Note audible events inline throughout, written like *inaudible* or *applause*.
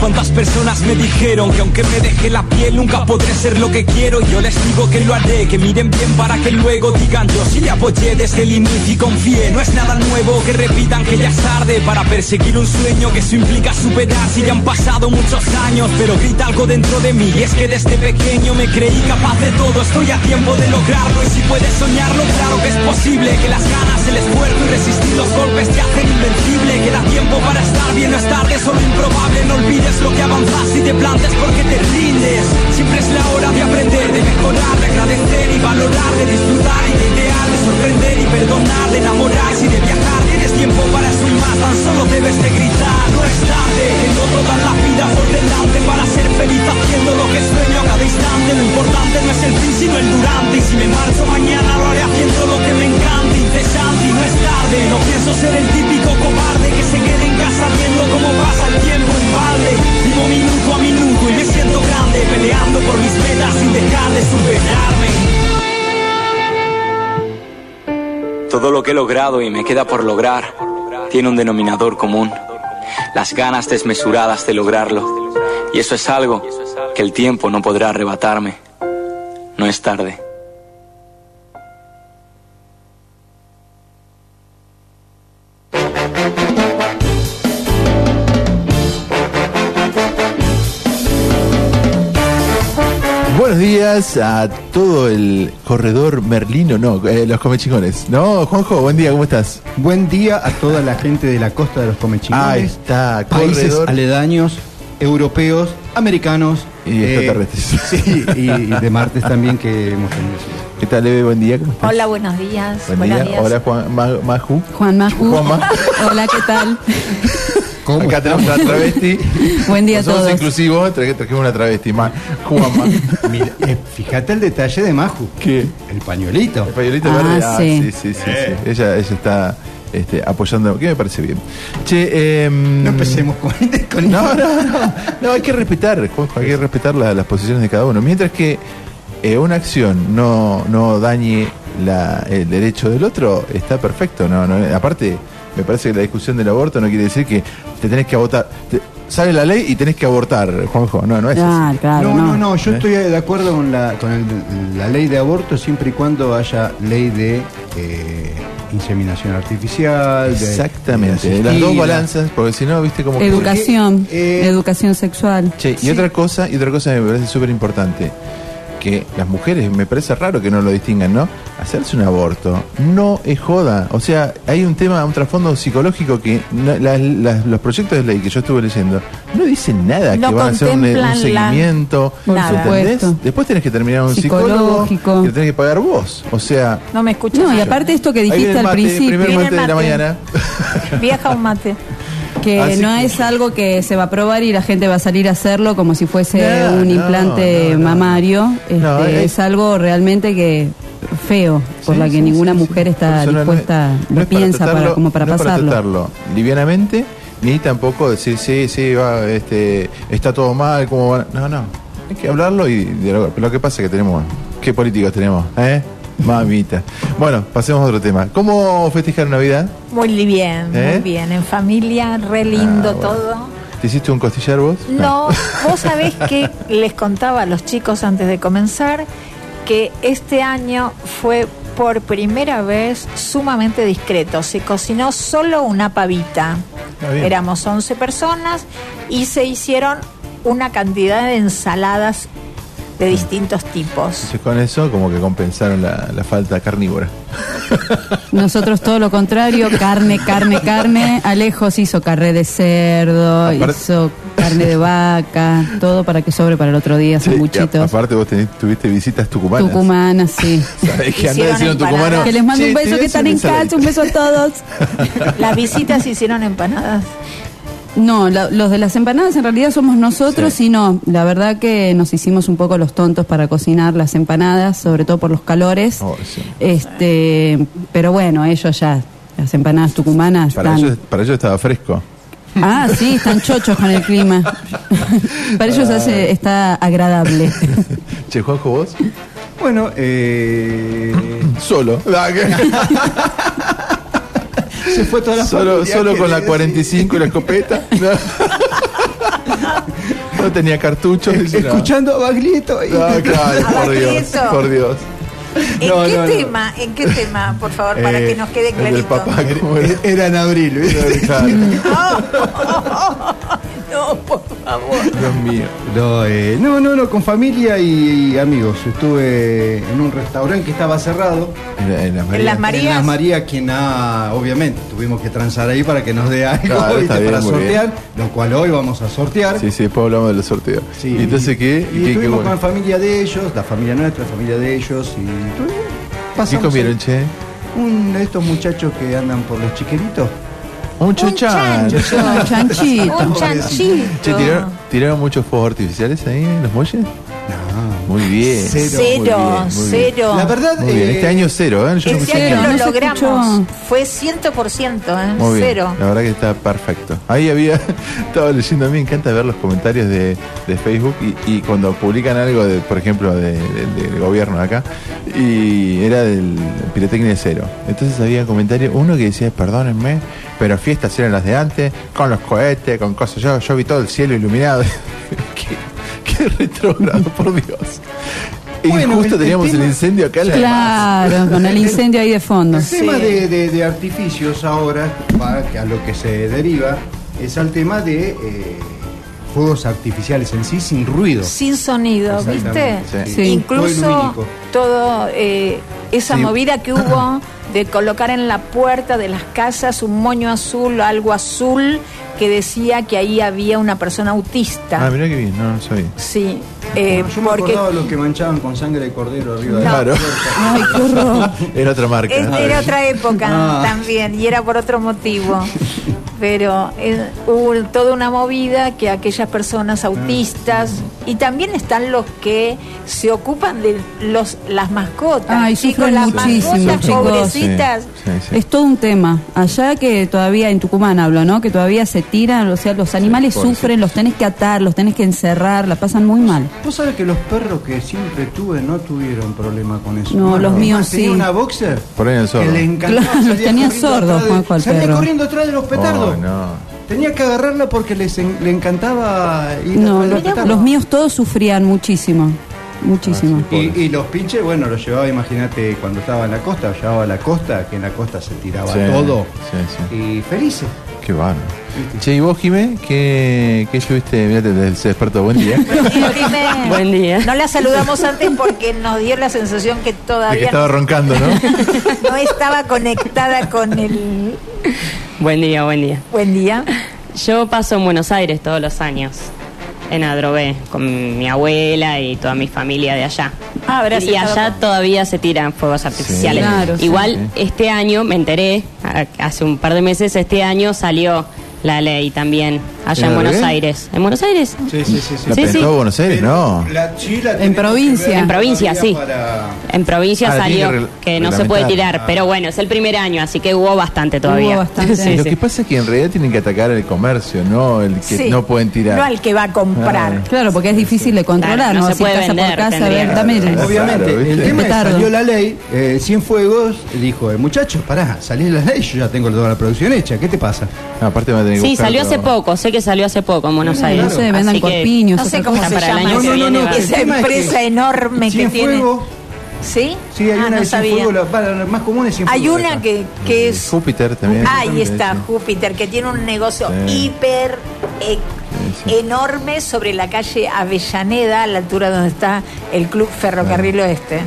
¿Cuántas personas me dijeron que aunque me deje la piel nunca podré ser lo que quiero? Yo les digo que lo haré, que miren bien para que luego digan yo sí le apoyé desde el inicio y confié. No es nada nuevo que repitan que ya es tarde para perseguir un sueño que eso implica superar si ya han pasado muchos años. Pero grita algo dentro de mí y es que desde pequeño me creí capaz de todo. Estoy a tiempo de lograrlo y si puedes soñarlo, claro que es posible. Que las ganas, el esfuerzo y resistir los golpes te hacen invencible. Queda tiempo para estar bien, no es tarde, solo improbable. No olvides es lo que avanzas y te plantes porque te rindes. Siempre es la hora de aprender, de mejorar, de agradecer y valorar, de disfrutar y de idear, de sorprender y perdonar, de enamorarse y de viajar. Tienes tiempo para más, tan solo debes de gritar. No es tarde, tengo toda la vida por delante para ser feliz haciendo lo que sueño a cada instante. Lo importante no es el fin sino el durante. Y si me marcho mañana lo haré haciendo lo que me encanta, incesante y no es tarde. No pienso ser el típico cobarde que se quede en casa viendo cómo pasa el tiempo en balde. Vivo minuto a minuto y me siento grande peleando por mis metas sin dejar de superarme. Todo lo que he logrado y me queda por lograr tiene un denominador común. Las ganas desmesuradas de lograrlo. Y eso es algo que el tiempo no podrá arrebatarme. No es tarde. Días a todo el corredor merlino, no, eh, los comechingones. No, Juanjo, buen día, ¿cómo estás? Buen día a toda la gente de la costa de los comechingones. Ahí está, países corredor. aledaños, europeos, americanos. Y extraterrestres. *laughs* Sí, y, y de martes también que hemos tenido. ¿Qué tal, Eve? Buen día, ¿cómo estás? Hola, buenos días. Buen Buenos día. días. Hola, Juan Ma- Maju. Juan Maju. Juanma. *laughs* Hola, ¿qué tal? *laughs* ¿Cómo Acá tenemos una travesti. *laughs* Buen día a Somos todos. inclusivos, tra- trajimos una travesti. Ma- Juanma. *laughs* Mira, eh, fíjate el detalle de Maju. ¿Qué? El pañuelito. El pañuelito Ah, verde. Ah, sí, sí. sí, sí. sí. Ella, ella está este, apoyando, que me parece bien. Che, em, No empecemos con, con No, no, no. No, hay que respetar, Juanjo, hay que respetar la- las posiciones de cada uno. Mientras que eh, una acción no, no dañe la- el derecho del otro, está perfecto. No, no, aparte, me parece que la discusión del aborto no quiere decir que te tenés que abortar. Te- sale la ley y tenés que abortar, Juanjo. No, no es Ah, así. claro, no, no, no, yo ¿Eh? estoy de acuerdo con la, con el- la ley de aborto siempre y cuando haya ley de eh, inseminación artificial. de- Exactamente, de las dos balanzas, porque si no, viste como que- Educación, Eh, educación sexual. Che, y otra cosa, y otra cosa que me parece súper importante, que las mujeres, me parece raro que no lo distingan, ¿no? Hacerse un aborto no es joda. O sea, hay un tema, un trasfondo psicológico que no- las- las- los proyectos de ley que yo estuve leyendo no dicen nada No que van a hacer un, un la- seguimiento. Por Nada. Después tenés que terminar un psicólogo Psicológico. que lo tenés que pagar vos. O sea, No me escuchas. No, y aparte esto que dijiste al principio, primer mate de la mañana. Viaja un mate. Que Así no que- es algo que se va a probar y la gente va a salir a hacerlo como si fuese No, un no, implante no, mamario. Este, No, es- es... algo realmente que feo, por Sí, la que sí, ninguna sí, mujer está dispuesta, no lo es para piensa para, tratarlo- como para no es pasarlo. tratarlo livianamente, ni tampoco decir, sí, sí, va, este, está todo mal. No, no. Hay que hablarlo y de lo, lo que pasa es que tenemos. ¿Qué políticos tenemos? ¿Eh? Mamita. Bueno, pasemos a otro tema. ¿Cómo festejar Navidad? Muy bien, ¿Eh? muy bien. En familia, re lindo Ah, bueno. todo. ¿Te hiciste un costillar vos? No, vos sabés que *laughs* les contaba a los chicos antes de comenzar que este año fue por primera vez sumamente discreto. Se cocinó solo una pavita. Ah. Éramos 11 personas y se hicieron una cantidad de ensaladas de distintos tipos. Entonces con eso como que compensaron la, la falta carnívora. *laughs* Nosotros todo lo contrario, carne, carne, carne. Alejos hizo carne de cerdo, Aparte- hizo carne de vaca, todo para que sobre para el otro día, Sí, y sanguchitos. aparte vos tenés- tuviste visitas tucumanas. Tucumanas, sí. *laughs* ¿Sabés que andás diciendo tucumano? Que les mando Che, un beso que están en casa, un beso a todos. *laughs* Las visitas hicieron empanadas. No, la- los de las empanadas en realidad somos nosotros Sí. y no, la verdad que nos hicimos un poco los tontos para cocinar las empanadas, sobre todo por los calores. Oh, sí. Este, pero bueno, ellos ya, las empanadas tucumanas Para están... ellos, para ellos estaba fresco. Ah, sí, están chochos con el clima. *laughs* para ellos hace, está agradable. *laughs* Che, Juanjo, vos. Bueno, eh, Solo. *laughs* se fue toda la solo con la quería 45 y la escopeta. No, *laughs* No tenía cartuchos. Escuchando a Baglietto. y- No, *laughs* claro, por Dios, Baglietto. por Dios. ¿En No, qué no, no. tema? ¿En qué tema, por favor, para Eh, que nos quede El del clarito? papá, ¿cómo era? Era en abril, ¿viste? Claro, *laughs* No, por favor. Dios mío. No, eh, no, no, no, con familia y, y amigos. Estuve en un restaurante que estaba cerrado. En, en las En las Marías. Marías. En las Marías, quien ha, obviamente, tuvimos que transar ahí para que nos dé algo Claro, ¿viste? está bien, para sortear, lo cual hoy vamos a sortear. Sí, sí, después hablamos de los sorteos. Sí. ¿Y entonces qué? Y ¿Y qué, qué estuvimos bueno? con la familia de ellos, la familia nuestra, la familia de ellos, y ¿Qué comieron, ahí. che? Un de estos muchachos que andan por los chiqueritos. Un chuchan. chancho. Un chanchito. Un *laughs* chanchito. Che, ¿tiraron, ¿tiraron muchos fuegos artificiales ahí en los muelles? No. Muy bien. Cero. Muy Cero, bien, muy bien. cero. La verdad, Muy bien, eh, este año cero, ¿eh? Yo Este año lo no logramos. Fue 100%, ¿eh? Muy bien, Cero. la verdad que está perfecto. Ahí había, *laughs* estaba leyendo, a mí me encanta ver los comentarios de, de Facebook y, y cuando publican algo, de, por ejemplo, de- de- del gobierno de acá, y era del pirotecnia cero. Entonces había comentarios, uno que decía, perdónenme, pero fiestas eran las de antes, con los cohetes, con cosas. Yo, yo vi todo el cielo iluminado. *laughs* *laughs* qué, retrógrado, por Dios. Y Bueno, justo el- teníamos el, tema- incendio acá en la Claro, con el incendio ahí de fondo. El tema Sí. de, de- de artificios ahora, va, que a lo que se deriva, es al tema de eh, fuegos artificiales en sí sin ruido. Sin sonido, ¿viste? Sí. Sí. Incluso Todo eh, esa Sí. movida que hubo de colocar en la puerta de las casas un moño azul o algo azul que decía que ahí había una persona autista. Ah, mirá qué bien, no, no sabía. Sí, eh, Yo me porque acordaba los que manchaban con sangre de cordero arriba de No. la Claro. puerta. Ay, qué horror. *laughs* Era otra marca. es- era otra época Ah. también y era por otro motivo. Pero eh, hubo toda una movida que aquellas personas autistas y también están los que se ocupan de los las mascotas. Ay, sufren las muchísimo, mascotas chicos. pobrecitas. Sí, sí, sí. Es todo un tema. Allá que todavía, en Tucumán hablo, ¿no? Que todavía se tiran, o sea, los animales sufren, los tenés que atar, los tenés que encerrar, la pasan muy mal. Vos sabés que los perros que siempre tuve no tuvieron problema con eso. No, los míos más, tenía sí. una boxer Por ahí en el que sordo. le encantaba. Claro, los tenía sordos, Juanjo, al Salía perro. corriendo atrás de los petardos. Oh, no. Tenía que agarrarla porque les en- le encantaba ir No, lo- los petardos. los míos todos sufrían muchísimo. Muchísimo. Y, y los pinches, bueno, los llevaba, imagínate, cuando estaba en la costa, llevaba a la costa, que en la costa se tiraba Sí, todo. sí, sí. Y felices. Qué bárbaro. Che, ¿y vos, Jimé? ¿Qué, qué estuviste? Mirá, se despertó. Buen día. *laughs* Buen día. No la saludamos antes porque nos dio la sensación que De que todavía estaba roncando, ¿no? *laughs* no estaba conectada con el Buen día, buen día. buen día. Yo paso en Buenos Aires todos los años, en Adrogué, con mi abuela y toda mi familia de allá. Ah, habrás y allá con- todavía se tiran fuegos artificiales. Claro. Igual Sí. este año, me enteré, hace un par de meses, este año salió la ley también allá ¿En en Buenos? Aires. ¿En Buenos Aires? Sí, sí, sí. ¿La Sí, sí. Buenos Aires? No. La, sí, la En provincia. En provincia, sí. para- En provincia Ah, salió que no se puede tirar, pero bueno, es el primer año, así que hubo bastante todavía. Hubo bastante. Sí, Lo sí. que pasa es que en realidad tienen que atacar el comercio, no el que Sí. no pueden tirar. No al que va a comprar. Ah. Claro, porque es difícil de controlar, Claro, ¿no? no se puede casa vender, por casa, a tendría ver, que dame el- ser. Obviamente, el tema es salió la ley, eh, Cienfuegos dijo, eh, muchachos, pará, salió la ley, yo ya tengo toda la producción hecha, ¿qué te pasa? Aparte que Sí, salió hace poco, sé que salió hace poco en Buenos No, Aires. No sé, vendan corpiños. No sé cómo se llama esa empresa enorme que tiene. ¿Sí? sí, hay Ah, una no de sabía. Cienfuegos, la, la más común es. Hay una que, que es Júpiter también. Ahí está. Júpiter, que tiene un negocio Sí. hiper eh, sí. enorme sobre la calle Avellaneda, a la altura donde está el Club Ferrocarril Oeste.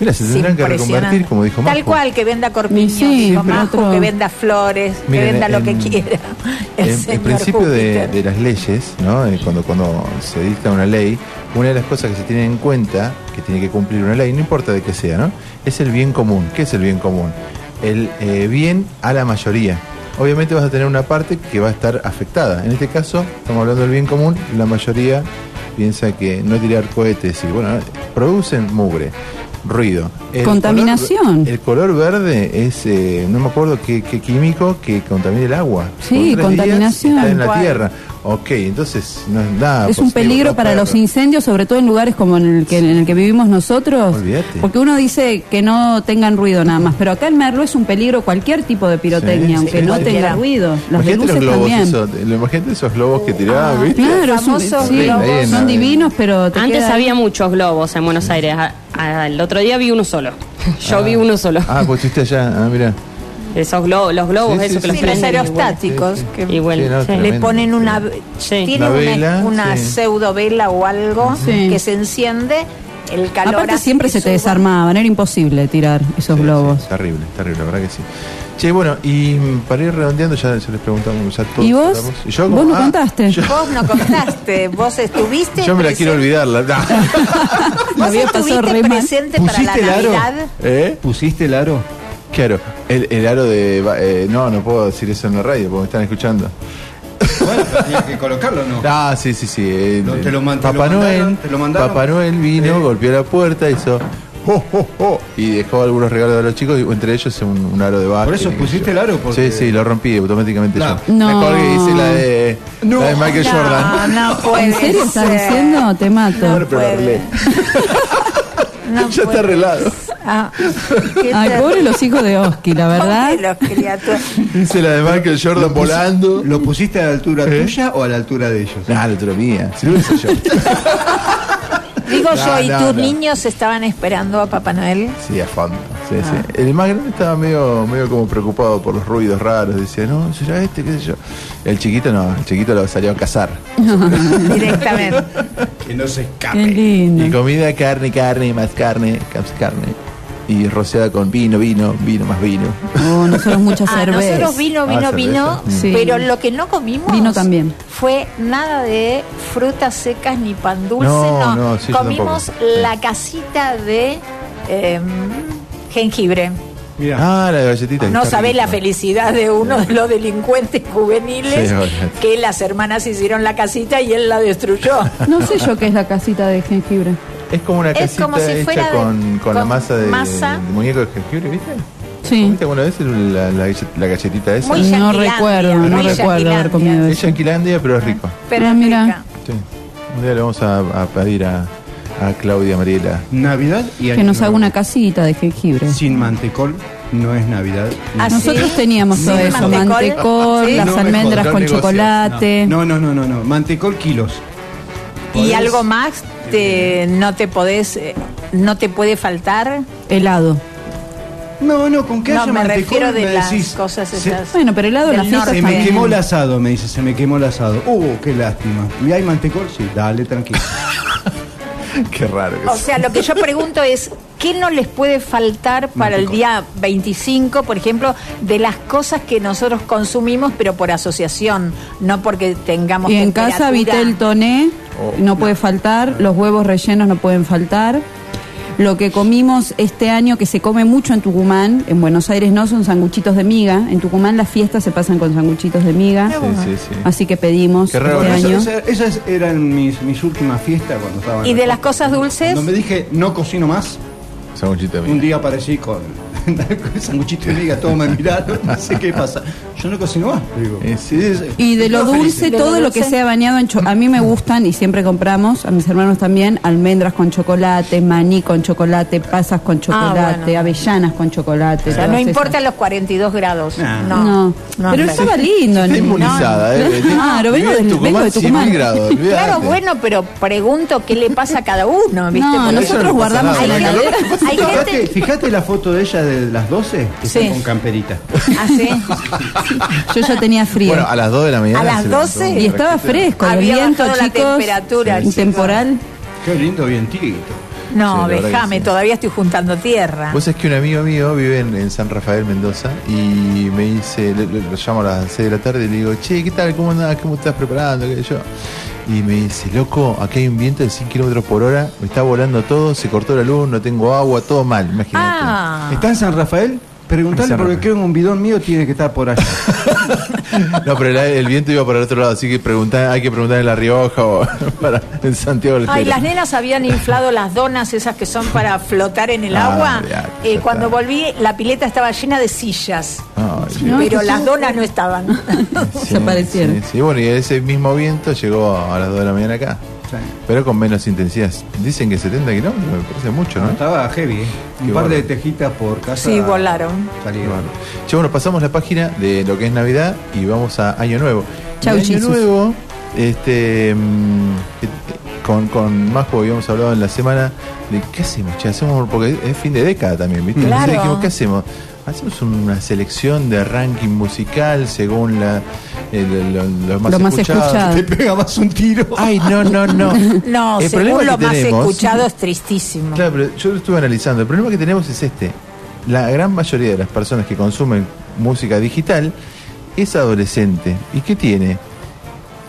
Mira, se tendrán que reconvertir, como dijo Tal Majo. cual, que venda corpiños, Sí, dijo pero Majo, otro- que venda flores, Miren, que venda lo que quiera. El En, principio de las leyes, ¿no? Eh, cuando, cuando se dicta una ley, una de las cosas que se tiene en cuenta, que tiene que cumplir una ley, no importa de qué sea, ¿no? Es el bien común. ¿Qué es el bien común? El eh, bien a la mayoría. Obviamente vas a tener una parte que va a estar afectada. En este caso, estamos hablando del bien común, la mayoría piensa que no tirar cohetes y bueno, producen mugre, ruido. El Contaminación. color- el color verde es, eh, no me acuerdo qué, qué químico que contamina el agua. Sí, Por tres días contaminación. Está en la tierra. Ok, entonces no es nada. es un peligro no para puede- los incendios, sobre todo en lugares como en el que, en el que vivimos nosotros. Olvídate. Porque uno dice que no tengan ruido nada más, pero acá en Merlo es un peligro cualquier tipo de pirotecnia, Sí, aunque sí, no cualquiera. tenga ruido. Los de Imagínate los globos lo- imagínate esos globos que tiraban, ¿viste? Claro, sí, globos. La- son divinos, pero te Antes queda- había muchos globos en Buenos Aires. A- a- el otro día vi uno solo. *laughs* Yo vi uno solo. Ah, pues estuviste allá, ah, mira. Esos globos, los globos, Sí, sí, esos que sí. los Sí, prenden. aerostáticos. Sí, que Y bueno, Sí, no, sí. tremendo. le ponen una. Sí. Tiene Una una, vela, una sí. pseudo vela o algo Sí. que se enciende. El calor. Aparte siempre se te suba. desarmaban, era imposible tirar esos Sí, globos. sí, terrible, terrible, la verdad que sí. Che, bueno, y mm, para ir redondeando, ya, ya les preguntamos. Ya todos ¿Y vos? ¿Y yo, ¿Vos no ah, contaste? Yo, Vos no contaste, *laughs* vos estuviste. yo me la quiero olvidar. La, *laughs* no. Vos pasado estuviste presente para la ¿Pusiste el aro? Navidad. ¿Eh? ¿Pusiste el aro? Claro, el, el aro de. eh, no, no puedo decir eso en la radio porque me están escuchando. Bueno, pero tenía que colocarlo, ¿no? *laughs* Ah, sí, sí, sí. eh, No, te lo man- te Papá mandaron, Noel, te lo mandaron. Papá Noel vino, Eh. golpeó la puerta, hizo. "Jo, jo, jo", y dejó algunos regalos a los chicos, y entre ellos un, un aro de básquet. ¿Por eso pusiste el aro? Porque- Sí, sí, lo rompí automáticamente No. yo. No. Me colgué y hice la de, No. la de Michael Jordan. No, *laughs* no ¿En serio estás diciendo? Te mato. Bueno, pero. *laughs* No Ya está arreglado. Ah, Ay, pobre los hijos de Oski, la verdad. Hice la de Michael Jordan volando. ¿Lo pusiste a la altura ¿Eh? tuya o a la altura de ellos? Nah, la otra mía. Si lo hice yo. Digo No, yo, ¿y no, tus no. niños estaban esperando a Papá Noel? Sí, a fondo. Sí, sí. El más grande estaba medio, medio como preocupado por los ruidos raros. Decía, no, será este, qué sé yo. El chiquito no, el chiquito lo salió a cazar. *laughs* Directamente. Que no se Qué escape. Y lindo. comida, carne, carne, más carne, más carne. Y rociada con vino, vino, vino más vino. Oh, nosotros mucha Ah, cerveza. nosotros vino, Ah, vino, vino, Mm. Sí. pero lo que no comimos Vino también. fue nada de frutas secas ni pan dulce, No, no. no, sí, comimos la casita de em, jengibre. Mira, Ah, la galletita. No sabés la felicidad de uno de los delincuentes juveniles Sí, que las hermanas hicieron la casita y él la destruyó. No sé yo qué es la casita de jengibre. Es como una Es casita como si hecha fuera de- con, con la con masa de, masa. de muñeco de jengibre, ¿viste? Sí. ¿Comiste alguna vez la, la, la galletita esa? Muy No yanquilandia, recuerdo, no muy recuerdo haber yanquilandia. comido Es eso. yanquilandia, pero es rico. Pero Ah, mira. Sí. Un día le vamos a, a pedir a, a Claudia Mariela. Navidad y Que nos haga una casita de jengibre. Sin mantecol no es Navidad. Ah, ¿sí? Nosotros teníamos todo Sí, eso, mantecol. mantecol, Sí. las No almendras con Negocio. chocolate. No, no, no, no, no. Mantecol kilos. Y algo más te, no te podés, eh, no te puede faltar. Helado. No, no, con que No, haya me mantecol refiero de me las decís, cosas se- esas. Bueno, pero helado las fiestas. Se me quemó el asado, me dice, se me quemó el asado. Uh, qué lástima. ¿Y hay mantecol? Sí, dale, tranquilo. *laughs* *laughs* Qué raro que O sea, lo que yo pregunto es, ¿qué no les puede faltar para el día 25, por ejemplo, de las cosas que nosotros consumimos, pero por asociación, no porque tengamos Y en casa? Vitel Toné Oh. no puede faltar, los huevos rellenos no pueden faltar. Lo que comimos este año, que se come mucho en Tucumán, en Buenos Aires no, son sanguchitos de miga. En Tucumán las fiestas se pasan con sanguchitos de miga. Sí, sí, sí. Así que pedimos Qué raro, este año. esa- esa- esas eran mis, mis últimas fiestas cuando estaba ¿Y de las cosas dulces? Me dije, no cocino más, Sanguchito de un miga. día aparecí con sanguchito de miga, todos me miraron, *laughs* no sé qué pasa. Yo no cocino más, digo. Eh. Y de lo dulce, ¿De todo lo lo que sea bañado en chocolate. A mí me gustan y siempre compramos, a mis hermanos también, almendras con chocolate, maní con chocolate, pasas con chocolate, bueno. avellanas con chocolate. O sea, no importa esas. los 42 grados. Nah. No. No, No, pero estaba lindo. Está ¿no? inmunizada, ¿eh? *laughs* Claro, vengo, de 100.000 Tucumán. grados. Claro, bueno, pero pregunto qué le pasa a cada uno, ¿viste? No, nosotros guardamos Hay gente- fíjate la foto de ella de las 12, que Sí. está con camperita. ¿Ah, sí? *laughs* Yo ya tenía frío. Bueno, a las 2 de la mañana. A las se levantó 12. un y estaba fresco, el Había viento, bajado la chicos. temperatura, chicos. temporal. Qué lindo vientito. No, Sí, déjame, sí. todavía estoy juntando tierra. Vos es que un amigo mío vive en, en San Rafael, Mendoza, y me dice, lo llamo a las 6 de la tarde y le digo, che, ¿qué tal? ¿Cómo andás? ¿Cómo estás preparando? ¿Qué yo? Y me dice, loco, aquí hay un viento de 100 kilómetros por hora, me está volando todo, se cortó la luz, no tengo agua, todo mal, imagínate. Ah, ¿Está en San Rafael? No. porque creo que un bidón mío tiene que estar por allá. *laughs* No, pero el, el viento iba para el otro lado, así que preguntar, hay que preguntar en La Rioja o *laughs* para, en Santiago del Ay, Estero. las nenas habían inflado las donas, esas que son para flotar en el Ah, agua. ya, Eh, cuando volví, la pileta estaba llena de sillas, No, pero las sí. donas no estaban. *laughs* sí, Desaparecieron. Sí, sí, bueno, y ese mismo viento llegó a las 2 de la mañana acá, Sí. pero con menos intensidad. Dicen que 70 kilómetros, me parece mucho, No, estaba heavy, ¿eh? Un par de tejitas por casa. Sí, volaron. Salieron. Bueno. Che, bueno, pasamos la página de lo que es Navidad y vamos a Año Nuevo. Chau, De Año Jesus. Nuevo, este, mm, que- con, con Majo habíamos hablado en la semana de qué hacemos, che, hacemos, porque es fin de década también, ¿viste? Claro. Entonces dijimos, ¿qué hacemos? Hacemos una selección de ranking musical según la, el- el- los más Lo más escuchado. Te pega más un tiro. Ay, no, no, no. *laughs* No, El según problema lo que más tenemos- escuchado es tristísimo. Claro, pero yo lo estuve analizando. El problema que tenemos es este. La gran mayoría de las personas que consumen música digital es adolescente. ¿Y qué tiene?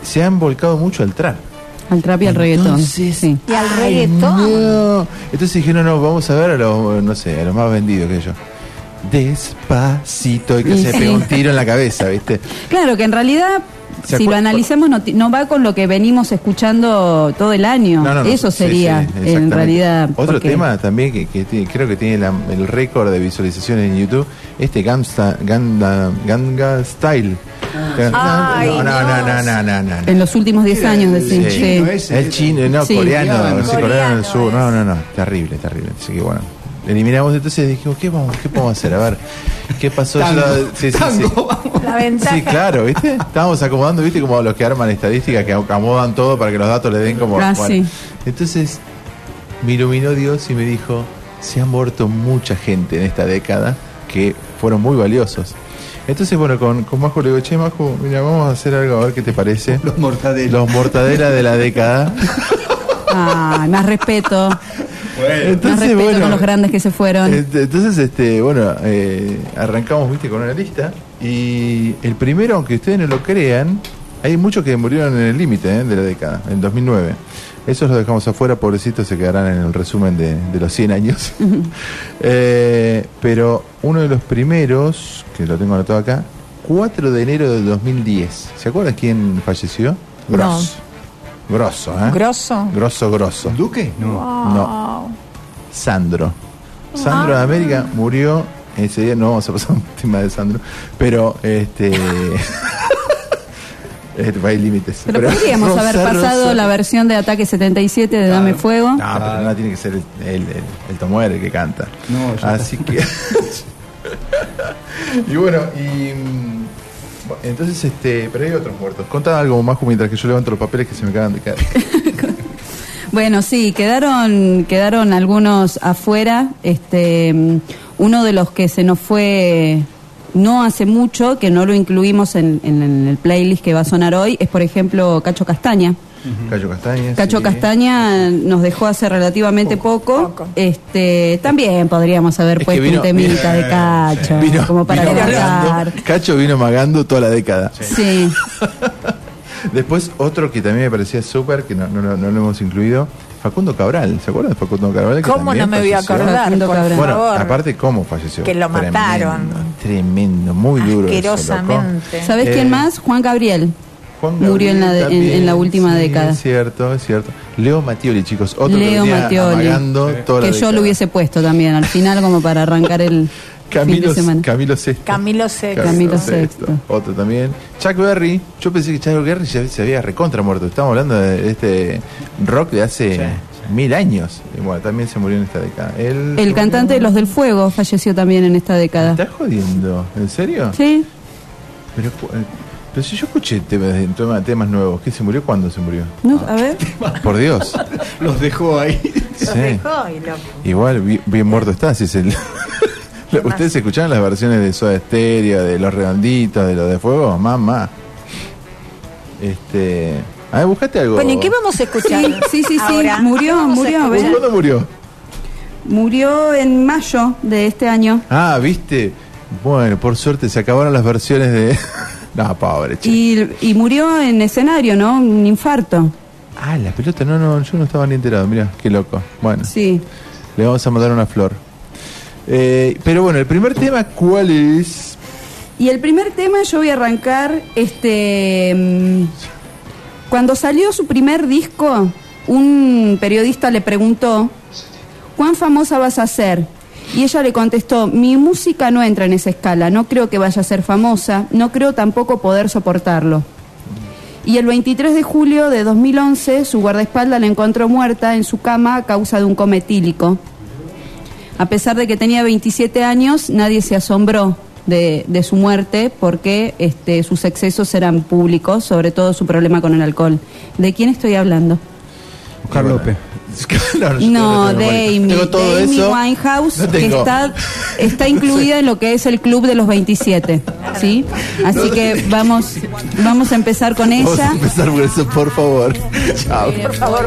Se han volcado mucho al trap. Al trap y al reggaetón. Entonces- Sí. Y al reggaetón. no. Entonces dije, no, no, vamos a ver a los, no sé, a los más vendidos que yo. Despacito, y que Y se sí. pega un tiro en la cabeza, ¿viste? Claro que en realidad, ¿Se si lo analizamos, no, ti- no va con lo que venimos escuchando todo el año. No, no, no, Eso sería, sí, en realidad. Otro porque- tema también que, que tiene- creo que tiene la- el récord de visualizaciones en YouTube, este Gangsta, Ganda, Ganga Style. Ay, no, no, no, no, Dios. no, no, no. En los últimos 10 Era años, el decís. Sí. El chino, no, Sí. coreano, Coreano. sí, coreano del sur. Coreano No, no, no, terrible, terrible. Así que bueno, eliminamos entonces dijimos, ¿qué vamos, qué podemos hacer? A ver, ¿qué pasó? Tango, la- *laughs* sí, sí, sí. tango, vamos. La ventaja. Sí, claro, ¿viste? Estábamos acomodando, ¿viste? Como los que arman estadísticas, que acomodan todo para que los datos le den como... Ah, sí. Entonces, me iluminó Dios y me dijo, se han muerto mucha gente en esta década que fueron muy valiosos. Entonces, bueno, con, con Majo le digo, che, Majo, mira, vamos a hacer algo, a ver qué te parece. Los mortadelos. Los mortadelas de la década. Ah, más respeto. Más Entonces, respeto bueno, con los grandes que se fueron. Este, Entonces, este, bueno, eh, arrancamos, viste, con una lista. Y el primero, aunque ustedes no lo crean, hay muchos que murieron en el límite eh, de la década, en 2009. Esos los dejamos afuera, pobrecitos, se quedarán en el resumen de, de los 100 años. *laughs* Eh, pero uno de los primeros, que lo tengo anotado acá, 4 de enero del 2010. ¿Se acuerdan quién falleció? Grosso. Grosso, ¿eh? Grosso. Grosso, grosso. ¿Duque? No. No. Sandro. Sandro de América murió ese día. No vamos a pasar *laughs* un tema de Sandro. Pero este. *laughs* este hay límites. Pero podríamos haber pasado Rosa. la versión de Ataque 77 de Dame Fuego. No, pero no tiene que ser el, el, el, el Tomuer el que canta. No, Así que. *laughs* y bueno, y. mm, Entonces, este. Pero hay otros muertos. Contá algo más mientras que yo levanto los papeles que se me acaban de caer. Bueno, sí, quedaron, quedaron algunos afuera. Este, uno de los que se nos fue no hace mucho, que no lo incluimos en, en- en el playlist que va a sonar hoy, es por ejemplo Cacho Castaña. Cacho Castaña. Cacho sí. Castaña nos dejó hace relativamente poco. poco. Este, también podríamos haber Es puesto vino- un temita de Cacho, Vino, como para vino. Cacho vino magando toda la década. Sí. *laughs* Después otro que también me parecía súper, que no, no, no- no lo hemos incluido, Facundo Cabral. ¿Se acuerdan de Facundo Cabral? Que ¿Cómo no también me voy a acordar? Facundo Por Cabral. Bueno, favor. aparte cómo falleció. Que lo mataron. Tremendo, muy duro. Asquerosamente. ¿Sabes Eh, quién más? Juan Gabriel. Juan Murió en la de- en- la última sí, década. Es cierto, es cierto. Leo Mattioli, chicos. Otro Leo que amagando toda la Que yo década. lo hubiese puesto también al final como para arrancar el *laughs* Camilo. Camilo Sesto. Camilo Sesto. Camilo. Otro también. Chuck Berry. Yo pensé que Chuck Berry ya se había recontra muerto. Estamos hablando de este rock de hace mil años. Y bueno, también se murió en esta década. El cantante de Los del Fuego falleció también en esta ¿Me década. ¿Estás jodiendo? ¿En serio? Sí, Pero, cu- eh, pero si yo escuché temas, temas, temas nuevos, ¿qué se murió? ¿Cuándo se murió? no, a ver. Por Dios. *laughs* Los dejó ahí. Los dejó y lo- Igual, bi- bien muerto está, si es el... *laughs* ¿Ustedes escucharon las versiones de Soda Stereo, de Los Redonditos, de Los de Fuego? Mamá. Este... A ver, buscate algo. Bueno, ¿y qué vamos a escuchar? Sí, sí, sí, ahora? murió, ¿Qué vamos a murió, a ver. ¿Cuándo murió? Murió en mayo de este año. Ah, ¿viste? Bueno, por suerte se acabaron las versiones de... *laughs* no, pobre, che. Y, y murió en escenario, ¿no? Un infarto. Ah, la pelota, no, no, yo no estaba ni enterado, mira, qué loco. Bueno, Sí. le vamos a mandar una flor. Eh, pero bueno, el primer tema, ¿cuál es? Y el primer tema yo voy a arrancar, este, mm, cuando salió su primer disco, un periodista le preguntó, ¿cuán famosa vas a ser? Y ella le contestó, mi música no entra en esa escala, no creo que vaya a ser famosa, no creo tampoco poder soportarlo. Y el 23 de julio de 2011, su guardaespaldas la encontró muerta en su cama a causa de un coma etílico. A pesar de que tenía 27 años, nadie se asombró de, de su muerte porque este, sus excesos eran públicos, sobre todo su problema con el alcohol. ¿De quién estoy hablando? Oscar López. Claro, *laughs* No. Amy. Winehouse, No que está, está incluida en lo que es el club de los 27, ¿sí? Así que vamos, vamos a empezar con Vamos a ella. empezar por eso, por favor. Chao. Por favor,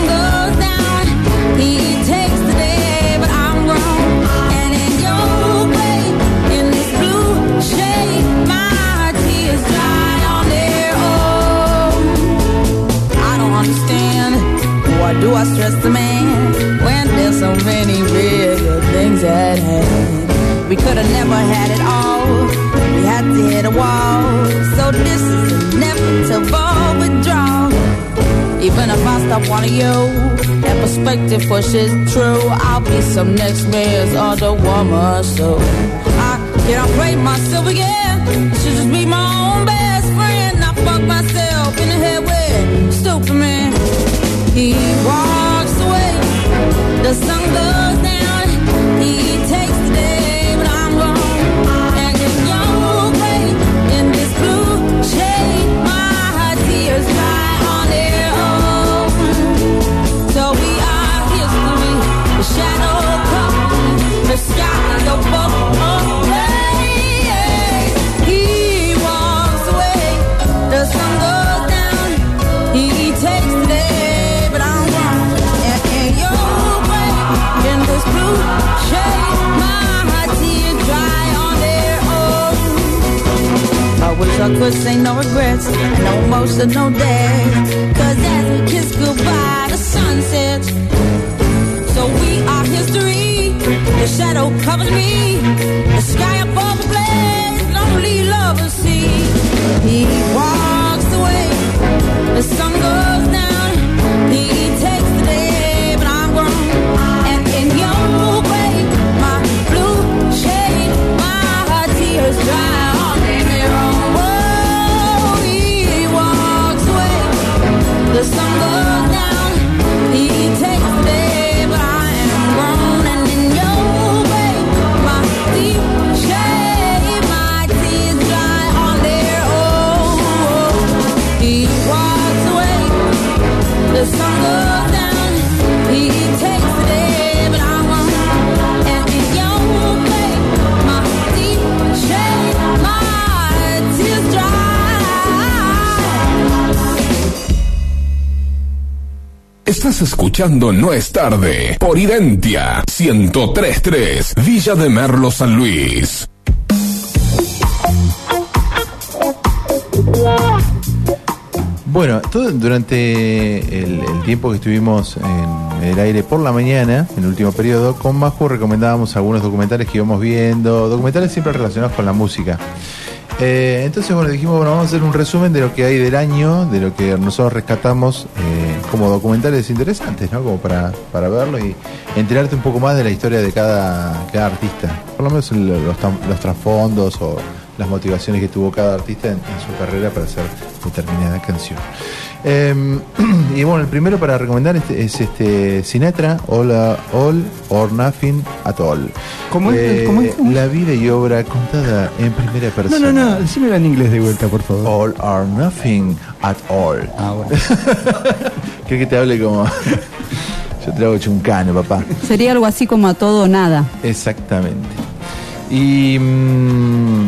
understand. Why do I stress the man when there's so many bigger things at hand? We could have never had it all. We had to hit a wall. So this is inevitable withdrawal. Even if I stop wanting you, that perspective pushes true. I'll be some next man's other woman, so I can't break myself again. Should just be my No es tarde por Identia 1033 Villa de Merlo San Luis. Bueno, todo durante el, tiempo que estuvimos en el aire por la mañana, en el último periodo, con Majo recomendábamos algunos documentales que íbamos viendo, documentales siempre relacionados con la música. Eh, entonces, bueno, dijimos, bueno, vamos a hacer un resumen de lo que hay del año, de lo que nosotros rescatamos como documentales interesantes, ¿no? Como para, para verlo y enterarte un poco más de la historia de cada, cada artista. Por lo menos los, los trasfondos o las motivaciones que tuvo cada artista en, en su carrera para hacer determinada canción. Eh, *clears throat* y bueno, el primero para recomendar este- es este Sinatra, All, All or Nothing at All. ¿Cómo es? Eh, ¿Cómo es? La vida y obra contada en primera No, persona. no, no, decímelo en inglés de vuelta, por favor. All or Nothing at All. Ah, bueno. *laughs* ¿Querés que te hable como.? *laughs* Yo te hago chuncano, papá. Sería algo así como a todo o nada. Exactamente. Y. mm,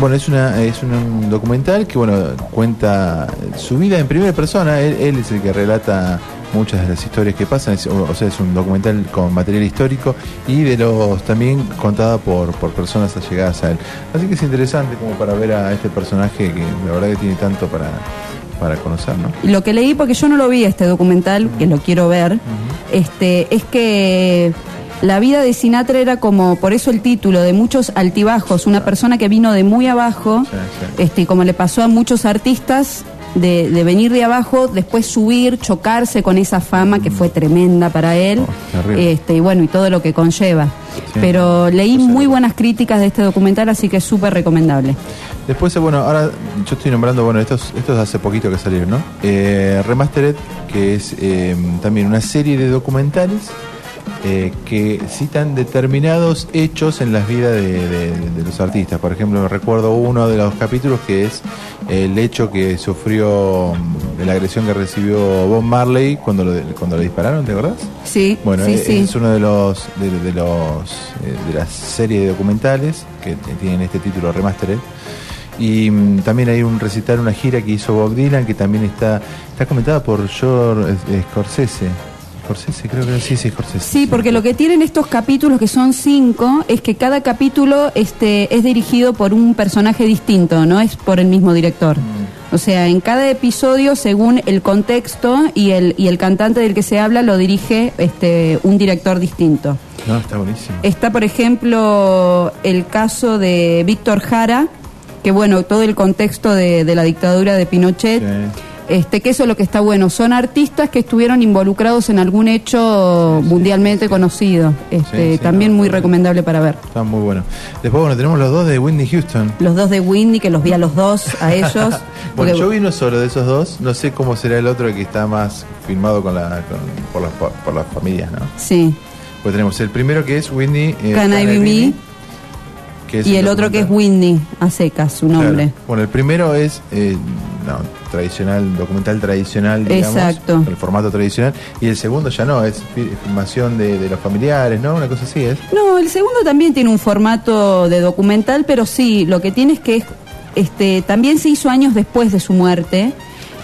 Bueno, es una es un documental que bueno cuenta su vida en primera persona. Él, él es el que relata muchas de las historias que pasan. Es- o, sea, es un documental con material histórico y de los también contada por, por personas allegadas a él. Así que es interesante como para ver a este personaje que la verdad que tiene tanto para, para conocer, ¿no? Lo que leí, porque yo no lo vi este documental, que lo quiero ver, este, es que la vida de Sinatra era como, por eso el título, de muchos altibajos, una persona que vino de muy abajo, Sí, sí. este, como le pasó a muchos artistas, de, de venir de abajo, después subir, chocarse con esa fama que fue tremenda para él, Oh, este, y bueno, y todo lo que conlleva. Sí. Pero leí muy buenas críticas de este documental, así que es súper recomendable. Después, eh, bueno, ahora yo estoy nombrando, bueno, estos, estos hace poquito que salieron, ¿no? Eh, Remastered, que es eh, también una serie de documentales eh, que citan determinados hechos en las vidas de, de- de los artistas. Por ejemplo, recuerdo uno de los capítulos que es el hecho que sufrió, mm, la agresión que recibió Bob Marley cuando lo, cuando dispararon, ¿te acordás? Sí, Bueno, sí, sí. es uno de los de, de los eh, de las series de documentales que tienen este título Remastered. Y mm, también hay un recital, una gira que hizo Bob Dylan que también está está comentada por George Scorsese. Scorsese, creo que sí, sí, Scorsese. Sí, porque lo que tienen estos capítulos, que son cinco, es que cada capítulo este, es dirigido por un personaje distinto, no es por el mismo director. O sea, en cada episodio, según el contexto y el, y el cantante del que se habla, lo dirige este, un director distinto. No, está buenísimo. Está, por ejemplo, el caso de Víctor Jara, que bueno, todo el contexto de, de la dictadura de Pinochet. Sí. Este, que eso es lo que está bueno. Son artistas que estuvieron involucrados en algún hecho mundialmente conocido. Este, Sí, también no, muy recomendable para ver. Está muy bueno. Después, bueno, tenemos los dos de Whitney Houston. Los dos de Windy, que los vi a los dos, a *laughs* ellos. Bueno, porque- yo vi uno solo de esos dos. No sé cómo será el otro que está más filmado con la, con- por, las, por las familias, ¿no? Sí. Pues tenemos el primero que es Whitney. eh, Can I Be Me? Que Y el otro que es. Windy, a secas, su Claro. nombre. Bueno, el primero es eh, no, tradicional, documental tradicional, digamos, Exacto. el formato tradicional. Y el segundo ya no, es fi- filmación de, de los familiares, ¿no? Una cosa así es. No, el segundo también tiene un formato de documental, pero sí, lo que tiene es que es, este, también se hizo años después de su muerte.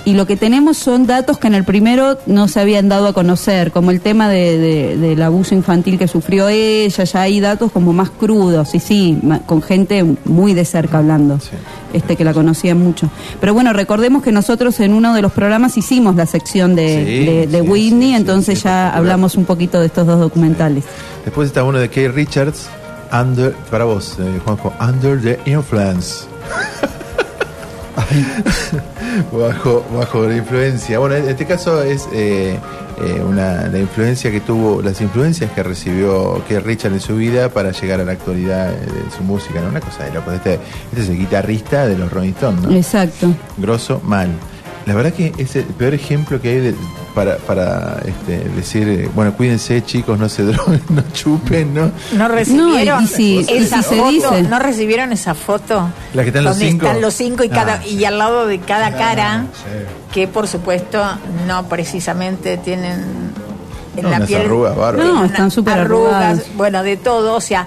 Y lo que tenemos son datos que en el primero no se habían dado a conocer, como el tema de, de- del abuso infantil que sufrió ella, ya hay datos como más crudos, y sí, con gente muy de cerca hablando, Sí. este que la conocía mucho. Pero bueno, recordemos que nosotros en uno de los programas hicimos la sección de, Sí, de- sí, Whitney, entonces ya hablamos un poquito de estos dos documentales. Después está uno de Kay Richards, Under, para vos, eh, Juanjo, Under the Influence. *laughs* *laughs* bajo, bajo la influencia. Bueno, en este caso es eh, eh, una, la influencia que tuvo, las influencias que recibió Kay Richards en su vida para llegar a la actualidad eh, de su música, ¿no? Una cosa de loco. Este, este es el guitarrista de los Rolling Stones, ¿no? Exacto. Grosso, mal. La verdad que es el peor ejemplo que hay de- para, para este, decir, eh, bueno, cuídense chicos, no se *laughs* droguen, no chupen, ¿no? ¿No recibieron No, y si- esa y si se foto? dice. ¿No recibieron esa foto? La que están los Donde cinco. están los cinco y, cada, Ah, y al lado de cada cara, sí. que por supuesto no precisamente tienen en No, la unas piel. arrugas bárbaras. No, están súper arrugas, arrugadas. bueno, de todo, o sea,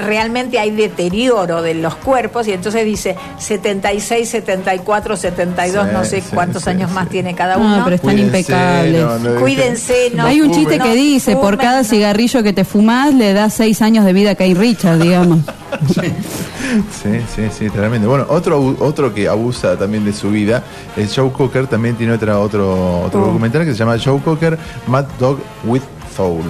realmente hay deterioro de los cuerpos y entonces dice 76, 74, 72, Sí, no sé sí, cuántos sí, años sí. más tiene cada No, uno. pero están Cuídense, impecables. no, no, Cuídense, no Hay un chiste no que dice, por cada no- cigarrillo que te fumás, le das seis años de vida a Kay Richard, digamos. *laughs* Sí, sí, sí, totalmente. Bueno, otro otro que abusa también de su vida es Joe Cocker, también tiene otra, otro, otro Oh. documental que se llama Joe Cocker, Mad Dog with Soul.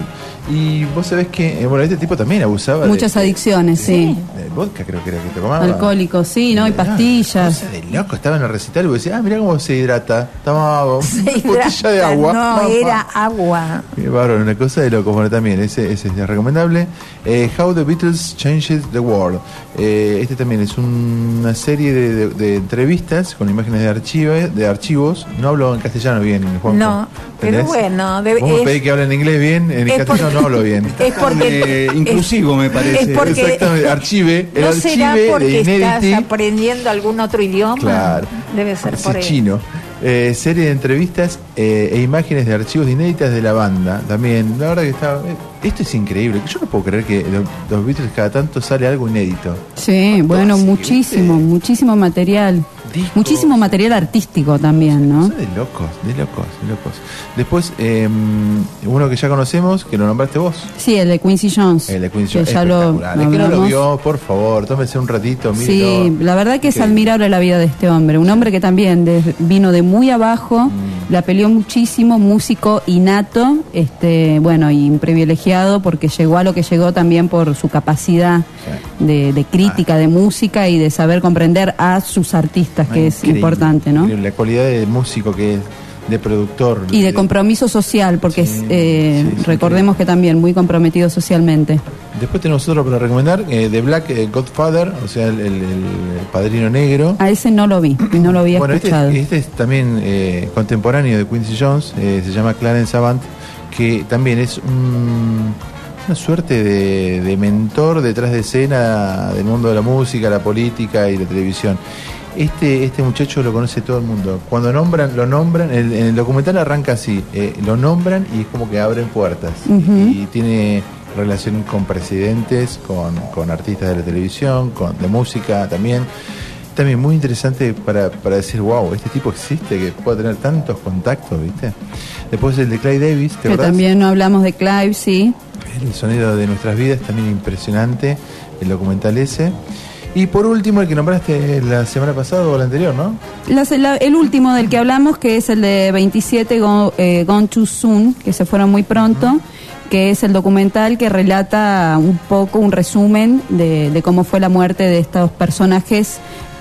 Y vos sabés que, eh, bueno, este tipo también abusaba de- Muchas de, adicciones, sí. de vodka, creo que era que te tomaba. Alcohólicos, sí, ¿no? Y Ah, pastillas. cosa de loco, estaba en el recital y vos decías, ah, mirá cómo se hidrata. Tomaba *laughs* Se una botella de agua. No, Mamá. era agua. Qué bárbaro, una cosa de loco. Bueno, también, ese, ese es recomendable. Eh, How the Beatles Changed the World. Eh, este también es una serie de, entrevistas con imágenes de, archivo, de archivos. No hablo en castellano bien, Juan. No, pero bueno, debe- Vos me es- pedís que hable en inglés bien, en castellano porque- no hablo bien. *laughs* Es porque. Eh, inclusivo, me parece. es porque- Exactamente, archive, el ¿No será archive porque de estás aprendiendo algún otro idioma? Claro. Debe ser por eso. chino. Eh, serie de entrevistas eh, e imágenes de archivos inéditas de la banda. También, la verdad que está. eh, esto es increíble. Yo no puedo creer que de los Beatles cada tanto sale algo inédito. Sí, bueno, así, muchísimo, ¿viste? muchísimo material. Discos. Muchísimo material artístico también, ¿no? De locos, de locos, de locos. Después, eh, uno que ya conocemos, que lo nombraste vos. Sí, el de Quincy Jones. El de Quincy que Jones. ya lo, Espectacular. lo El que no lo vio, por favor, tómese un ratito, mírelo. Sí, la verdad que es Que- admirable la vida de este hombre. Un hombre que también de- vino de muy abajo, Mm. la peleó muchísimo, músico innato, este, bueno, y un privilegiado porque llegó a lo que llegó también por su capacidad de, de crítica, de música y de saber comprender a sus artistas, que es importante, ¿no? La calidad de músico que es, de productor. Y de compromiso social, porque Sí, es, eh, sí, sí, recordemos que también muy comprometido socialmente. Después tenemos otro para recomendar, eh, The Black eh, Godfather, o sea, el, el- el padrino negro. A ese no lo vi, no lo había Bueno, este, escuchado. este es también eh, contemporáneo de Quincy Jones, se llama Clarence Avant, que también es un- una suerte de, de mentor detrás de escena del mundo de la música, la política y la televisión. Este, este muchacho lo conoce todo el mundo. Cuando nombran, lo nombran, en el documental arranca así, eh, lo nombran y es como que abren puertas. Y tiene relación con presidentes, con, con artistas de la televisión, con de música también. También muy interesante para, para decir, wow, este tipo existe, que puede tener tantos contactos, ¿viste? Después el de Clay Davis, ¿te Que acordás? también no hablamos de Clive, sí. El sonido de nuestras vidas, también impresionante, el documental ese. Y por último, el que nombraste la semana pasada o la anterior, ¿no? Las- la- el último del que hablamos, que es el de 27 Go- eh, Gone Too Soon, que se fueron muy pronto, que es el documental que relata un poco, un resumen de, de cómo fue la muerte de estos personajes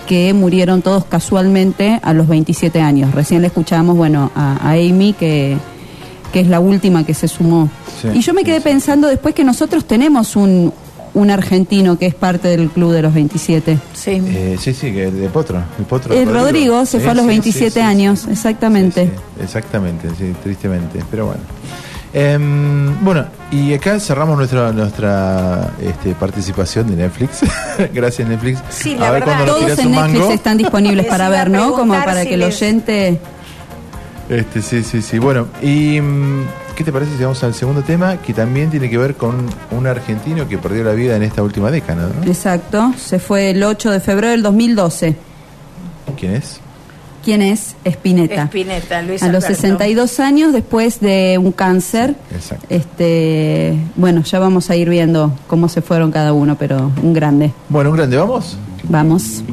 que murieron todos casualmente a los 27 años. Recién le escuchábamos, bueno, a, a Amy, que, que es la última que se sumó. Sí, y yo me quedé sí. pensando después que nosotros tenemos un, un argentino que es parte del club de los 27. Sí. Eh, sí, sí, que el de Potro. El, Potro, El Rodrigo se fue a los sí, 27 sí, sí, años, sí. exactamente. Sí, sí, exactamente, sí, tristemente, pero bueno. Em, bueno, y acá cerramos nuestra nuestra este, participación de Netflix. *laughs* Gracias Netflix. Sí, la verdad. Todos en Netflix mango. están disponibles *laughs* Les para a ver, ¿no? Como para si que el les- oyente... Este, sí, sí, sí. Bueno, y mm, ¿qué te parece si vamos al segundo tema? Que también tiene que ver con un argentino que perdió la vida en esta última década, ¿no? Exacto, se fue el 8 de febrero del 2012. ¿Quién es? ¿Quién es? Spinetta. Spinetta, Luis a los Alberto. 62 años después de un cáncer. Exacto. Este, bueno, ya vamos a ir viendo cómo se fueron cada uno, pero un grande. Bueno, un grande, ¿vamos? Vamos.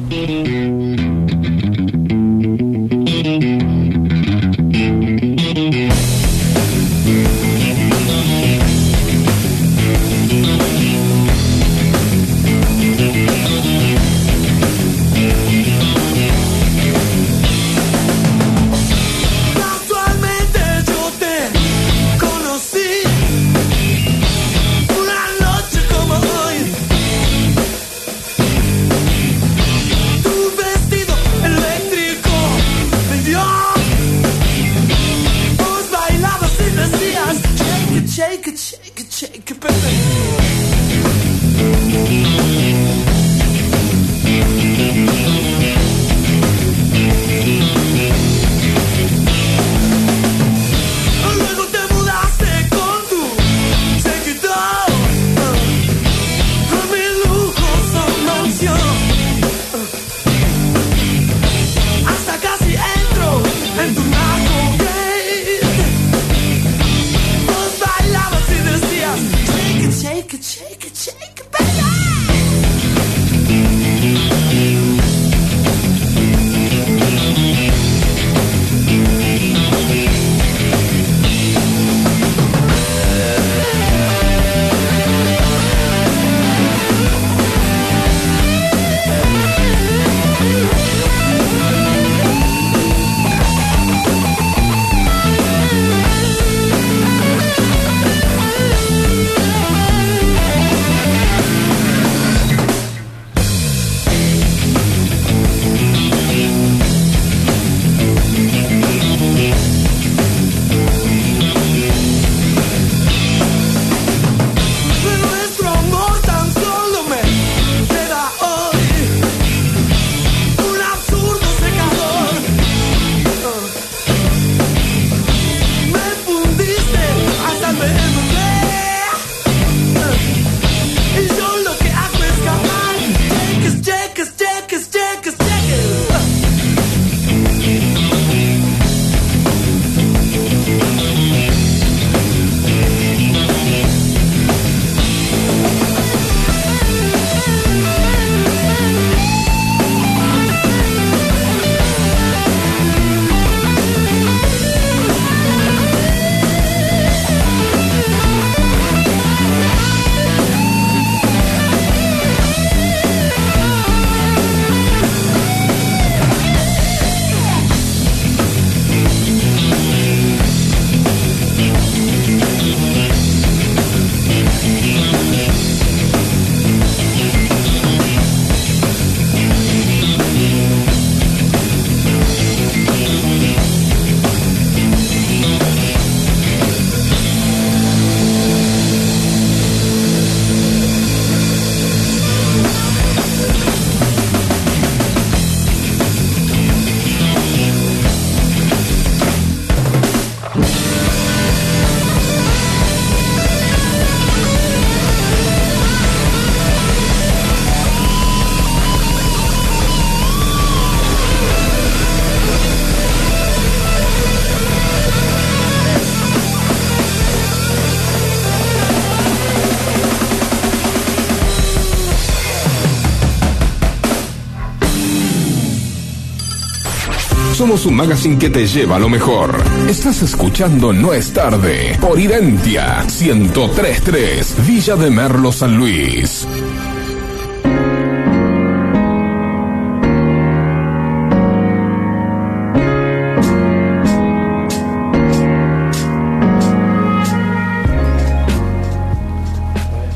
Somos un magazine que te lleva a lo mejor. Estás escuchando No es tarde por Identia 1033 Villa de Merlo San Luis.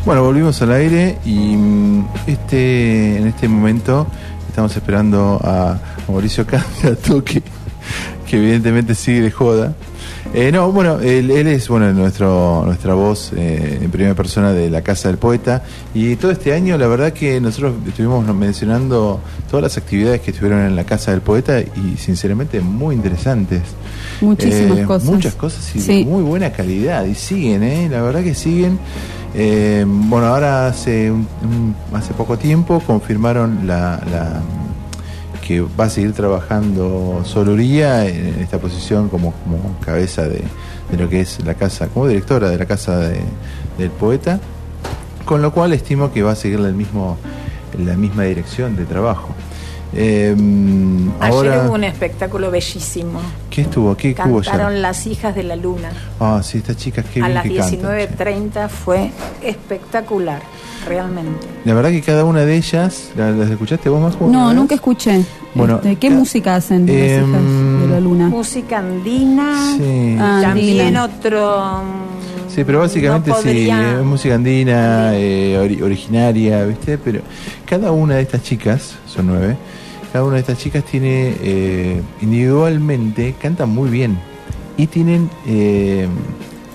Bueno, volvimos al aire y mm, este, en este momento estamos esperando a Mauricio *laughs* Candidato que, que evidentemente sigue de joda. Eh, no, bueno, él, él es bueno nuestro nuestra voz eh, en primera persona de la Casa del Poeta y todo este año la verdad que nosotros estuvimos mencionando todas las actividades que estuvieron en la Casa del Poeta y sinceramente muy interesantes. Muchísimas Eh, cosas. Muchas cosas y Sí. de muy buena calidad y siguen, ¿eh? la verdad que siguen. Eh, bueno, ahora hace un- un- hace poco tiempo confirmaron la, la- que va a seguir trabajando Soluría en esta posición como, como cabeza de, de lo que es la casa, como directora de la casa de- del poeta, con lo cual estimo que va a seguir el mismo, la misma dirección de trabajo. Eh, Ayer ahora, hubo un espectáculo bellísimo. ¿qué estuvo? ¿Qué hubo? Cantaron Las hijas de la luna. Ah, sí, estas chicas qué a bien las que cantan, che. 19.30 fue espectacular, realmente. La verdad que cada una de ellas, ¿la- ¿las escuchaste vos más? No, nunca escuché. Bueno, Este, ¿Qué ca- música hacen las Em, hijas de la luna? Música andina, Sí. Ah, también andina. otro... Sí, pero básicamente no sí, es música andina, eh, ori- originaria, ¿viste? Pero cada una de estas chicas, son nueve, cada una de estas chicas tiene eh, individualmente, cantan muy bien y tienen,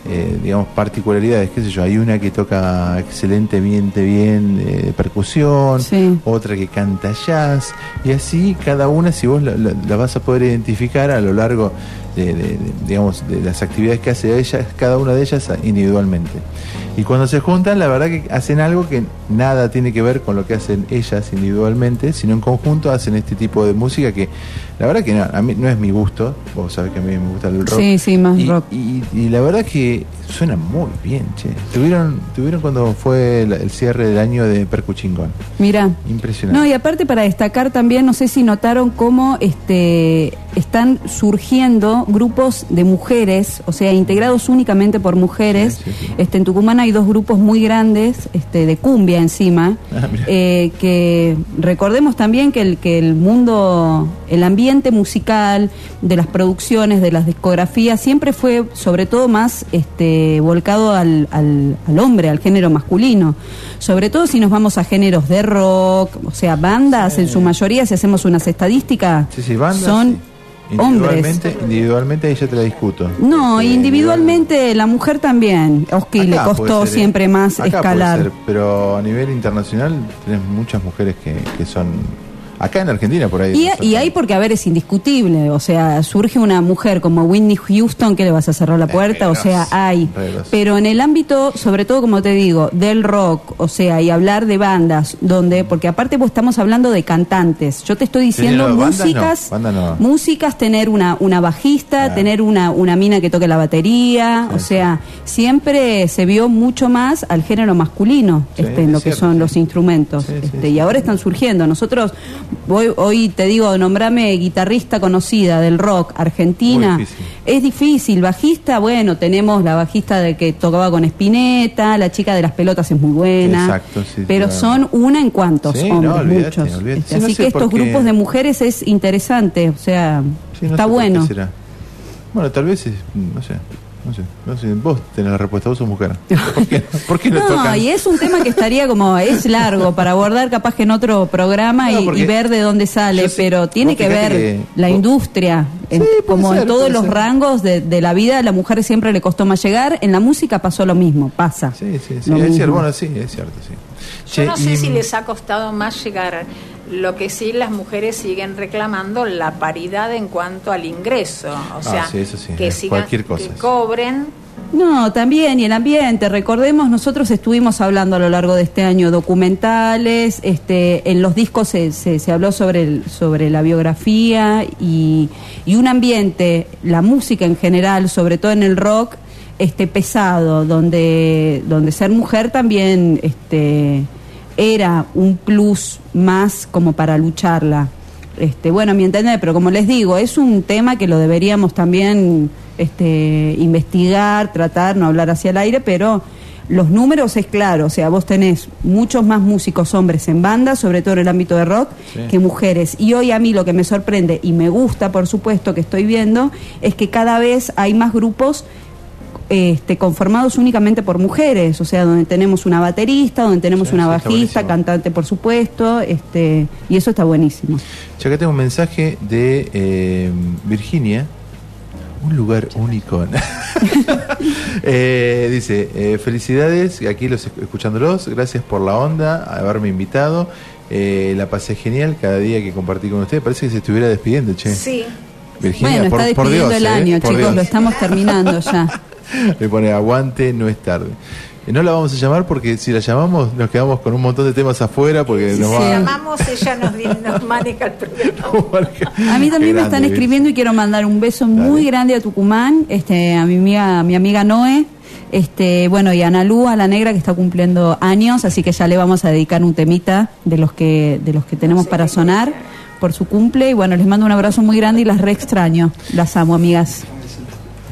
eh, digamos, particularidades, qué sé yo, hay una que toca excelentemente bien eh, percusión, Sí. otra que canta jazz, y así cada una, si vos la, la- la vas a poder identificar a lo largo de, de- de, digamos, de las actividades que hace ella, cada una de ellas individualmente. Y cuando se juntan, la verdad que hacen algo que nada tiene que ver con lo que hacen ellas individualmente, sino en conjunto hacen este tipo de música que, la verdad que no, a mí no es mi gusto, vos sabés que a mí me gusta el rock. Sí, sí, más y, rock. Y, y la verdad que suena muy bien, che. Tuvieron, tuvieron cuando fue el, el cierre del año de Percuchingón. Mira. Impresionante. No, y aparte para destacar también, no sé si notaron cómo este, están surgiendo grupos de mujeres, o sea, integrados únicamente por mujeres. Sí, sí, sí. Este, en Tucumán hay dos grupos muy grandes, este, de cumbia encima, Ah, eh, que recordemos también que el, que el mundo, el ambiente musical, de las producciones, de las discografías, siempre fue sobre todo más este, volcado al, al, al hombre, al género masculino. Sobre todo si nos vamos a géneros de rock, o sea, bandas en su mayoría, si hacemos unas estadísticas, Sí, sí, bandas, son Individualmente, individualmente ahí ya te la discuto. No, Este, individualmente la mujer también. Oski le costó ser, ¿eh? siempre más Acá puede escalar. ser, pero a nivel internacional tenés muchas mujeres que, que son Acá en Argentina por ahí. Y, y hay porque, a ver, es indiscutible. O sea, surge una mujer como Whitney Houston que le vas a cerrar la puerta. O sea, hay. Pero en el ámbito, sobre todo, como te digo, del rock, o sea, y hablar de bandas, donde, porque aparte pues, estamos hablando de cantantes. Yo te estoy diciendo no, músicas, banda no. músicas, tener una, una bajista, tener una, una mina que toque la batería. Sí, o sea, siempre se vio mucho más al género masculino este, en es lo que cierto, son los instrumentos. Este, y ahora están surgiendo. Nosotros, hoy, hoy te digo, nombrame guitarrista conocida del rock argentina. Difícil. Es difícil. Bajista, bueno, tenemos la bajista de que tocaba con Spinetta, la chica de las pelotas es muy buena. Exacto, sí, pero claro. son una en cuantos Sí, no, hombres, muchos. Este, Sí, no así sé que estos qué- grupos de mujeres es interesante. O sea, no está sé bueno. será. Bueno, tal vez, es- no sé, no sé, no sé. Vos tenés la respuesta, vos sos mujer. *laughs* ¿Por qué, por qué no, No, tocan? y es un tema que estaría como, es largo para abordar capaz que en otro programa No, y- ver de dónde sale, sé- pero tiene que ver que la vos- industria, en- Sí, como en todos los ser. rangos de, de la vida, a la mujer siempre le costó más llegar, en la música pasó lo mismo, pasa. Sí, sí, sí, es cierto, bueno, sí, es cierto, sí. Yo Che, no sé y- si les ha costado más llegar. Lo que sí, las mujeres siguen reclamando la paridad en cuanto al ingreso. O sea, Ah, sí, eso sí, que sigan, cualquier cosa. que cobren. No, también, y el ambiente. Recordemos, nosotros estuvimos hablando a lo largo de este año documentales, este, en los discos se, se, se habló sobre, el- sobre la biografía y, y un ambiente, la música en general, sobre todo en el rock, este, pesado, donde, donde ser mujer también este, era un plus más como para lucharla. Este, bueno, a mi entender, pero como les digo, es un tema que lo deberíamos también este, investigar, tratar, no hablar hacia el aire, pero los números es claro, o sea, vos tenés muchos más músicos hombres en banda, sobre todo en el ámbito de rock, Sí. que mujeres. Y hoy a mí lo que me sorprende y me gusta, por supuesto, que estoy viendo, es que cada vez hay más grupos este, conformados únicamente por mujeres, o sea, donde tenemos una baterista, donde tenemos Sí, una bajista, cantante, por supuesto, este, y eso está buenísimo. Ya acá tengo un mensaje de eh, Virginia. Un lugar único. *laughs* Eh, dice, eh, felicidades, aquí los esc- escuchándolos, gracias por la onda, haberme invitado. Eh, la pasé genial cada día que compartí con ustedes. Parece que se estuviera despidiendo, che. Sí. Virginia, bueno, por, está por despidiendo Dios, el año, chicos, Dios. lo estamos terminando ya. *laughs* *laughs* Le pone aguante, no es tarde. No la vamos a llamar porque si la llamamos nos quedamos con un montón de temas afuera porque Si nos va llamamos, ella nos, nos maneja el programa. *laughs* A mí también me están escribiendo y quiero mandar un beso muy grande a Tucumán, este, a mi amiga, a mi amiga Noé, este, bueno, y a Analú, a la negra que está cumpliendo años, así que ya le vamos a dedicar un temita de los que, de los que tenemos para sonar por su cumple. Y bueno, les mando un abrazo muy grande y las re extraño. Las amo, amigas.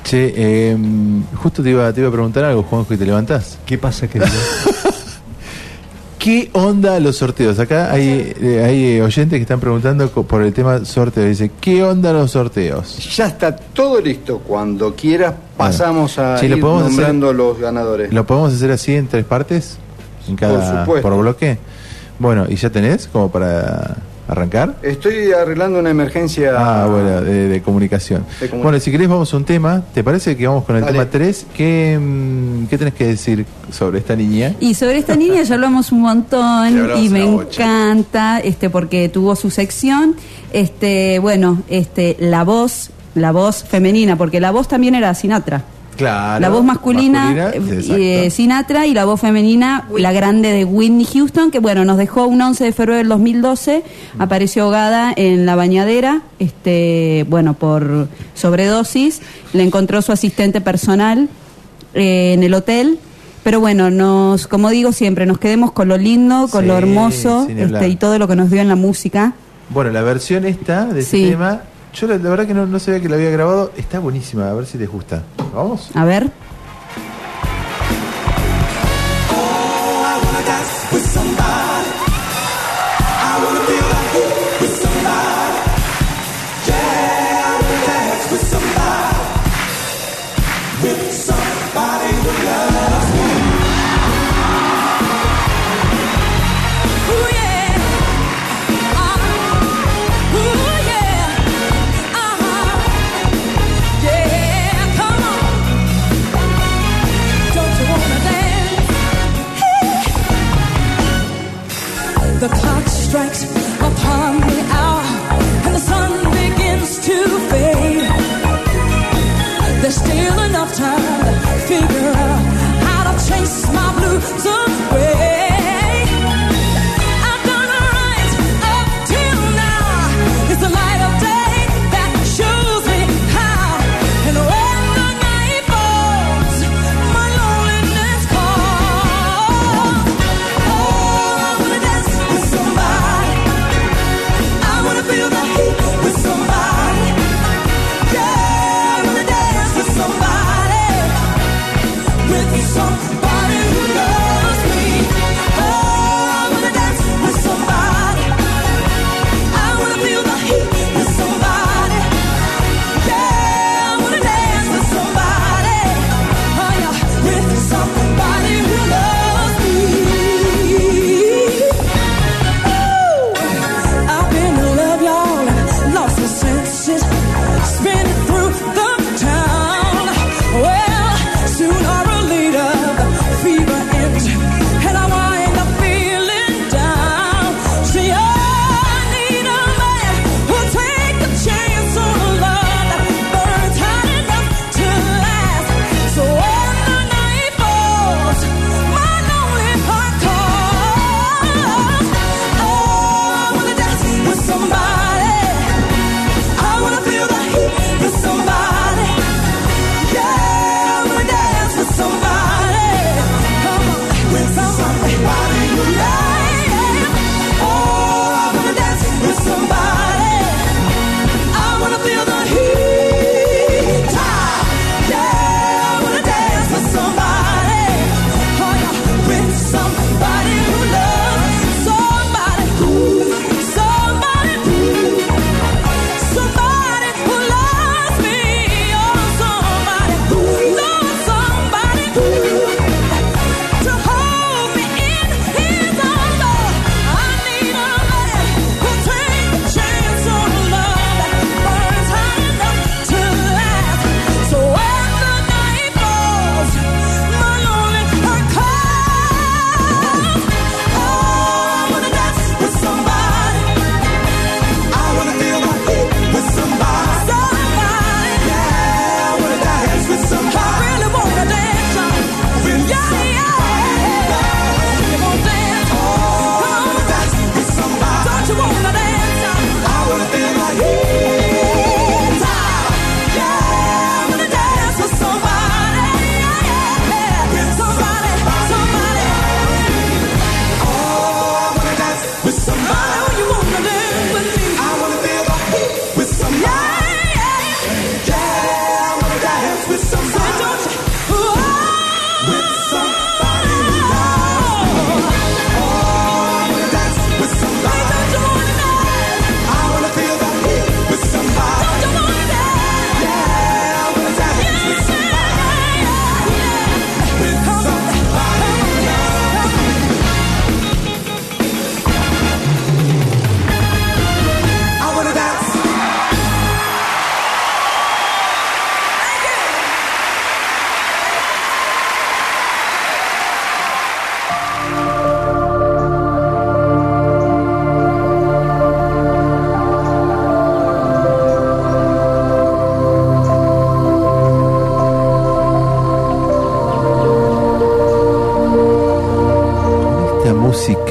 Che, eh, justo te iba, te iba a preguntar algo, Juanjo, y te levantás. ¿Qué pasa, querido? *laughs* ¿Qué onda los sorteos? Acá hay, eh, hay eh, oyentes que están preguntando co- por el tema sorteo. Dice, ¿qué onda los sorteos? Ya está todo listo. Cuando quieras pasamos a Sí, lo ir podemos hacer- nombrando los ganadores. ¿Lo podemos hacer así en tres partes? ¿En cada, Por supuesto. por bloque? Bueno, ¿y ya tenés como para arrancar? Estoy arreglando una emergencia. Ah, bueno, de, de comunicación. De comunicación. Bueno, si querés vamos a un tema. ¿Te parece que vamos con el Dale. tema 3? ¿Qué, mm, ¿Qué tenés que decir sobre esta niña? Y sobre esta niña ya hablamos un montón y me encanta, este, porque tuvo su sección, este, bueno, este, la voz, la voz femenina, porque la voz también era Sinatra. Claro. la voz masculina, masculina, eh, eh, Sinatra y la voz femenina, la grande de Whitney Houston, que bueno, nos dejó un 11 de febrero del 2012, apareció ahogada en la bañadera, este, bueno, por sobredosis, le encontró su asistente personal eh, en el hotel. Pero bueno, nos, como digo siempre, nos quedemos con lo lindo, con lo hermoso este, y todo lo que nos dio en la música. Bueno, la versión esta de este Sí. tema, yo la, verdad que no, no sabía que la había grabado, está buenísima, a ver si les gusta. ¿Vamos? A ver. So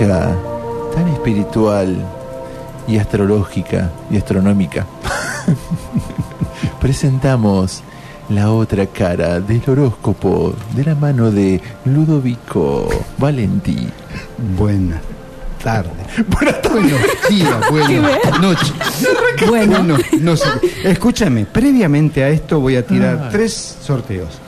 tan espiritual y astrológica y astronómica, *laughs* presentamos la otra cara del horóscopo de la mano de Ludovico Valenti. Buenas tardes. Buenas tardes. Buenos días, *laughs* buenas noches. Bueno. No, no sé. Escúchame, previamente a esto voy a tirar Ah. tres sorteos.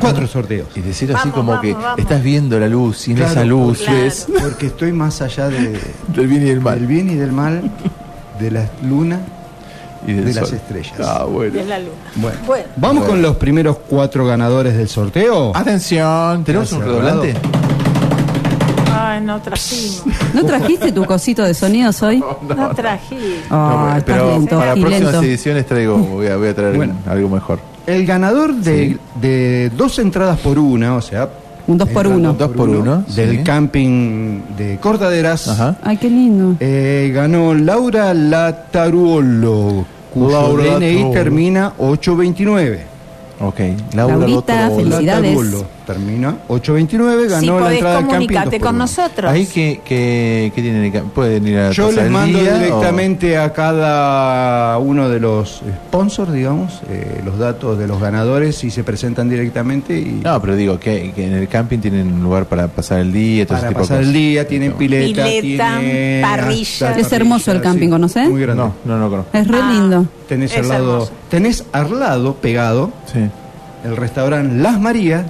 Cuatro sorteos. Y decir así Vamos, como vamos, que vamos. estás viendo la luz y en Claro, esa luz claro. ves Porque estoy más allá de, *laughs* del bien y del mal. del bien y del mal, de la luna y del de las estrellas. Ah, bueno. De la luna. Bueno, Bueno. vamos Bueno. con los primeros cuatro ganadores del sorteo. Atención, ¿tenemos un redoblante? Ay, no trajimos. ¿No trajiste tu cosito de sonidos hoy? *laughs* No trajimos. Ah, estás pero lento para y próximas lento. ediciones traigo, voy a, voy a traer Bueno. algo mejor. El ganador de, Sí. de dos entradas por una, o sea, Un dos por entradas uno. Dos por uno, del sí. camping de Cortaderas, Ajá. Ay, qué lindo. eh, ganó Laura Lataruolo, cuyo Laura DNI Lataruolo. termina 829. Ok. Laura Laurita, felicidades. Lataruolo termina 829, ganó Si la podés entrada al por con uno. nosotros. Ahí que, que, que tienen, que- pueden ir a Yo les el mando día, directamente a cada uno de los sponsors, digamos, eh, los datos de los ganadores y se presentan directamente y No, pero digo que, que en el camping tienen un lugar para pasar el día, todo ese para tipo de pasar el cosas. día, tienen pileta, Pileta, tiene parrilla. Es hermoso el camping, sí, ¿conocés? Muy grande. No, no, no conozco. Es re Ah. lindo. Tenés al lado, tenés al lado pegado Sí. el restaurante Las Marías,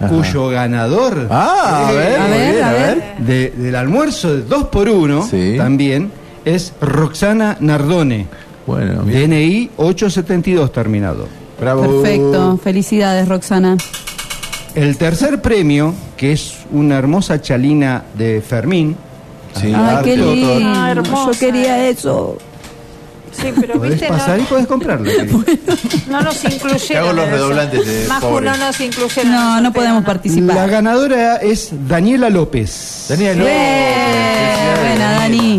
Ajá. cuyo ganador Ah, a ver, A muy ver, bien, a ver. de- del almuerzo de dos por uno Sí. también es Roxana Nardone. Bueno, bien. DNI 872 terminado. Bravo. Perfecto. Felicidades, Roxana. El tercer premio, que es una hermosa chalina de Fermín. Sí, Ay, arte, qué lindo. Ah. Yo quería eso. Sí, pero Podés viste, pasar y no, podés comprarlo. querido. no nos incluyeron. Te hago los redoblantes de pobre. uno nos incluyeron. No, no podemos participar. La ganadora es Daniela López. Daniel, Bien. felicidades. Buena, Dani.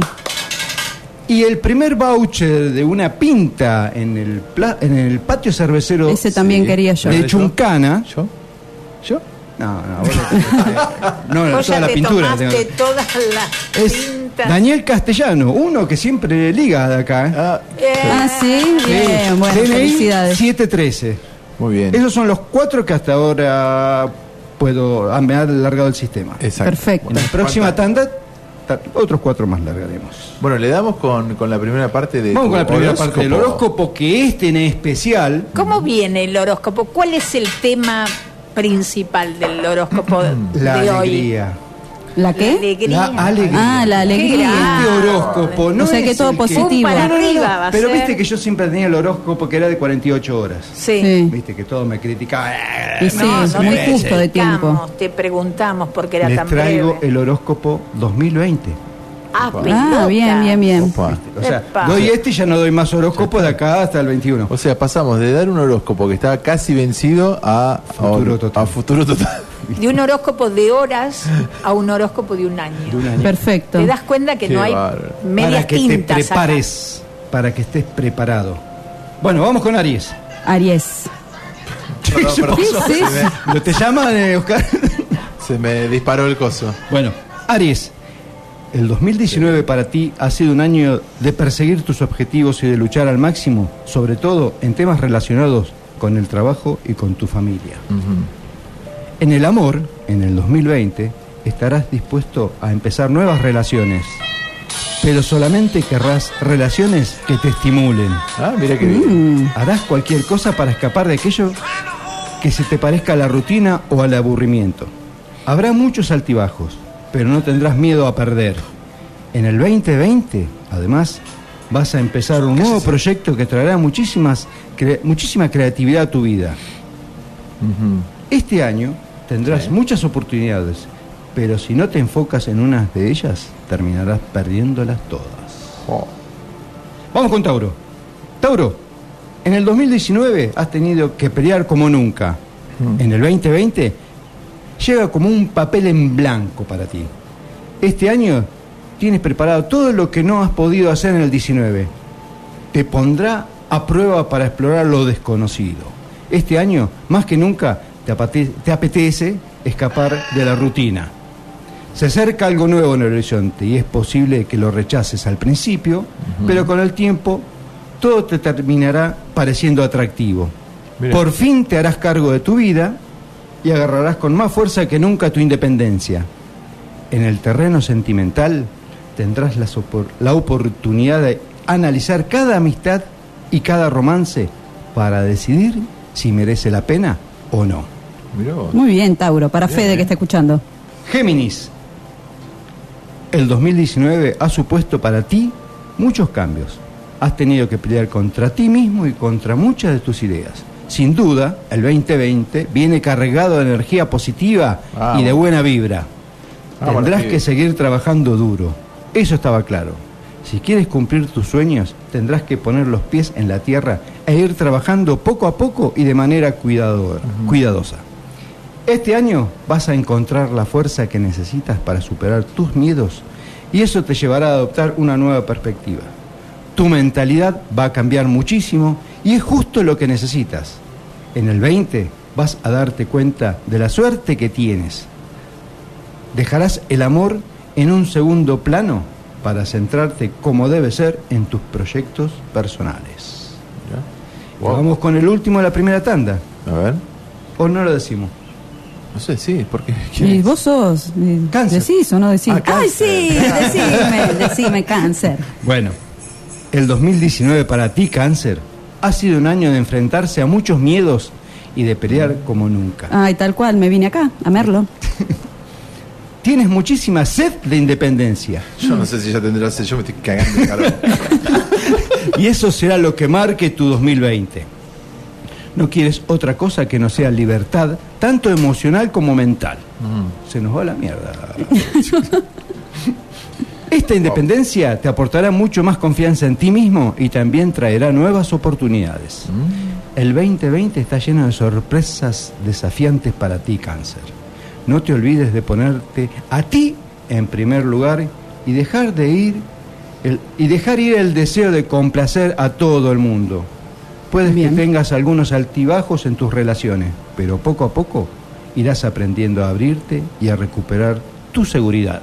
Y el primer voucher de una pinta en el, pla- en el patio cervecero Ese también Sí. quería yo. de Chuncana. ¿Yo? ¿Yo? No, no, vos no te- *laughs* no, no, toda la pintura. todas las Es Daniel Castellano, uno que siempre liga de acá. ¿eh? Ah, Eh, Ah, sí. Bien, bueno, DNI felicidades. 713. muy bien. Esos son los cuatro que hasta ahora puedo. ah, me ha alargado el sistema. Exacto. Perfecto. En la próxima tanda, ta- otros cuatro más largaremos. Bueno, le damos con, con la primera parte de. Vamos con la primera horóscopo. parte del horóscopo, que este en especial. ¿Cómo viene el horóscopo? ¿Cuál es el tema principal del horóscopo La de hoy? alegría. ¿La La qué? alegría. La alegría. Ah, la alegría. Este horóscopo no O sea que es todo positivo. Para No, no, Pero ser. viste que yo siempre tenía el horóscopo que era de 48 horas. Sí. Sí. Viste que todo me criticaba. Y sí, No, no muy te justo de tiempo. Te preguntamos porque era Les tan traigo breve. el horóscopo 2020. Ah, Ah, bien, bien, bien. Opa. O sea, Epa. doy este y ya no doy más horóscopos de acá hasta el 21. O sea, pasamos de dar un horóscopo que estaba casi vencido a Futuro a- total. a futuro total. De un horóscopo de horas a un horóscopo de un año. De un año. Perfecto. Te das cuenta que Qué no hay bárbaro. medias para que te tintas acá. prepares, para que estés preparado. Bueno, vamos con Aries. Aries. Perdón, perdón. Sí, sí. Se, me, ¿Lo te llaman, eh, Oscar? se me disparó el coso. bueno, Aries. El 2019 para ti ha sido un año de perseguir tus objetivos y de luchar al máximo, sobre todo en temas relacionados con el trabajo y con tu familia. En el amor, en el 2020, estarás dispuesto a empezar nuevas relaciones, pero solamente querrás relaciones que te estimulen. Ah, mira qué bien. Harás cualquier cosa para escapar de aquello que se te parezca a la rutina o al aburrimiento. Habrá muchos altibajos, pero no tendrás miedo a perder. En el 2020, además, vas a empezar un nuevo proyecto que traerá muchísimas, cre- muchísima creatividad a tu vida. Este año tendrás muchas oportunidades, pero si no te enfocas en unas de ellas, terminarás perdiéndolas todas. Oh. Vamos con Tauro. Tauro, en el 2019 has tenido que pelear como nunca. En el 2020 llega como un papel en blanco para ti. Este año tienes preparado todo lo que no has podido hacer en el 19. Te pondrá a prueba para explorar lo desconocido. Este año, más que nunca, te apetece escapar de la rutina. Se acerca algo nuevo en el horizonte y es posible que lo rechaces al principio, pero con el tiempo todo te terminará pareciendo atractivo. Mira. Por fin te harás cargo de tu vida y agarrarás con más fuerza que nunca tu independencia. En el terreno sentimental tendrás la, la oportunidad de analizar cada amistad y cada romance para decidir si merece la pena o no. Muy bien, Tauro, para Bien, Fede eh. que está escuchando. Géminis, el 2019 ha supuesto para ti muchos cambios. Has tenido que pelear contra ti mismo y contra muchas de tus ideas. Sin duda, el 2020 viene cargado de energía positiva Ah, y de buena vibra. Ah, Tendrás que seguir trabajando duro. Eso estaba claro. Si quieres cumplir tus sueños, tendrás que poner los pies en la tierra e ir trabajando poco a poco y de manera cuidadosa. Este año vas a encontrar la fuerza que necesitas para superar tus miedos y eso te llevará a adoptar una nueva perspectiva. Tu mentalidad va a cambiar muchísimo y es justo lo que necesitas. En el 20 vas a darte cuenta de la suerte que tienes. Dejarás el amor en un segundo plano para centrarte como debe ser en tus proyectos personales. Wow. Vamos con el último de la primera tanda. A ver. ¿O no lo decimos? No sé, sí, porque. Y vos sos. eh, Cáncer. ¿Decís o no decís? Ah, Ay, sí, decime, decime cáncer. Bueno, el 2019 para ti, cáncer, ha sido un año de enfrentarse a muchos miedos y de pelear como nunca. Ay, tal cual, me vine acá a Merlo. *laughs* Tienes muchísima sed de independencia Yo no sé si ya tendrá sed, yo me estoy cagando de calor. *laughs* y eso será lo que marque tu 2020. No quieres otra cosa que no sea libertad, tanto emocional como mental. Se nos va la mierda. *laughs* Esta independencia te aportará mucho más confianza en ti mismo y también traerá nuevas oportunidades. El 2020 está lleno de sorpresas desafiantes para ti, cáncer. No te olvides de ponerte a ti en primer lugar y dejar de ir el- y dejar ir el deseo de complacer a todo el mundo. Puedes Bien. que tengas algunos altibajos en tus relaciones, pero poco a poco irás aprendiendo a abrirte y a recuperar tu seguridad.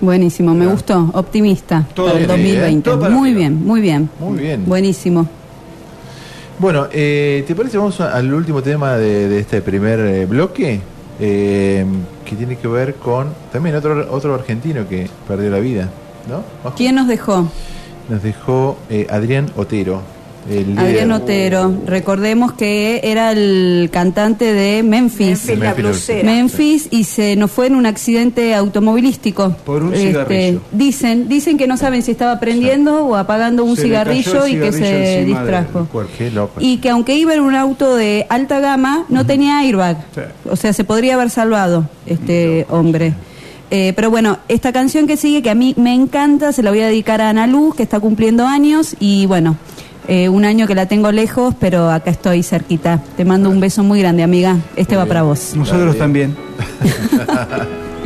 Buenísimo, me gustó. Optimista Todo para el bien, 2020. todo para muy arriba. bien, muy bien. Muy bien. Buenísimo. Bueno, eh, ¿te parece? Vamos a- al último tema de, de este primer eh, bloque, eh, que tiene que ver con también otro, otro argentino que perdió la vida, ¿no? ¿Quién nos dejó? Nos dejó eh, Adrián Otero. Adrián Otero. Recordemos que era el cantante de Memphis. Memphis, la Memphis, blusera. Memphis y se nos fue en un accidente automovilístico. Este, Por un cigarrillo. Dicen, dicen que no saben si estaba prendiendo o apagando un cigarrillo y que se del distrajo. Y que aunque iba en un auto de alta gama, no tenía airbag. Sí. O sea, se podría haber salvado este hombre. Eh, pero bueno, esta canción que sigue, que a mí me encanta, se la voy a dedicar a Ana Luz, que está cumpliendo años. Y bueno, eh, un año que la tengo lejos, pero acá estoy cerquita. Te mando un beso muy grande, amiga. Este va para vos. Nosotros también. *laughs*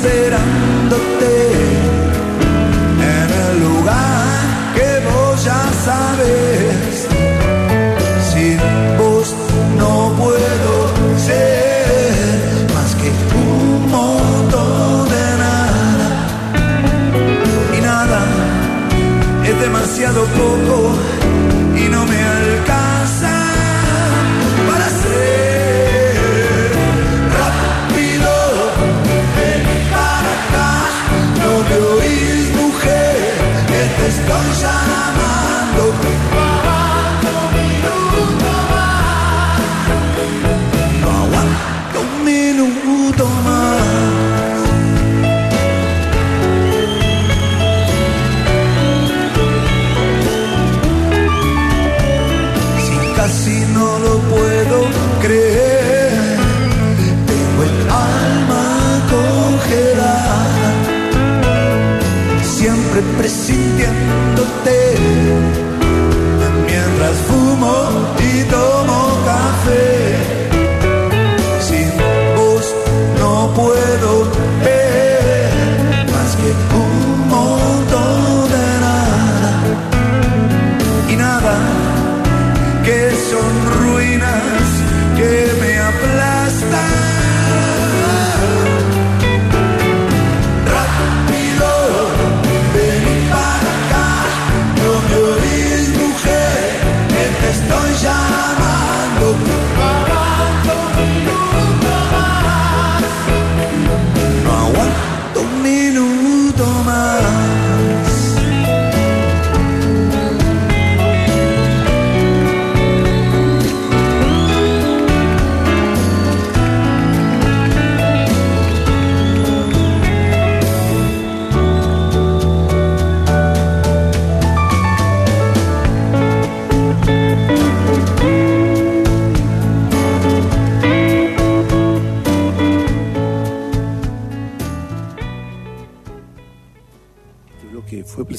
esperándote. En el lugar que vos ya sabes. Sin vos no puedo ser más que un montón de nada. Y nada es demasiado poco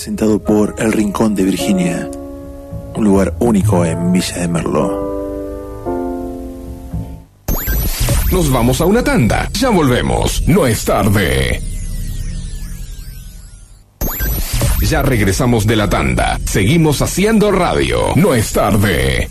presentado por El Rincón de Virginia, un lugar único en Villa de Merlo. Nos vamos a una tanda. Ya volvemos. No es tarde. Ya regresamos de la tanda. Seguimos haciendo radio. No es tarde.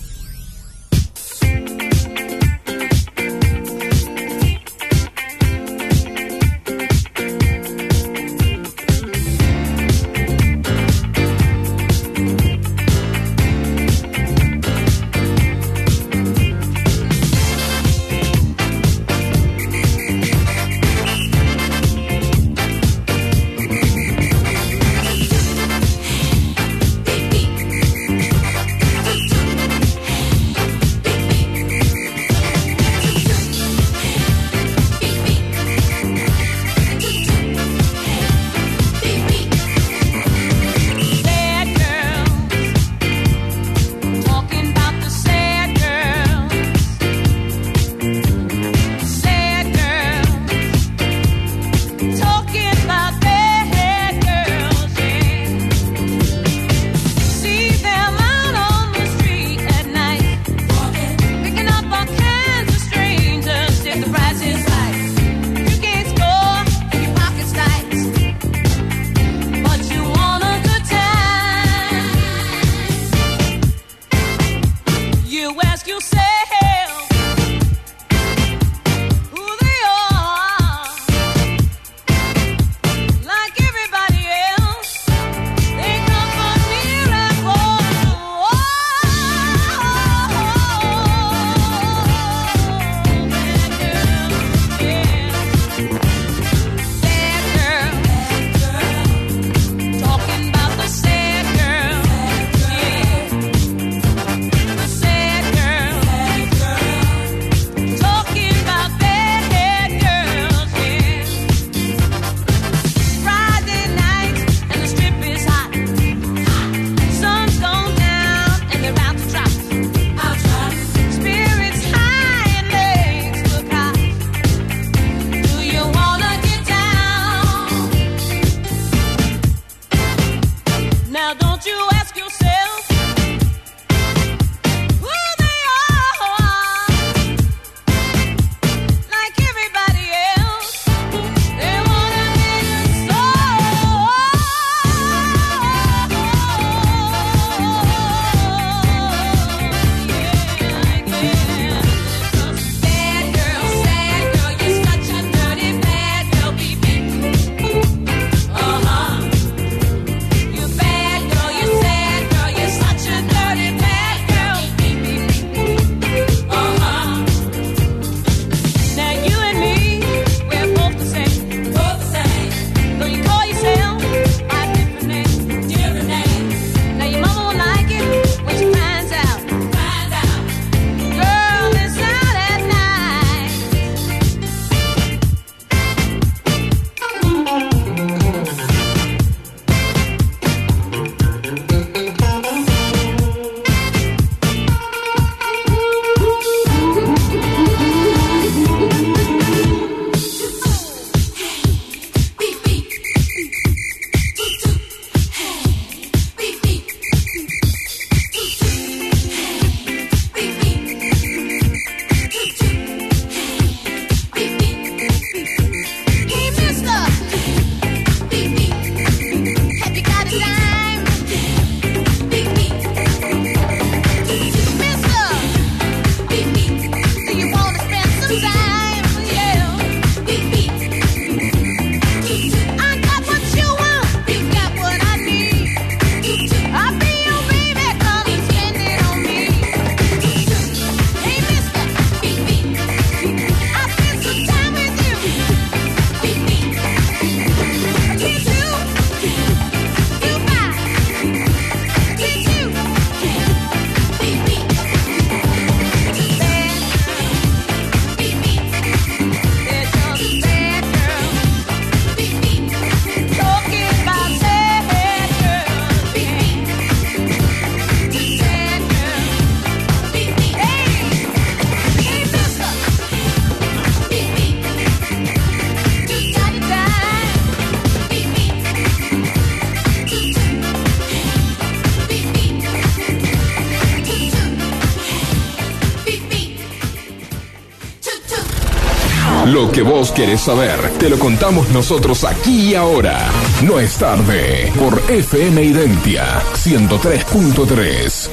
Lo que vos querés saber, te lo contamos nosotros aquí y ahora. No es tarde, por FM Identia 103.3.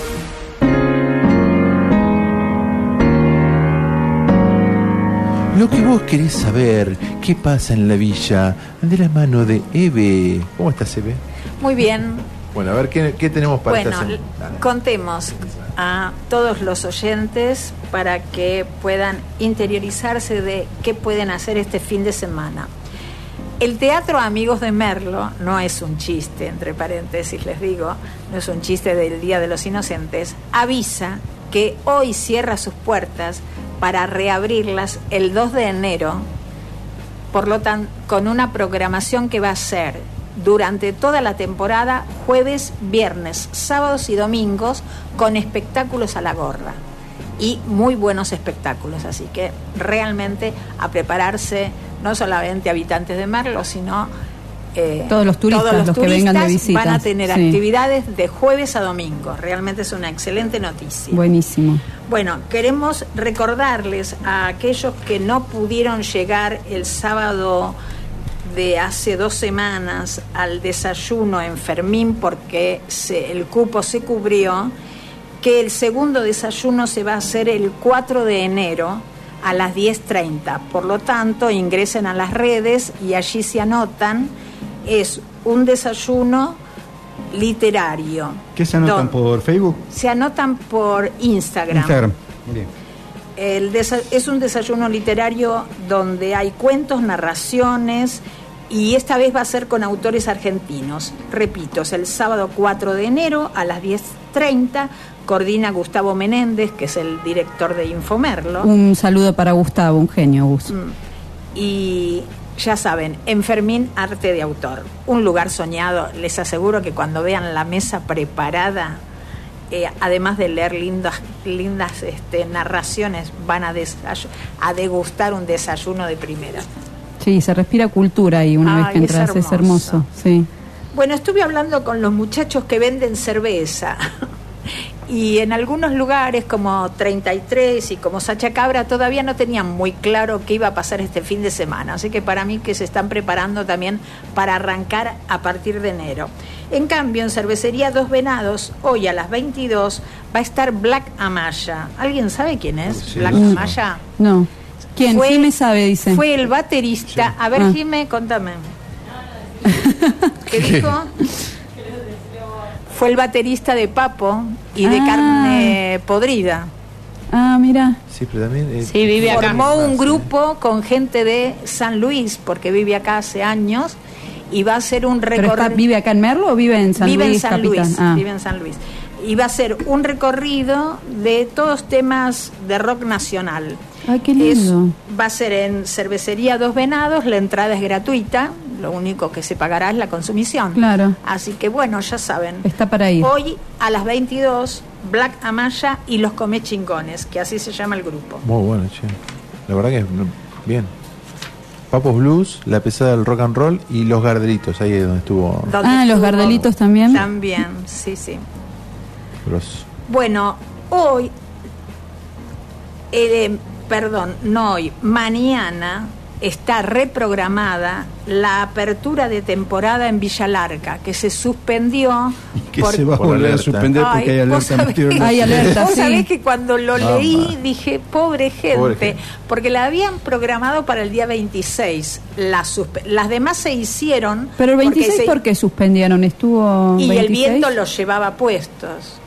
Lo que vos querés saber, qué pasa en la villa, de la mano de Eve. ¿Cómo estás, Eve? Muy bien. Bueno, a ver, ¿qué, qué tenemos para Bueno, esta contemos a todos los oyentes para que puedan interiorizarse de qué pueden hacer este fin de semana. El Teatro Amigos de Merlo no es un chiste, entre paréntesis les digo, no es un chiste del Día de los Inocentes, avisa que hoy cierra sus puertas para reabrirlas el 2 de enero por lo tanto, con una programación que va a ser durante toda la temporada, jueves, viernes, sábados y domingos, con espectáculos a la gorra. Y muy buenos espectáculos, así que realmente a prepararse, no solamente habitantes de Merlo, sino eh, Todos los turistas, los que vengan de turistas Van a tener sí. actividades de jueves a domingo. Realmente es una excelente noticia. Buenísimo. Bueno, queremos recordarles a aquellos que no pudieron llegar el sábado de hace dos semanas al desayuno en Fermín porque se- el cupo se cubrió, que el segundo desayuno se va a hacer el 4 de enero a las 10.30. Por lo tanto, ingresen a las redes y allí se anotan. Es un desayuno literario. ¿Qué se anotan por Facebook? se anotan por Instagram. Instagram. Bien. El es un desayuno literario donde hay cuentos, narraciones y esta vez va a ser con autores argentinos. Repito, es el sábado 4 de enero a las 10.30. Coordina Gustavo Menéndez, que es el director de Infomerlo. Un saludo para Gustavo, un genio, Gus. Y ya saben, Enfermín Arte de Autor. Un lugar soñado. Les aseguro que cuando vean la mesa preparada, eh, además de leer lindas, lindas este, narraciones, van a, a degustar un desayuno de primera. Sí, se respira cultura ahí una Ay, vez que es entras, es hermoso. hermoso. Sí. Bueno, estuve hablando con los muchachos que venden cerveza. *laughs* Y en algunos lugares como 33 y como Sacha Cabra todavía no tenían muy claro qué iba a pasar este fin de semana. Así que para mí que se están preparando también para arrancar a partir de enero. En cambio, en Cervecería Dos Venados, hoy a las 22 va a estar Black Amaya. ¿Alguien sabe quién es Sí, Black no. Amaya? No. ¿Quién? Fue- Jimé sabe, dice. Fue el baterista. A ver, Ah. Jimé, contame. *laughs* ¿Qué dijo? *laughs* Fue el baterista de Papo y de Ah. Carne Podrida. Ah, mira. Sí, pero también. eh, Sí, vive acá. Formó Ah, un sí. grupo con gente de San Luis, porque vive acá hace años, y va a ser un ¿Pero está- recorrido. vive acá en Merlo o vive en San vive Luis, en San capital? Luis, Ah. vive en San Luis. Y va a ser un recorrido de todos temas de rock nacional. Ay, qué Es- lindo. va a ser en Cervecería Dos Venados, la entrada es gratuita, lo único que se pagará es la consumición. Claro. Así que bueno, ya saben. Está para ir. Hoy a las 22, Black Amaya y los Come Chingones, que así se llama el grupo. Muy bueno, che. La verdad que no, bien. Papos Blues, La Pesada del Rock and Roll y Los Gardelitos, ahí es donde estuvo Ah, los gardelitos también. También, sí, sí. Grosso. Bueno, hoy, eh, perdón, no hoy, mañana está reprogramada la apertura de temporada en Villa Larga, que se suspendió. Que por- se va a volver a suspender porque hay vos alerta sabés que- meteorológica. Hay alerta, Vos sí. sabés que cuando lo leí dije, pobre gente, Pobre gente. porque la habían programado para el día 26. La suspe- las demás se hicieron. Pero el porque 26, se- ¿por qué suspendieron? ¿Estuvo Y el 26? viento los llevaba puestos.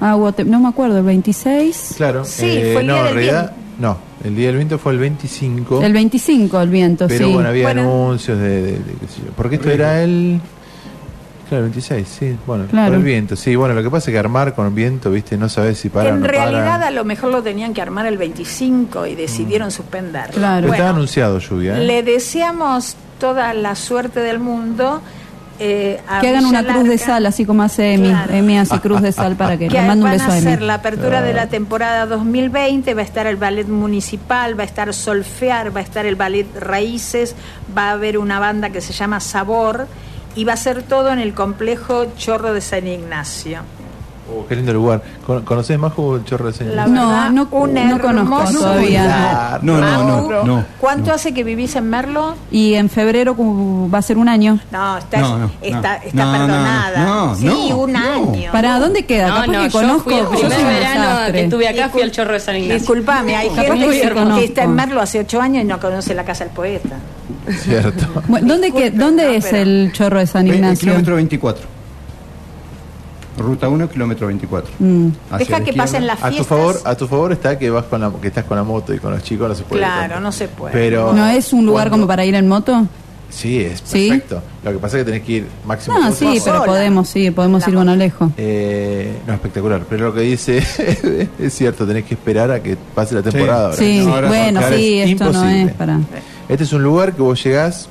Ah, no me acuerdo, el 26. Claro. Sí, eh, fue el no, día en del realidad, viento. no. El día del viento fue el 25. El 25, el viento, pero sí. bueno, había Bueno. anuncios de, de- de qué sé yo. Porque esto era el. Claro, el 26, sí. Bueno, Claro. por el viento. Sí, bueno, lo que pasa es que armar con viento, viste, no sabes si para o en no realidad para. a lo mejor lo tenían que armar el 25 y decidieron suspenderlo. Claro. Pero estaba Bueno, anunciado lluvia, ¿eh? le deseamos toda la suerte del mundo. Eh, a Que hagan una cruz de sal, así como hace Emi. Claro. Emi hace cruz de sal para que que le mando un van beso a a Emi. hacer la apertura de la temporada 2020, va a estar el ballet municipal, va a estar Solfear, va a estar el ballet Raíces, va a haber una banda que se llama Sabor y va a ser todo en el complejo Chorro de San Ignacio. Oh, qué lindo lugar. ¿Con- ¿Conocés más el chorro de San La Ignacio? verdad, no, un no conozco todavía. No, no, no, no. ¿Cuánto hace que vivís en Merlo? Y en febrero va a ser un año. No, está, No, no, está, no. está No, no, perdonada. no, sí, no, un no. año. ¿Para dónde queda? No, Capaz no, que yo conozco. fui el yo primer verano desastre. que estuve acá, fui al Chorro de San Ignacio. Disculpame, hay gente que está en Merlo hace ocho años y no conoce la casa del poeta. Cierto. Bueno, ¿Dónde, que- Disculpe, ¿dónde no, es pero- el chorro de San Ignacio? Kilómetro 24. Ruta 1, kilómetro 24. Mm. Deja la que pasen las A tu fiestas. favor, a tu favor está que vas con la que estás con la moto y con los chicos no se puede. Claro, no se puede. Pero ¿No es un lugar como para ir en moto? Sí, es Sí. perfecto. Lo que pasa es que tenés que ir máximo No, sí, pero sola. podemos, sí, podemos La ir bueno lejos. Eh, no, espectacular. Pero lo que dice *laughs* es cierto, tenés que esperar a que pase la temporada. ahora. Sí, No, ahora bueno, sí, es esto no es para... Este es un lugar que vos llegás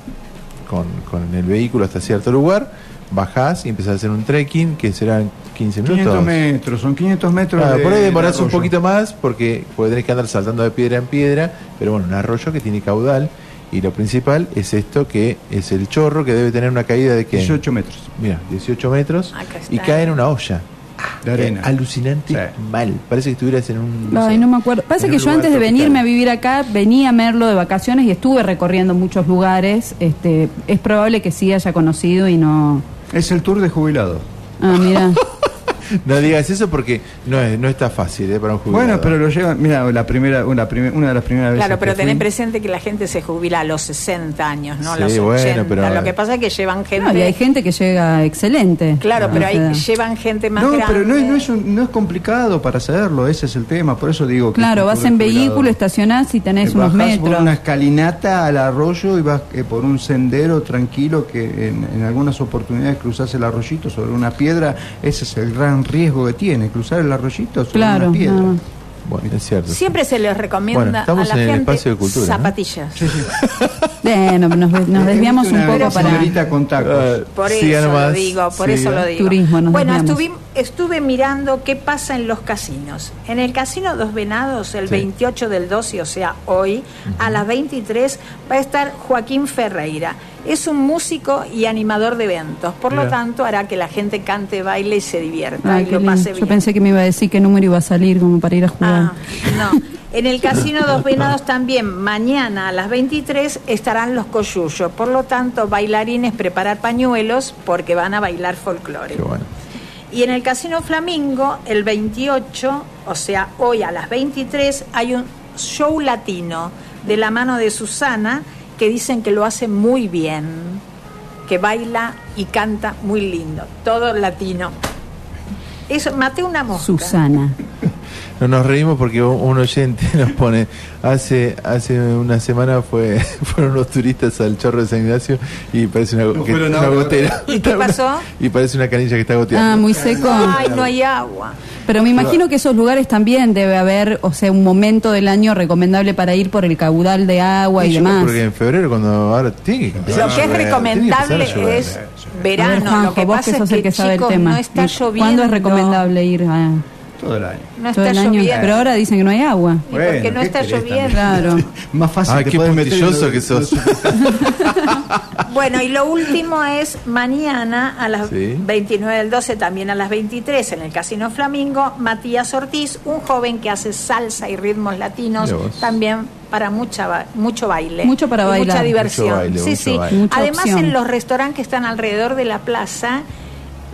con, con el vehículo hasta cierto lugar, bajás y empezás a hacer un trekking que serán 15 minutos. 500 metros, son 500 metros. Ah, de- por ahí demorás de un poquito más porque tenés que andar saltando de piedra en piedra, pero bueno, un arroyo que tiene caudal y lo principal es esto que es el chorro que debe tener una caída de que 18 metros Mira, 18 metros y cae en una olla. de arena. Eh, alucinante Sí. mal. Parece que estuvieras en un. Ay, sé, no me acuerdo. Pasa que yo antes de venirme a vivir acá, venía a Merlo de vacaciones y estuve recorriendo muchos lugares. Este, es probable que sí haya conocido y no... Es el tour de jubilado. Ah, mira. *laughs* No digas eso porque no, es, no está fácil eh, para un jubilado. Bueno, pero lo llevan. Mira, la primera, una, una de las primeras veces. Claro, pero tenés fui- presente que la gente se jubila a los 60 años, no a Sí, los 80. bueno, pero- Lo que pasa es que llevan gente. No, y hay gente que llega excelente. Claro, pero O hay, sea, llevan gente más No, grande. pero no es, no, es un- no es complicado para hacerlo, ese es el tema, por eso digo que. Claro, vas en vehículo, estacionás y tenés Eh, unos bajás por metros. una escalinata al arroyo y vas eh, por un sendero tranquilo que en, en algunas oportunidades cruzás el arroyito sobre una piedra. Ese es el gran riesgo que tiene, cruzar el arroyito sobre Claro, una piedra. no. Bueno, es cierto. Siempre se les recomienda Bueno, estamos a la en el gente espacio de cultura, ¿no? zapatillas. *laughs* Bueno, nos, nos desviamos un poco para... señorita con tacos. Ah, Por eso lo digo, por siga. eso lo digo. Turismo, nos bueno, estuvi- estuve mirando qué pasa en los casinos. En el Casino Dos Venados, el Sí. 28 del 12, o sea, hoy, a las 23, va a estar Joaquín Ferreira. Es un músico y animador de eventos, por lo tanto hará que la gente cante, baile y se divierta y lo pase Yo bien. pensé que me iba a decir qué número iba a salir como para ir a jugar. Ah, no. En el Casino Dos Venados también, mañana a las 23 estarán los coyullos. Por lo tanto, bailarines preparar pañuelos porque van a bailar folclore. Qué bueno. Y en el Casino Flamingo, el 28, o sea, hoy a las 23, hay un show latino de la mano de Susana que dicen que lo hace muy bien, que baila y canta muy lindo, todo latino. Eso, maté una mosca. Susana. No nos reímos porque un oyente *laughs* nos pone hace hace una semana fue *laughs* fueron los turistas al chorro de San Ignacio y parece una, No que- fueron una ahora. gotera. ¿Y qué pasó? Y parece una canilla que está goteando. Ah, muy seco. Ay, no hay agua. Pero me imagino que esos lugares también debe haber, o sea, un momento del año recomendable para ir por el caudal de agua y, yo demás. Porque en febrero cuando ahora tiene que Lo que es recomendable que es ver, verano. Juanjo, lo que vos pasa que sos es que el que sabe chicos, el tema. no está lloviendo. ¿Cuándo es recomendable ir a Todo el año. No todo está el año? lloviendo. Pero ahora dicen que no hay agua. Y porque no ¿qué está querés lloviendo. Claro. *laughs* Más fácil Ah, te qué podés meter en puntilloso lo- que sos. *laughs* Bueno, y lo último es mañana a las Sí. 29 del 12, también a las 23, en el Casino Flamingo, Matías Ortiz, un joven que hace salsa y ritmos latinos, Mira vos. también para mucha ba- mucho baile. Mucho para y bailar. Mucha diversión. Mucho baile, sí, mucho sí. baile. Mucha Además, opción. en los restaurantes que están alrededor de la plaza,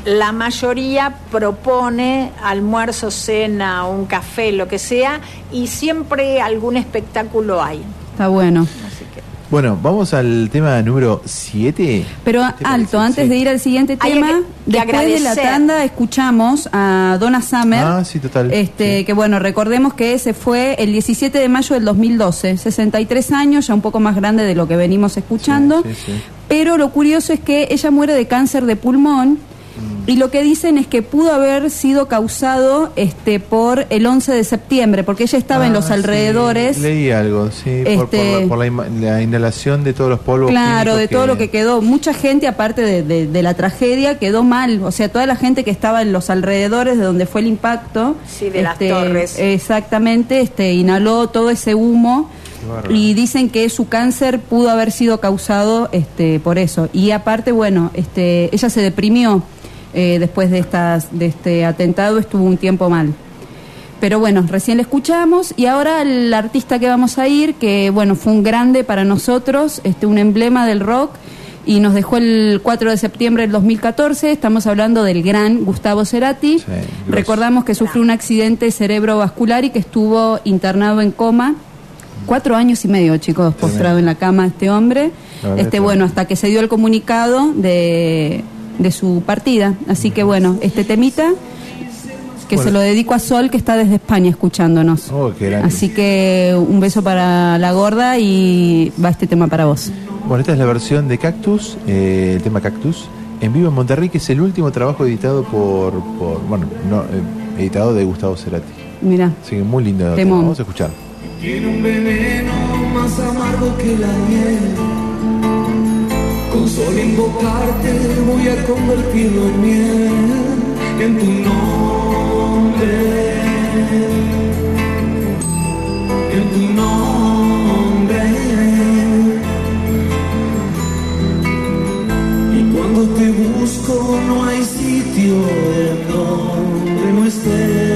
la mayoría propone almuerzo, cena, un café, lo que sea, y siempre algún espectáculo hay. Está bueno. Así que Bueno, vamos al tema número 7. Pero alto, antes de ir al siguiente tema, que- que después de la agradecer. tanda escuchamos a Donna Summer. Ah, sí, total. Este, Sí. que bueno, recordemos que ese fue el 17 de mayo del 2012, 63 años, ya un poco más grande de lo que venimos escuchando. Sí, sí, sí. Pero lo curioso es que ella muere de cáncer de pulmón. Y lo que dicen es que pudo haber sido causado este por el 11 de septiembre, porque ella estaba en Ah, los sí, alrededores. leí algo, sí, por, por Este- la, por la ima- la inhalación de todos los polvos. Claro, de todo lo que quedó. Mucha gente, aparte de, de- de la tragedia, quedó mal. O sea, toda la gente que estaba en los alrededores de donde fue el impacto. Sí, de las torres. Exactamente, este, inhaló todo ese humo. Y dicen que su cáncer pudo haber sido causado este, por eso. Y aparte, bueno, este, ella se deprimió. Eh, después de, estas, de este atentado estuvo un tiempo mal. Pero bueno, recién le escuchamos y ahora el artista que vamos a ir, que bueno, fue un grande para nosotros, este, un emblema del rock y nos dejó el 4 de septiembre del 2014, estamos hablando del gran Gustavo Cerati. Recordamos que sufrió un accidente cerebrovascular y que estuvo internado en coma. Cuatro años y medio, chicos, postrado en la cama este hombre. Este, bueno, hasta que se dio el comunicado de, de su partida. Así que bueno, este temita que Bueno. se lo dedico a Sol, que está desde España escuchándonos. Oh, qué grande. Así que un beso para la gorda y va este tema para vos. Bueno, esta es la versión de Cactus, eh, el tema Cactus, en vivo en Monterrey, que es el último trabajo editado por, por bueno, no, eh, editado de Gustavo Cerati. Mira, Así que muy lindo. tema. Vamos a escuchar. Tiene un veneno más amargo que la miel. Solo invocarte voy a convertirlo en miel, en tu nombre, en tu nombre. Y cuando te busco no hay sitio en donde no estés.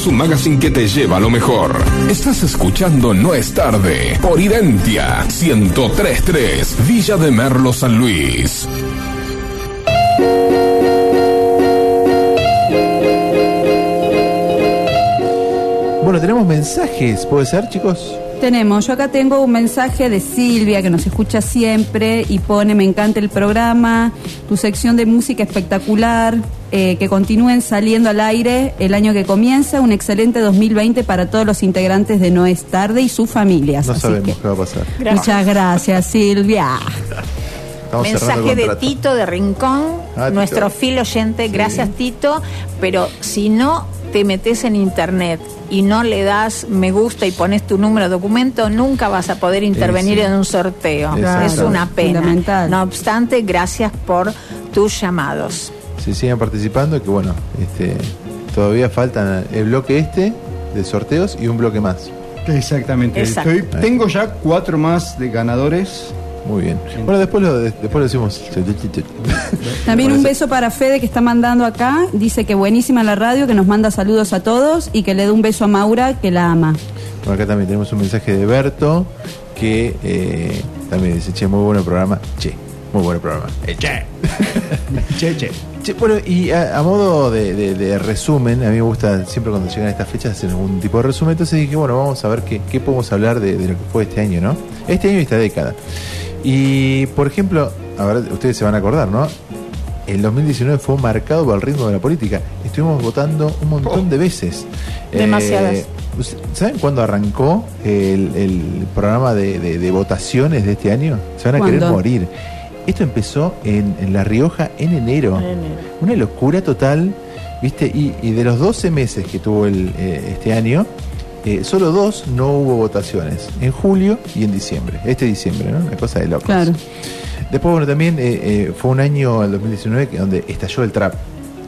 Somos un magazine que te lleva a lo mejor. Estás escuchando No es tarde por Identia 1033 Villa de Merlo San Luis. Bueno, tenemos mensajes, ¿puede ser, chicos? Tenemos, yo acá tengo un mensaje de Silvia que nos escucha siempre y pone, me encanta el programa, tu sección de música espectacular, eh, que continúen saliendo al aire el año que comienza, un excelente 2020 para todos los integrantes de No es tarde y sus familias. No Así sabemos que, qué va a pasar. muchas gracias Silvia. Estamos Mensaje de. Tito de Rincón, Ah, Tito. nuestro fiel oyente. Gracias, Tito. Pero si no te metes en internet y no le das me gusta y pones tu número de documento, nunca vas a poder intervenir sí. en un sorteo. Exacto. Es una pena. No obstante, gracias por tus llamados. Se sigan participando, que bueno, este, todavía faltan el bloque este de sorteos y un bloque más. Exactamente. Estoy- tengo ya cuatro más de ganadores. Muy bien. Bueno, después lo, después lo decimos. *laughs* También un beso para Fede que está mandando acá. Dice que buenísima la radio, que nos manda saludos a todos y que le dé un beso a Maura, que la ama. Bueno, acá también tenemos un mensaje de Berto que eh, también dice, che, muy bueno el programa. Che, muy bueno el programa. Eh, che. Che, che. *laughs* Che, bueno, y a, a modo de, de- de resumen, a mí me gusta siempre cuando llegan estas fechas hacer algún tipo de resumen, entonces dije, bueno, vamos a ver qué, qué podemos hablar de, de lo que fue este año, ¿no? Este año y esta década. Y, por ejemplo, a ver, ustedes se van a acordar, ¿no? El 2019 fue marcado por el ritmo de la política. Estuvimos votando un montón de veces. Demasiadas. Eh, ¿Saben cuándo arrancó el, el programa de, votaciones de este año? Se van a querer morir. Esto empezó en, en La Rioja en enero. Una locura total, ¿viste? Y, y de los 12 meses que tuvo el, eh, este año, eh, solo dos no hubo votaciones. En julio y en diciembre. Este diciembre, ¿no? Una cosa de locos. Claro. Después, bueno, también eh, eh, fue un año, el 2019, que- donde estalló el trap.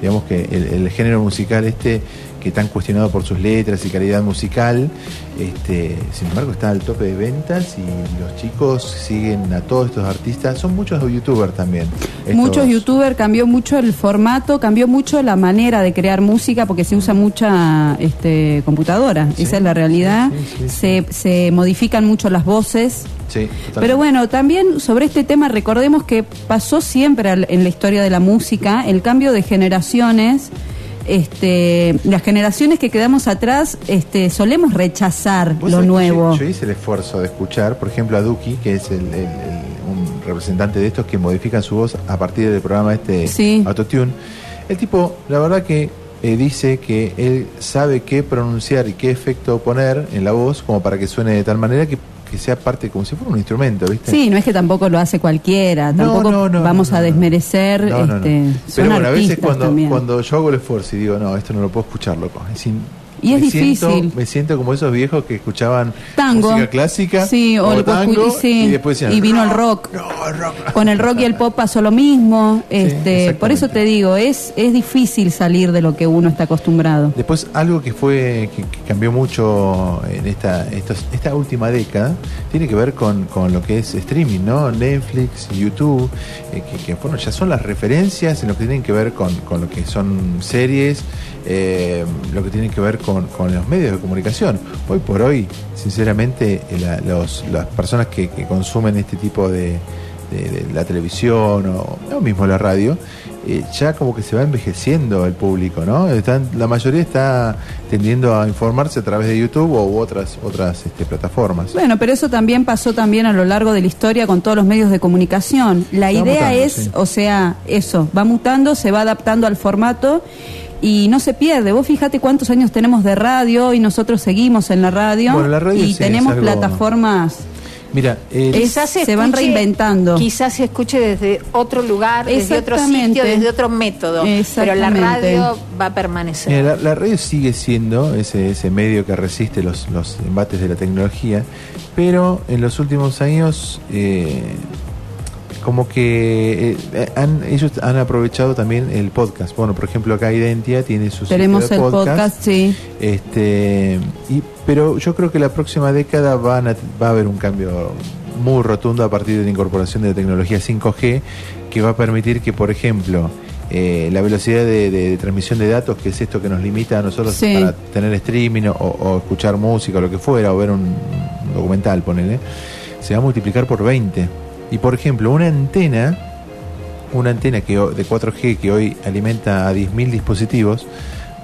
Digamos que el, el género musical este, que tan cuestionado por sus letras y calidad musical, este, sin embargo está al tope de ventas y los chicos siguen a todos estos artistas. Son muchos youtubers también. estos- Muchos youtubers cambió mucho el formato, cambió mucho la manera de crear música porque se usa mucha este, computadora. Sí, Esa es la realidad. sí, sí, sí. Se, se modifican mucho las voces. Sí. Pero bueno, también sobre este tema recordemos que pasó siempre en la historia de la música el cambio de generaciones. Este, las generaciones que quedamos atrás este, solemos rechazar lo sabés nuevo. Yo, yo hice el esfuerzo de escuchar, por ejemplo, a Duki, que es el, el- el- un representante de estos que modifican su voz a partir del programa este Sí. Autotune. El tipo, la verdad que eh, dice que él sabe qué pronunciar y qué efecto poner en la voz como para que suene de tal manera que, que sea parte como si fuera un instrumento, ¿viste? Sí, no es que tampoco lo hace cualquiera, tampoco no, no, vamos a desmerecer. No, no, no. este, Pero bueno, a veces cuando, también. cuando yo hago el esfuerzo y digo, no, esto no lo puedo escuchar, loco. Es in- Y es me siento- difícil. me siento como esos viejos que escuchaban Tango. música clásica Sí, o el tango, sí, y después decían, y vino el rock. Con el rock y el pop pasó lo mismo. este, por eso te digo, es, es difícil salir de lo que uno está acostumbrado. Después algo que fue que, que cambió mucho en esta estos- esta última década tiene que ver con, con lo que es streaming, ¿no? Netflix, YouTube, eh, que, que, bueno, ya son las referencias en lo que tienen que ver con, con lo que son series, eh, lo que tiene que ver con, con los medios de comunicación. Hoy por hoy, sinceramente, eh, la- los- las personas que, que consumen este tipo de, de- de la televisión o, o mismo la radio, eh, ya como que se va envejeciendo el público, ¿no? Están, la mayoría está tendiendo a informarse a través de YouTube o u otras otras este, plataformas. Bueno, pero eso también pasó también a lo largo de la historia con todos los medios de comunicación. La idea mutando, es, sí. o sea, eso, va mutando, se va adaptando al formato y no se pierde. Vos fíjate cuántos años tenemos de radio y nosotros seguimos en la radio, Bueno, la radio y sí, tenemos algo- plataformas. Mira, Quizás se van reinventando. Quizás se escuche desde otro lugar, desde otro sitio, desde otro método. Pero la radio va a permanecer. Mira, la, la radio sigue siendo ese, ese medio que resiste los, los embates de la tecnología, pero en los últimos años eh, como que eh, han, ellos han aprovechado también el podcast. Bueno, por ejemplo, acá Identia tiene su Tenemos el podcast, sí. Este, y, pero yo creo que la próxima década van a- va a haber un cambio muy rotundo a partir de la incorporación de la tecnología 5G que va a permitir que, por ejemplo, eh, la velocidad de, de- de transmisión de datos, que es esto que nos limita a nosotros Sí. para tener streaming o, o escuchar música o lo que fuera, o ver un documental, ponele, se va a multiplicar por 20. Y por ejemplo, una antena, una antena que, de 4G que hoy alimenta a 10.000 dispositivos,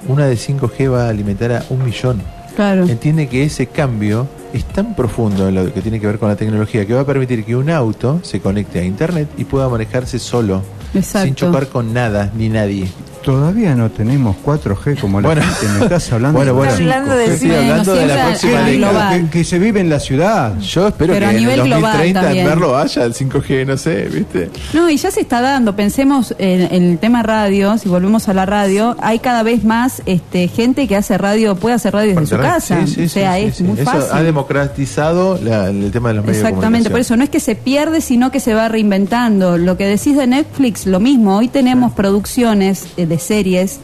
una de 5G va a alimentar a un millón. Claro. Entiende que ese cambio es tan profundo en lo que tiene que ver con la tecnología que va a permitir que un auto se conecte a internet y pueda manejarse solo, Exacto. sin chocar con nada ni nadie. Todavía no tenemos 4G como la Bueno. gente. Me estás hablando Bueno, bueno. de Hablando de 5G. Estoy hablando de la próxima década. que- que se vive en la ciudad. Yo espero Pero a que en nivel el global 2030 en verlo haya el 5G, no sé, ¿viste? No, y ya se está dando. Pensemos en, en el tema radio, si volvemos a la radio, hay cada vez más este, gente que hace radio, puede hacer radio desde su casa. sí, sí, o sea, sí, es sí. muy Eso fácil. ha democratizado la- el tema de los medios de Exactamente, por comunicación. eso no es que se pierde, sino que se va reinventando. Lo que decís de Netflix, lo mismo. Hoy tenemos producciones eh, de series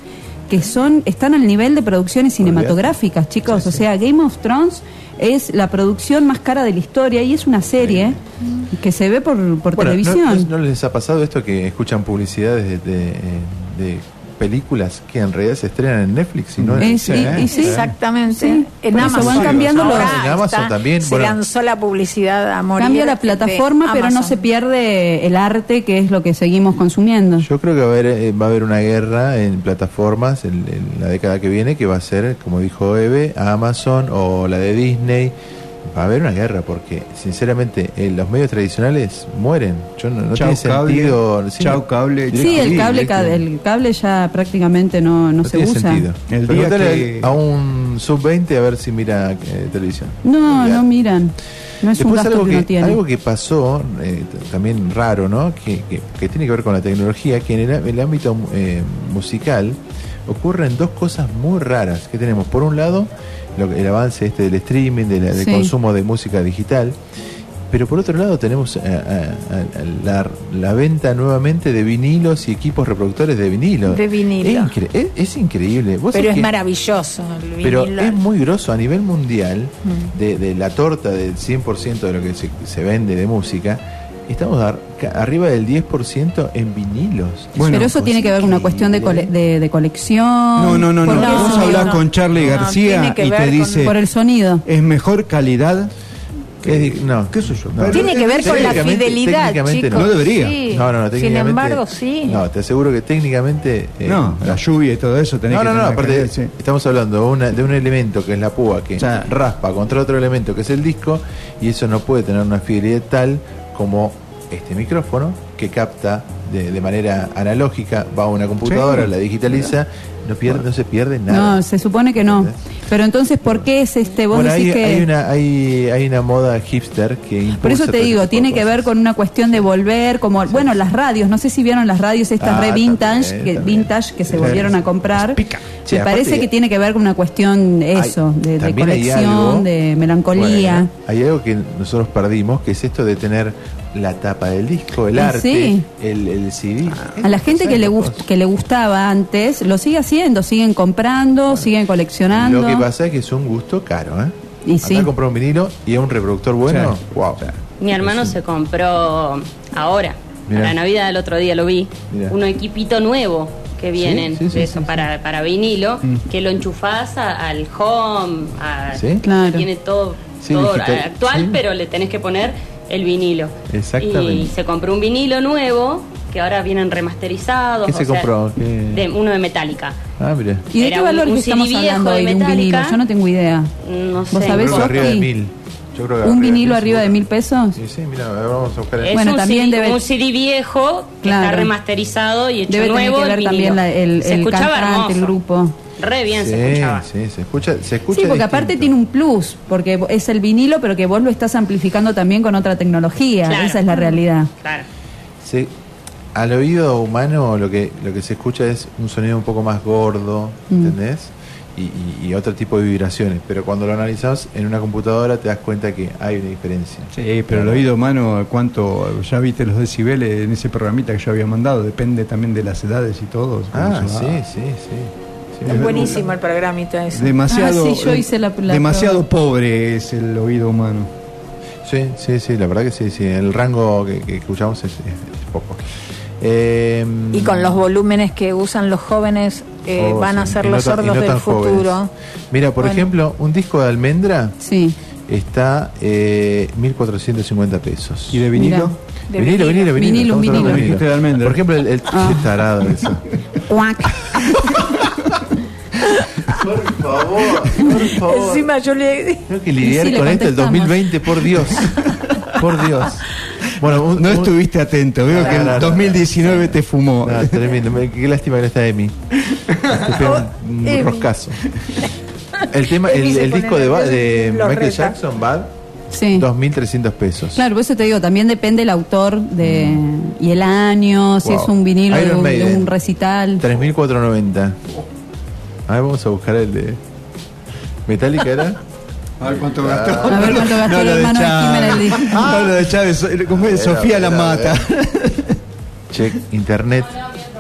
que son están al nivel de producciones cinematográficas, chicos. O sea, Game of Thrones es la producción más cara de la historia y es una serie que se ve por, por Bueno, ¿no- televisión. ¿no, no les ha pasado esto que escuchan publicidades de, de, de películas que en realidad se estrenan en Netflix y no en el y- sí. Exactamente. Sí, En Amazon. van cambiando los- En Amazon está- también, Se bueno. lanzó la publicidad a morir. Cambia la plataforma, pero no se pierde el arte que es lo que seguimos consumiendo. Yo creo que va a haber, eh, va a haber una guerra en plataformas en, en la década que viene que va a ser, como dijo Eve, Amazon o la de Disney. Va a haber una guerra porque, sinceramente, eh, los medios tradicionales mueren. Yo no, no Chau, tiene cable. sentido. sí, Chau, cable. Sí, el cable, el cable ya prácticamente no, no, No se tiene usa. sentido. El día que- a un sub-20 a ver si mira eh, televisión. No, no miran. No es un Después gasto algo que, que, tiene. algo que pasó, eh, también raro, ¿no? Que, que- que tiene que ver con la tecnología, que en el, el ámbito eh, musical ocurren dos cosas muy raras que tenemos. Por un lado, lo el avance este del streaming, de la- del Sí. consumo de música digital, pero por otro lado tenemos eh, a- a- a la, la venta nuevamente de vinilos y equipos reproductores de vinilo. De vinilo. Es, incre- es- es increíble. Vos Pero es que- maravilloso el pero es muy grosso a nivel mundial Mm. de, de la torta del 100% de lo que se, se vende de música. Estamos ar- ca- arriba del 10% en vinilos. Bueno, pero eso tiene que ver con una cuestión de, cole- de, de colección. No, no, no, no. No, Vos hablás no. con Charlie No, García que y te con- dice, por el sonido. es mejor calidad Es di- no, ¿Qué sé yo? No. Tiene que ver con la fidelidad, técnicamente chicos. no. No debería. Sí. No, no, no, Sin embargo, sí. No, te aseguro que técnicamente. eh, No, la lluvia y todo eso tenés No, que no, no, aparte calidad, sí. estamos hablando de, una- de un elemento que es la púa que O sea- raspa contra otro elemento que es el disco y eso no puede tener una fidelidad tal como este micrófono que capta de, de manera analógica, va a una computadora, Sí. la digitaliza, no, pierde, no se pierde nada. No, se supone que no. Pero entonces, ¿por qué es este? Vos Bueno, decís hay, que... hay una, hay, hay una moda hipster que Por eso te digo, tiene que ver con una cuestión de volver, como, bueno, las radios, no sé si vieron las radios estas Ah, re vintage, también, que, también. vintage que se volvieron a comprar. Pica. Sí, Me parece que tiene que ver con una cuestión eso, de, colección, algo- de melancolía. Bueno, hay algo que nosotros perdimos, que es esto de tener la tapa del disco, el Ah, arte, sí. el, el CD. A la gente que le, gust- que le gustaba antes, lo sigue haciendo, siguen comprando, siguen coleccionando. Lo que pasa es que es un gusto caro, ¿eh? Y sí. a comprar un vinilo y a un reproductor bueno, Sí. wow. Mi hermano se compró ahora, Mirá. para Navidad el otro día lo vi, Mirá. un equipito nuevo que vienen sí, sí, de eso sí, para, para vinilo, Mm. que lo enchufás a- al home, a- Sí. Claro. tiene todo, Sí, todo digital, actual, sí. pero le tenés que poner el vinilo. Exactamente. Y se compró un vinilo nuevo que ahora vienen remasterizados. ¿Qué o se sea, compró? ¿Qué? de- uno de Metallica. Ah, mira. ¿Y de Era qué valor un que estamos CD hablando de de un vinilo? Yo no tengo idea. No ¿Vos sé. sabés, Yo creo que arriba de Sofi? mil. Yo creo que ¿Un vinilo arriba de mil pesos? Sí, sí, mira, vamos a buscar el- Es Bueno, un, también CD, debe- un CD viejo que Claro. está remasterizado y hecho Debe tener nuevo. que ver el también la- el, se el escuchaba cantante, el hermoso. grupo. Re bien se escuchaba. sí, se escucha, se escucha Sí, porque aparte tiene un plus, porque es el vinilo, pero que vos lo estás amplificando también con otra tecnología. Claro. Esa es la realidad. Claro. Se- al oído humano lo que lo que se escucha es un sonido un poco más gordo, Mm. ¿entendés? Y, y- y otro tipo de vibraciones. Pero cuando lo analizas en una computadora te das cuenta que hay una diferencia. Sí, pero el oído humano, ¿cuánto? Ya viste los decibeles en ese programita que yo había mandado, depende también de las edades y todo. Ah, sí, sí, sí. Sí, Es buenísimo el programita ese. Demasiado, Ah, sí, yo hice la- la demasiado pobre es el oído humano. Sí, sí, sí, la verdad que sí, sí. El rango que, que escuchamos es, es- es poco. Eh, Y con los volúmenes que usan los jóvenes eh, oh, van a sí, ser y no los tan- y sordos no del jóvenes. futuro. Mira, por Bueno. ejemplo, un disco de almendra Sí. está eh, 1.450 pesos. ¿Y de vinilo? Mira. De vinilo, vinilo, vinilo. Vinilo, hablando vinilo. de almendra. Por ejemplo, el, el Ah. qué tarado eso. *laughs* Por favor, por *laughs* favor. Encima yo le... Tengo que lidiar sí, con esto el contestamos. 2020, por Dios. *laughs* Por Dios. Bueno, un- no un- estuviste atento, veo No, que no, el no, 2019 te fumó. No, tremendo. Me- Qué lástima que no está Emi. Te pega *laughs* un, roscazo. El tema, el, disco de, de Michael reta. Jackson, Bad, Sí. 2.300 pesos. Claro, por eso te digo, también depende el autor de y el año, si Wow. es un vinilo de un, de un recital. 3.490. A ver, vamos a buscar el de. ¿Metallica era? *laughs* *laughs* A ver cuánto gastó. A ver cuánto gastó el lo de hermano de el disco. No, lo de Chávez, ¿cómo es? Sofía la mata. *laughs* Check, internet.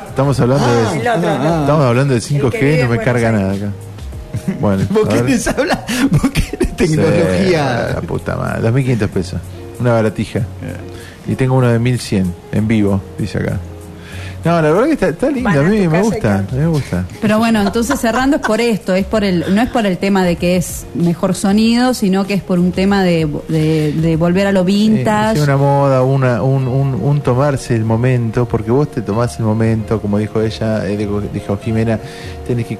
Estamos hablando de. el otro, el. Estamos hablando de El que 5G, vive no me carga nada acá. Bueno, ¿Vos querés hablar? ¿Vos querés Sí, tecnología? la puta madre. 2.500 pesos. Una baratija. Y tengo uno de 1.100 en vivo, dice acá. No, la verdad que está, está lindo. Van A mí me gusta. Me gusta. Pero bueno, entonces cerrando es por esto, es por el, no es por el tema de que es mejor sonido, sino que es por un tema de, de, de volver a lo vintage. Sí, una moda, una, un, un, un tomarse el momento, porque vos te tomás el momento, como dijo ella, eh, dijo, dijo Jimena, tenés que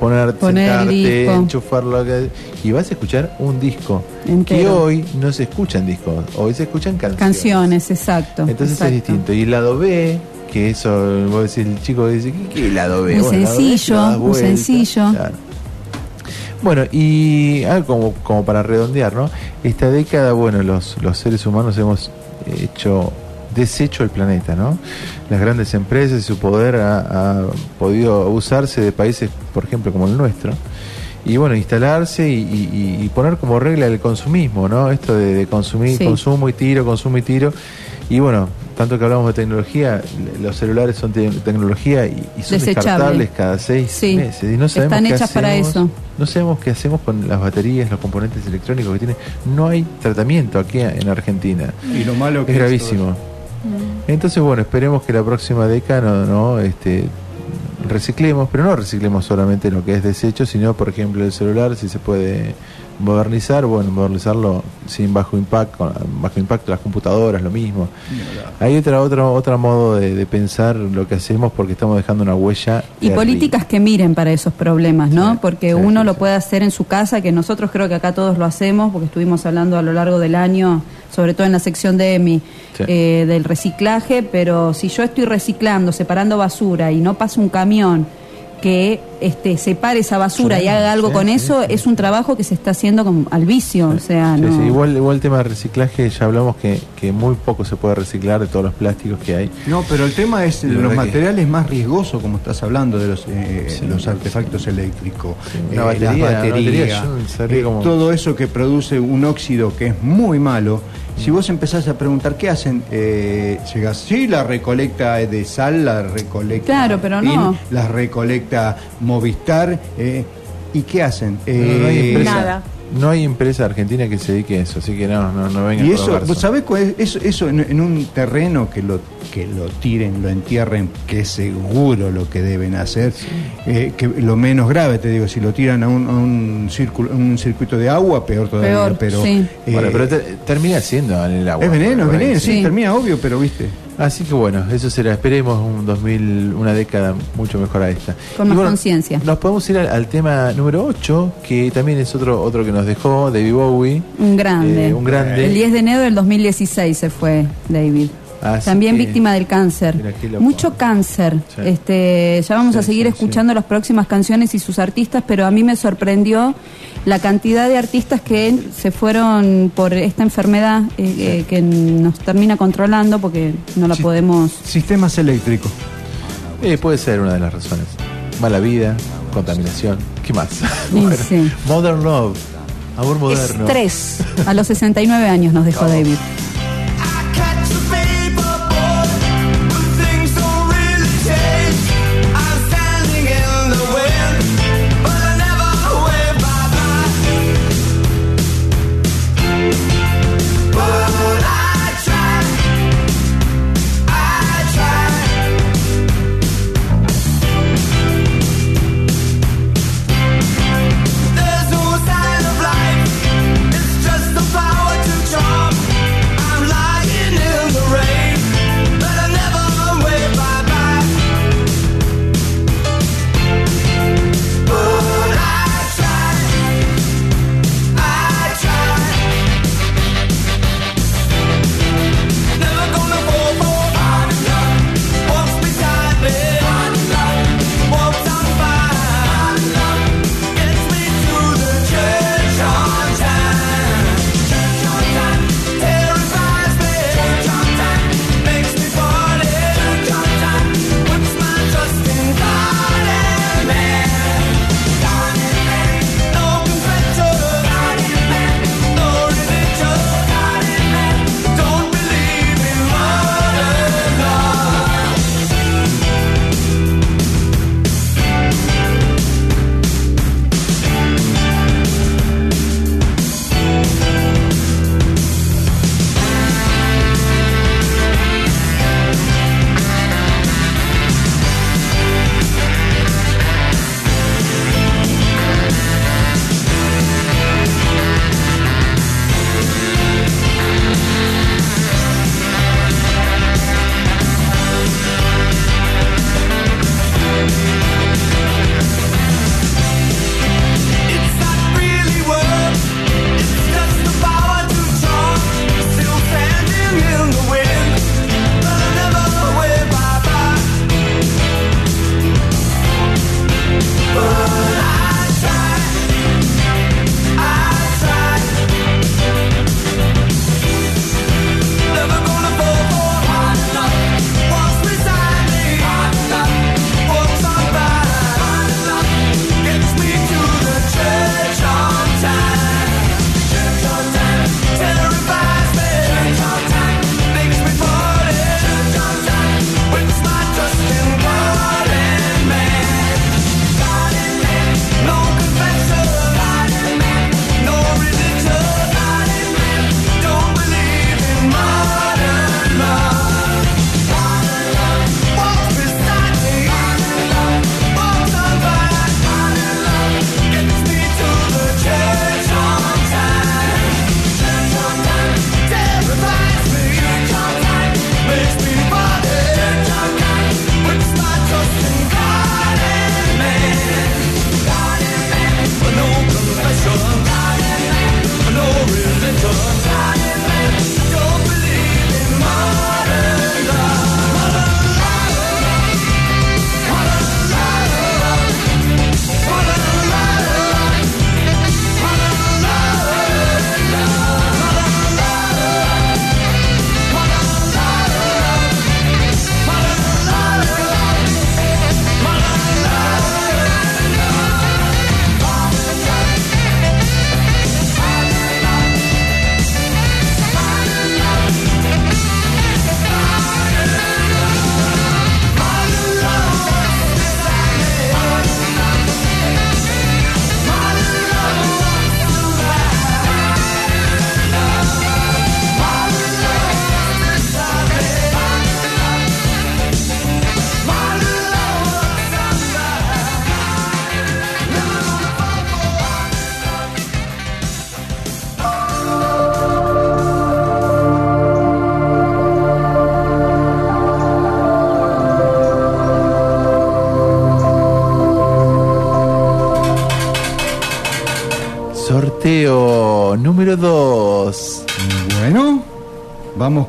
poner, sentarte, enchufarlo que- y vas a escuchar un disco que Entero. hoy no se escuchan discos, hoy se escuchan canciones. Canciones, exacto. Entonces exacto. es distinto. Y el lado B, que eso, vos decís, el chico dice, ¿qué, qué es el lado B? Muy Bueno, sencillo, muy vuelta, sencillo. claro. Bueno, y algo como, como para redondear, ¿no? Esta década, bueno, los, los seres humanos hemos hecho deshecho el planeta, ¿no? Las grandes empresas y su poder ha, ha podido usarse de países, por ejemplo, como el nuestro, y bueno, instalarse y, y- y poner como regla el consumismo, ¿no? Esto de, de consumir, Sí. consumo y tiro, consumo y tiro. Y bueno, tanto que hablamos de tecnología, los celulares son te- tecnología y, y son Desechable. descartables cada seis Sí. meses. Y no sabemos Están qué hechas para hacemos. eso. No sabemos qué hacemos con las baterías, los componentes electrónicos que tiene. No hay tratamiento aquí en Argentina. Y lo malo que Es es gravísimo. Entonces, bueno, esperemos que la próxima década no, no, este, reciclemos, pero no reciclemos solamente lo que es desecho, sino, por ejemplo, el celular, si se puede modernizar, bueno, modernizarlo sin bajo impacto, con bajo impacto las computadoras, lo mismo. Hay otra, otra, otra modo de, de pensar lo que hacemos porque estamos dejando una huella. Y políticas que miren para esos problemas, ¿no? Sí, porque sí, uno sí, lo sí. puede hacer en su casa, que nosotros creo que acá todos lo hacemos, porque estuvimos hablando a lo largo del año, sobre todo en la sección de EMI, Sí. eh, del reciclaje, pero si yo estoy reciclando, separando basura y no pasa un camión que este, separe esa basura Sí, y haga algo sí, con sí, eso, sí. es un trabajo que se está haciendo con, al vicio, o sea, Sí, no... sí, igual, igual el tema de reciclaje, ya hablamos que, que muy poco se puede reciclar de todos los plásticos que hay. No, pero el tema es La los que- materiales más riesgosos, como estás hablando, de los, eh, Sí. los artefactos eléctricos, Sí, eh, una batería, las baterías, batería, yo sabría eh, todo eso que produce un óxido que es muy malo. Si vos empezás a preguntar qué hacen, eh, llegás, sí, la recolecta de sal, la recolecta Claro, pero no. PIN, la recolecta Movistar, eh, ¿y qué hacen? No, no hay Eh, empresa, Nada. No hay empresa argentina que se dedique a eso, así que no, no, no vengan Y eso. ¿vos sabés cuál es? Eso, eso en, en un terreno que lo, que lo tiren, lo entierren, que es seguro lo que deben hacer, eh, que lo menos grave, te digo, si lo tiran a un, a un, círculo, un circuito de agua, peor todavía, Peor, pero... sí. eh, Bueno, pero te- termina siendo en el agua. es veneno, es veneno, sí, sí. termina obvio, pero viste. Así que bueno, eso será. Esperemos un 2000, una década mucho mejor a esta. Con más bueno, conciencia. Nos podemos ir al, al tema número 8, que también es otro otro que nos dejó David Bowie. Un grande. Eh, un grande. El 10 de enero del 2016 se fue David. Así También que- víctima del cáncer. Mucho cáncer. Sí. Este, ya vamos Sí, a seguir sí, escuchando las próximas canciones y sus artistas, pero a mí me sorprendió la cantidad de artistas que se fueron por esta enfermedad eh, eh, que nos termina controlando porque no la podemos. Sistemas eléctricos. Eh, puede ser una de las razones. Mala vida, contaminación. ¿Qué más? *laughs* Modern Love. Amor moderno. Estrés. A los 69 años nos dejó David.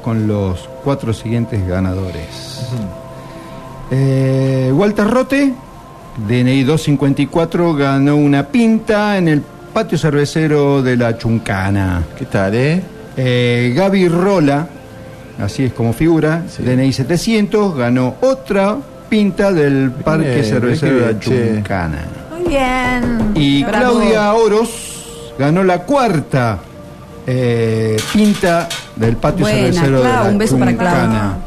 Con los cuatro siguientes ganadores. Eh, Walter Rote, DNI 254, ganó una pinta en el patio cervecero de la Chuncana. ¿Qué tal, eh? Eh, Gaby Rola, así es como figura, DNI 700, ganó otra pinta del parque bien, cervecero de la. Chuncana. Muy bien. Y Bravo. Claudia Oros ganó la cuarta eh, pinta del patio Buena, cervecero de la un beso para Clau. Chuncana.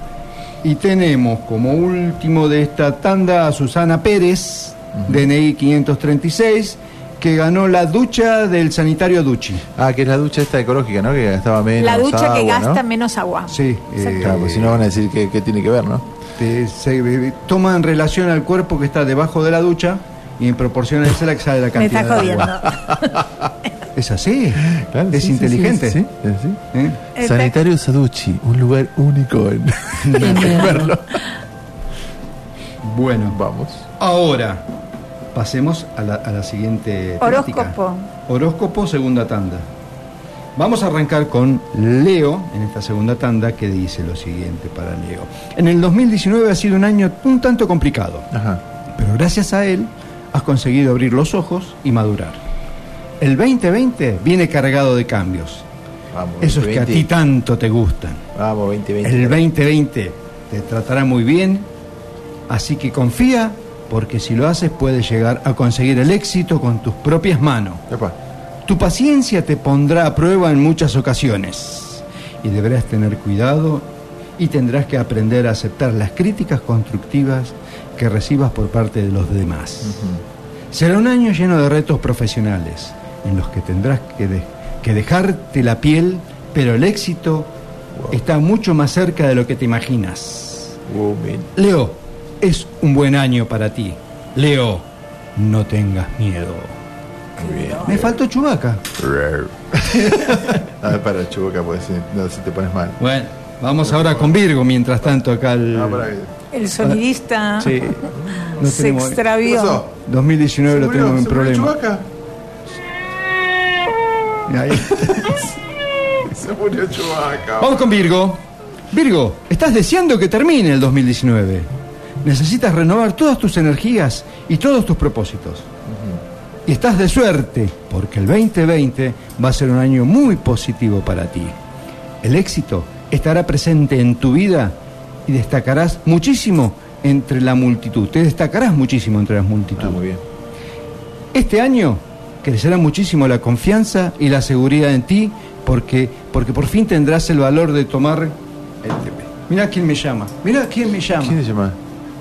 Y tenemos como último de esta tanda a Susana Pérez, DNI 536, que ganó la ducha del sanitario Duchi. Ah, que es la ducha esta ecológica, ¿no? Que gastaba menos La ducha que agua, ¿no? gasta menos agua. Sí, Claro, pues si no van a decir que, que tiene que ver, ¿no? te- se eh, toma en relación al cuerpo que está debajo de la ducha y en proporción a esa la que sale la Me cantidad está de jodiendo. *laughs* Es así, Claro, es sí, inteligente. sí, sí, sí. ¿Eh? Sanitario Saduchi, un lugar único en, *laughs* en verlo. Bueno, Vamos. ahora pasemos a la, a la siguiente temática. Horóscopo. Horóscopo, segunda tanda. Vamos a arrancar con Leo en esta segunda tanda que dice lo siguiente para Leo. En el 2019 ha sido un año un tanto complicado, Ajá. pero gracias a él has conseguido abrir los ojos y madurar. El 2020 viene cargado de cambios, Vamos. esos que a 2020. ti tanto te gustan. Vamos, 2020. El 2020 te tratará muy bien, así que confía, porque si lo haces puedes llegar a conseguir el éxito con tus propias manos. Epa. Tu paciencia te pondrá a prueba en muchas ocasiones y deberás tener cuidado y tendrás que aprender a aceptar las críticas constructivas que recibas por parte de los demás. Será un año lleno de retos profesionales en los que tendrás que, de- que dejarte la piel, pero el éxito está mucho más cerca de lo que te imaginas. Bien. Leo, es un buen año para ti. Leo, no tengas miedo. Bien. Me faltó Chubaca. A ver, *laughs* para Chubaca, pues si, no, si te pones mal. Bueno, vamos ahora con Virgo, mientras tanto acá el... No, para que- El sonidista Sí, no se tenemos- ¿Qué extravió. pasó? 2019 lo ¿Se murió? tenemos en ¿Se murió problema. Chewbacca? *laughs* Se murió Chubaca. Vamos con Virgo. Virgo, estás deseando que termine el 2019. Necesitas renovar todas tus energías y todos tus propósitos. Y estás de suerte, porque el 2020 va a ser un año muy positivo para ti. El éxito estará presente en tu vida y destacarás muchísimo entre la multitud. Te destacarás muchísimo entre las multitudes. Ah, muy bien. Este año crecerá muchísimo la confianza y la seguridad en ti porque, porque por fin tendrás el valor de tomar... Mira quién me llama, mira quién me llama. ¿Quién se llama?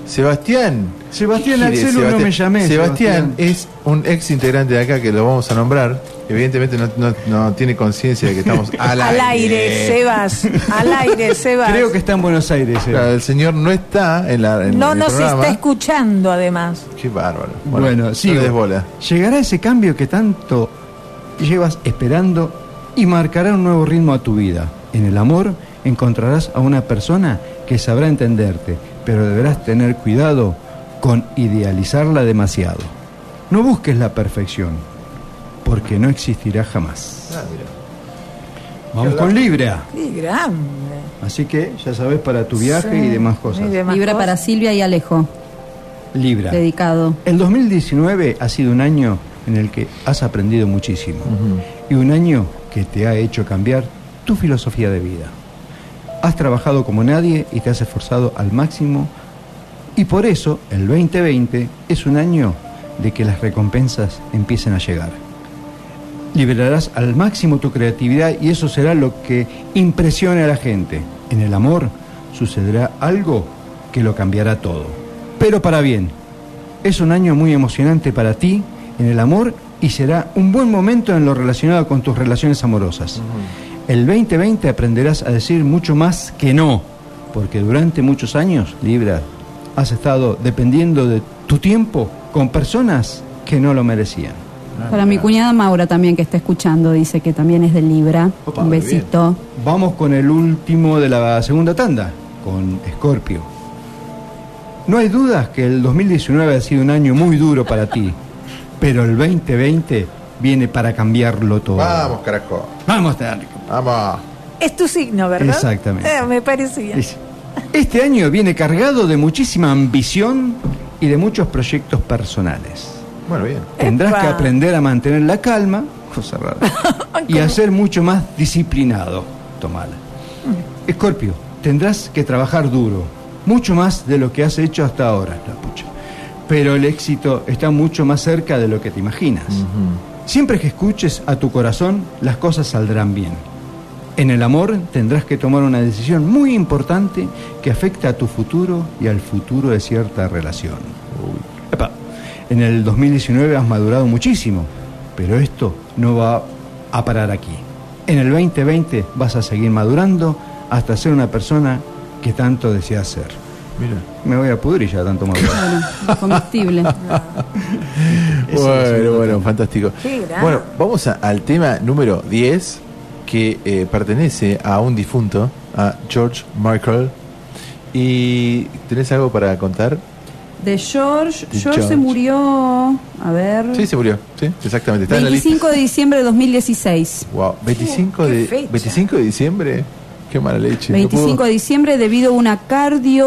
Sebastián. Sebastián ¿Qué quiere Axel, no me llamé. Sebastián, es un ex integrante de acá que lo vamos a nombrar. Evidentemente no, no- no tiene conciencia de que estamos *laughs* al, Al aire, Sebas. Al aire, *laughs* Sebas. Creo que está en Buenos Aires. eh. Claro, el señor no está en, la, en no el nos programa. está escuchando, además. Qué bárbaro. Bueno, no sigo. le des bola. Llegará ese cambio que tanto llevas esperando y marcará un nuevo ritmo a tu vida. En el amor encontrarás a una persona que sabrá entenderte, pero deberás tener cuidado con idealizarla demasiado. No busques la perfección, porque no existirá jamás. Ah, mira. Vamos con Libra. Qué grande. Así que ya sabes para tu viaje Sí, y demás cosas. y demás Libra cosas. para Silvia y Alejo, Libra. dedicado. El 2019 ha sido un año en el que has aprendido muchísimo y un año que te ha hecho cambiar tu filosofía de vida. Has trabajado como nadie y te has esforzado al máximo y por eso el 2020 es un año de que las recompensas empiecen a llegar. Liberarás al máximo tu creatividad y eso será lo que impresione a la gente. En el amor sucederá algo que lo cambiará todo, pero para bien. Es un año muy emocionante para ti en el amor y será un buen momento en lo relacionado con tus relaciones amorosas. El 2020 aprenderás a decir mucho más que no, porque durante muchos años, Libra, has estado dependiendo de tu tiempo con personas que no lo merecían. Para mi cuñada Maura también que está escuchando, dice que también es de Libra. Opa, Un besito. Vamos con el último de la segunda tanda, con Escorpio. No hay dudas que el 2019 ha sido un año muy duro para ti, *laughs* pero el 2020 viene para cambiarlo todo. Vamos, carajo. Vamos, Tárnico. Vamos. Es tu signo, ¿verdad? Exactamente. Eh, me parecía. Este año viene cargado de muchísima ambición y de muchos proyectos personales. Bueno, bien. Tendrás que aprender a mantener la calma, cosa rara, *laughs* y a ser mucho más disciplinado. Tomala. Escorpio, tendrás que trabajar duro, mucho más de lo que has hecho hasta ahora, la pucha. Pero el éxito está mucho más cerca de lo que te imaginas. Siempre que escuches a tu corazón, las cosas saldrán bien. En el amor tendrás que tomar una decisión muy importante que afecta a tu futuro y al futuro de cierta relación. En el 2019 has madurado muchísimo, pero esto no va a parar aquí. En el 2020 vas a seguir madurando hasta ser una persona que tanto deseas ser. Mira. Me voy a pudrir ya tanto madurar. Claro, comestible. *laughs* Bueno, bueno, fantástico. Qué. Bueno, vamos a- al tema número 10, que eh, pertenece a un difunto, a George Michael. ¿Y tenés algo para contar? De George, George, se murió, a ver, Sí, se murió, sí, exactamente. Está en la. 25 de diciembre de 2016. Wow, 25 Qué de, fecha. 25 de diciembre. Qué mala leche. no 25 puedo- de diciembre debido a una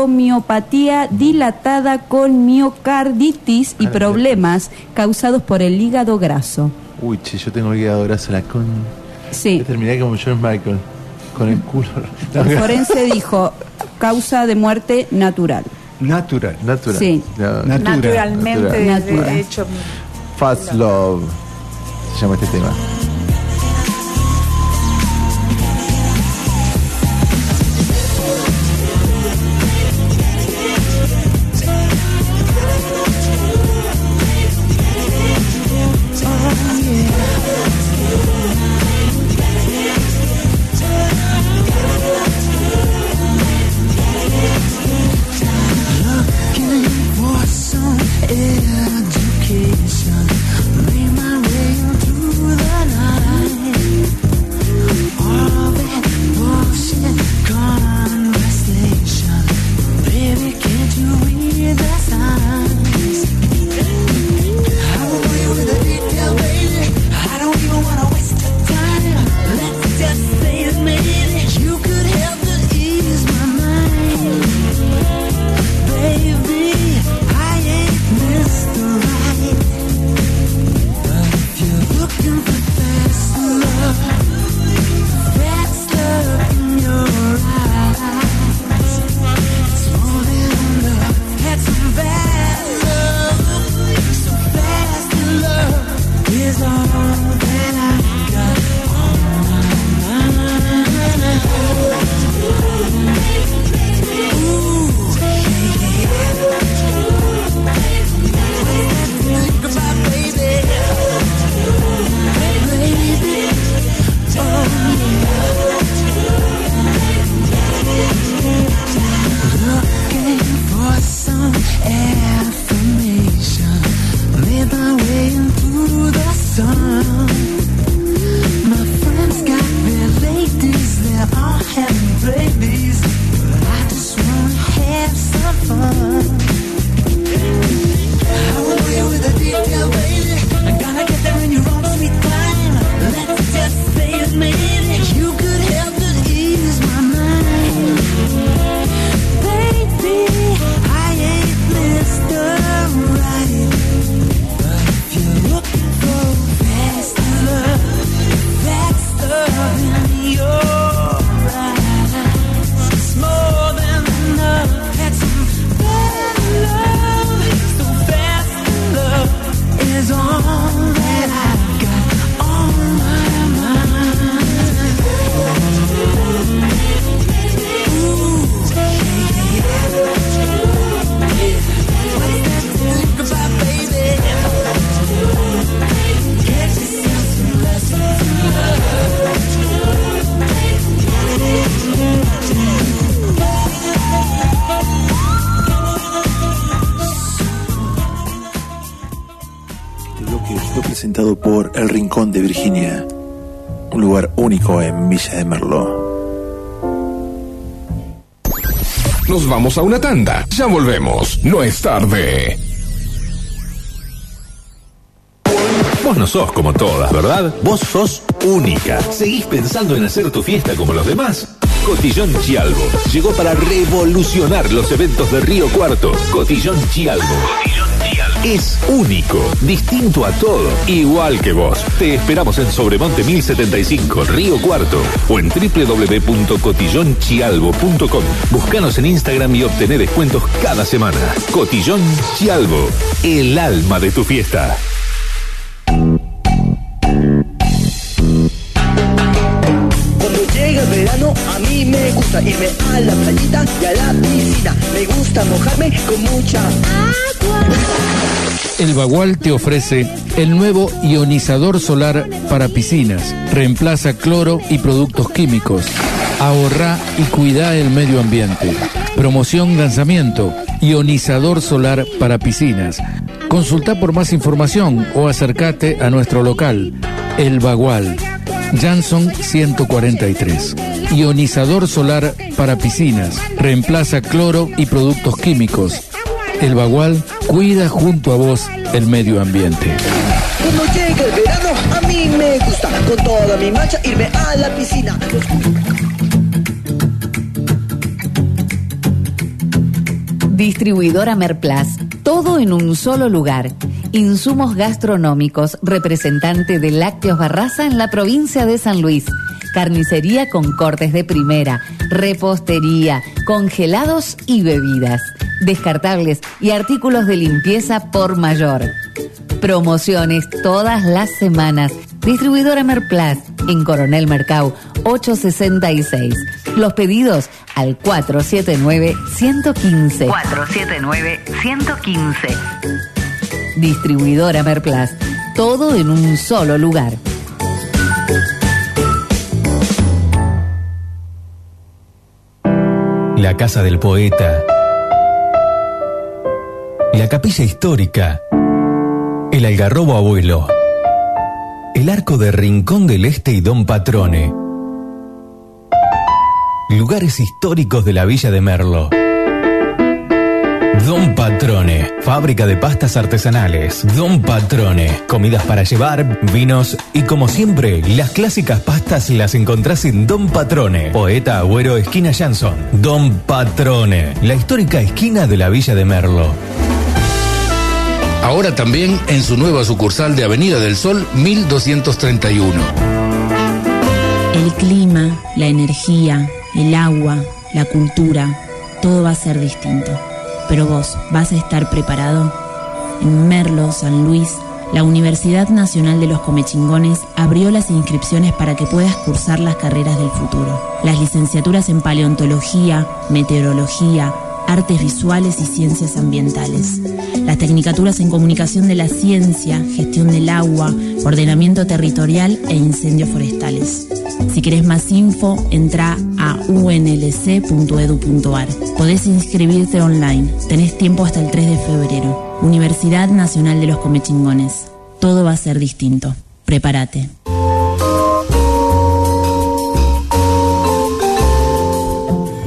cardiomiopatía dilatada con miocarditis y problemas causados por el hígado graso. Uy, che, yo tengo el hígado graso, la con. Sí. Terminé como George Michael, con el culo. El forense dijo causa de muerte natural. Natural. Natural. Sí. No, Natura. Naturalmente, Natural. de- Natura. de hecho. Fast Love se llama este tema. A una tanda. Ya volvemos. No es tarde. Vos no sos como todas, ¿verdad? Vos sos única. ¿Seguís pensando en hacer tu fiesta como los demás? Cotillón Chialbo llegó para revolucionar los eventos de Río Cuarto. Cotillón Chialbo. Es único, distinto a todo, igual que vos. Te esperamos en Sobremonte 1075, Río Cuarto, o en www.cotillonchialbo.com. Búscanos en Instagram y obtener descuentos cada semana. Cotillón Chialbo, el alma de tu fiesta. El Bagual te ofrece el nuevo ionizador solar para piscinas. Reemplaza cloro y productos químicos. Ahorra y cuida el medio ambiente. Promoción lanzamiento. Ionizador solar para piscinas. Consulta por más información o acércate a nuestro local. El Bagual. Janson 143. Ionizador solar para piscinas. Reemplaza cloro y productos químicos. El Bagual cuida junto a vos el medio ambiente. Cuando llega el verano a mí me gusta con toda mi mancha irme a la piscina. Distribuidora Merplas. Todo en un solo lugar. Insumos gastronómicos, representante de Lácteos Barraza en la provincia de San Luis. Carnicería con cortes de primera, repostería, congelados y bebidas. Descartables y artículos de limpieza por mayor. Promociones todas las semanas. Distribuidora Merplas en Coronel Mercau 866. Los pedidos al 479-115. 479-115. Distribuidora Merplas. Todo en un solo lugar. La casa del poeta. La capilla histórica. El algarrobo abuelo. El arco de Rincón del Este y Don Patrone. Lugares históricos de la villa de Merlo. Don Patrone, fábrica de pastas artesanales. Don Patrone, comidas para llevar, vinos y como siempre, las clásicas pastas las encontrás en Don Patrone. Poeta Agüero, esquina Jansson. Don Patrone, la histórica esquina de la villa de Merlo. Ahora también en su nueva sucursal de Avenida del Sol 1231. El clima, la energía, el agua, la cultura, todo va a ser distinto. Pero vos, ¿vas a estar preparado? En Merlo, San Luis, la Universidad Nacional de los Comechingones abrió las inscripciones para que puedas cursar las carreras del futuro. Las licenciaturas en paleontología, meteorología, artes visuales y ciencias ambientales. Las tecnicaturas en comunicación de la ciencia, gestión del agua, ordenamiento territorial e incendios forestales. Si querés más info, entra a unlc.edu.ar. Podés inscribirte online. Tenés tiempo hasta el 3 de febrero. Universidad Nacional de los Comechingones. Todo va a ser distinto. Prepárate.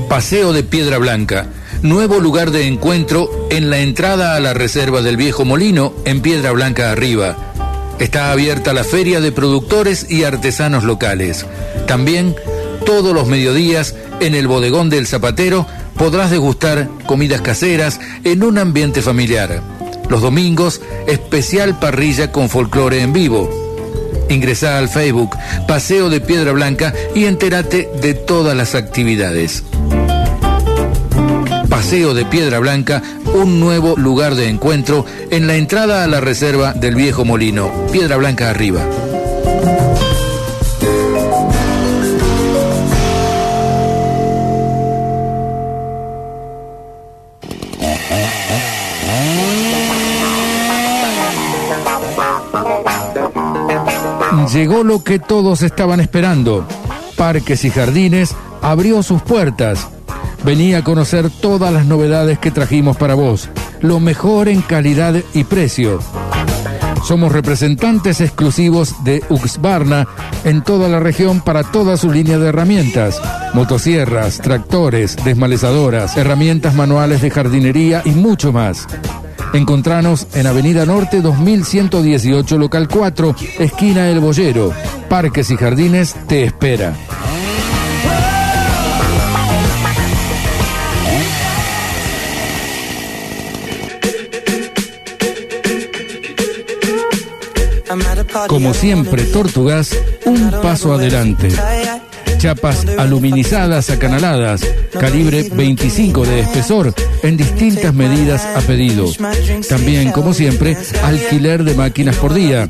Paseo de Piedra Blanca, nuevo lugar de encuentro en la entrada a la reserva del Viejo Molino en Piedra Blanca arriba. Está abierta la feria de productores y artesanos locales. También todos los mediodías en el bodegón del Zapatero podrás degustar comidas caseras en un ambiente familiar. Los domingos, especial parrilla con folclore en vivo. Ingresa al Facebook Paseo de Piedra Blanca y entérate de todas las actividades. Paseo de Piedra Blanca, un nuevo lugar de encuentro en la entrada a la reserva del Viejo Molino, Piedra Blanca arriba. Llegó lo que todos estaban esperando. Parques y Jardines abrió sus puertas. Venía a conocer todas las novedades que trajimos para vos. Lo mejor en calidad y precio. Somos representantes exclusivos de Uxbarna en toda la región para toda su línea de herramientas. Motosierras, tractores, desmalezadoras, herramientas manuales de jardinería y mucho más. Encontranos en Avenida Norte 2118, local 4, esquina El Boyero. Parques y Jardines te espera. Como siempre, Tortugas, un paso adelante. Chapas aluminizadas acanaladas, calibre 25 de espesor, en distintas medidas a pedido. También, como siempre, alquiler de máquinas por día.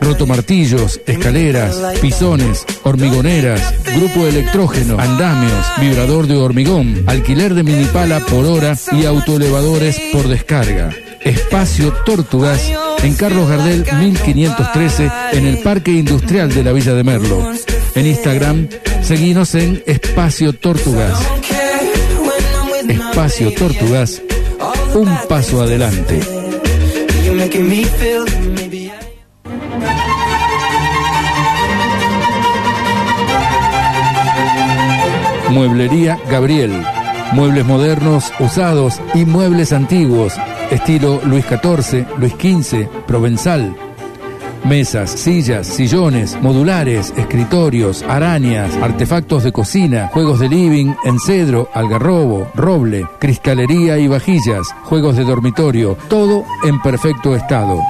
Rotomartillos, escaleras, pisones, hormigoneras, grupo electrógeno, andamios, vibrador de hormigón, alquiler de minipala por hora y autoelevadores por descarga. Espacio Tortugas en Carlos Gardel 1513 en el Parque Industrial de la Villa de Merlo. En Instagram, seguinos en Espacio Tortugas. Espacio Tortugas, un paso adelante. Mueblería Gabriel. Muebles modernos, usados y muebles antiguos, estilo Luis XIV, Luis XV, Provenzal. Mesas, sillas, sillones, modulares, escritorios, arañas, artefactos de cocina, juegos de living, encedro, algarrobo, roble, cristalería y vajillas, juegos de dormitorio, todo en perfecto estado.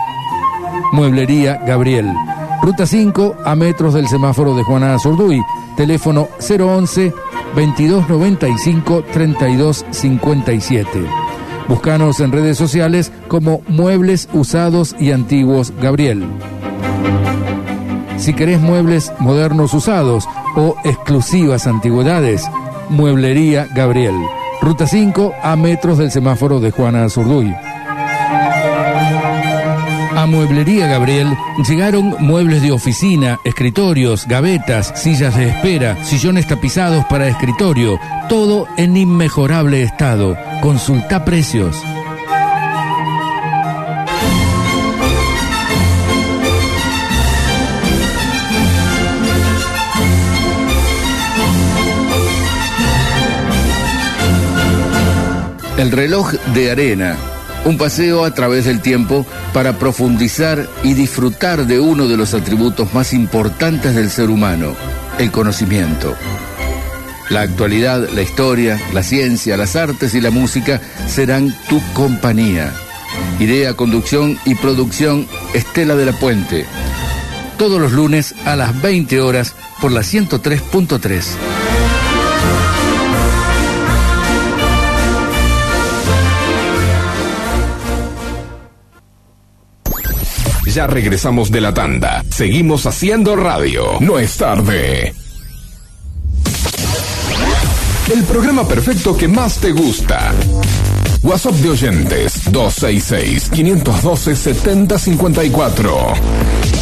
Mueblería Gabriel. Ruta 5 a metros del semáforo de Juana Azurduy. Teléfono 011 2295 3257. Búscanos en redes sociales como Muebles Usados y Antiguos Gabriel. Si querés muebles modernos usados o exclusivas antigüedades, Mueblería Gabriel. Ruta 5 a metros del semáforo de Juana Azurduy. A Mueblería Gabriel llegaron muebles de oficina, escritorios, gavetas, sillas de espera, sillones tapizados para escritorio, todo en inmejorable estado. Consulta precios. El reloj de arena, un paseo a través del tiempo para profundizar y disfrutar de uno de los atributos más importantes del ser humano, el conocimiento. La actualidad, la historia, la ciencia, las artes y la música serán tu compañía. Idea, conducción y producción Estela de la Puente. Todos los lunes a las 20 horas por la 103.3. Ya regresamos de la tanda. Seguimos haciendo radio. No es tarde. El programa perfecto que más te gusta. WhatsApp de oyentes 266-512-7054. Durante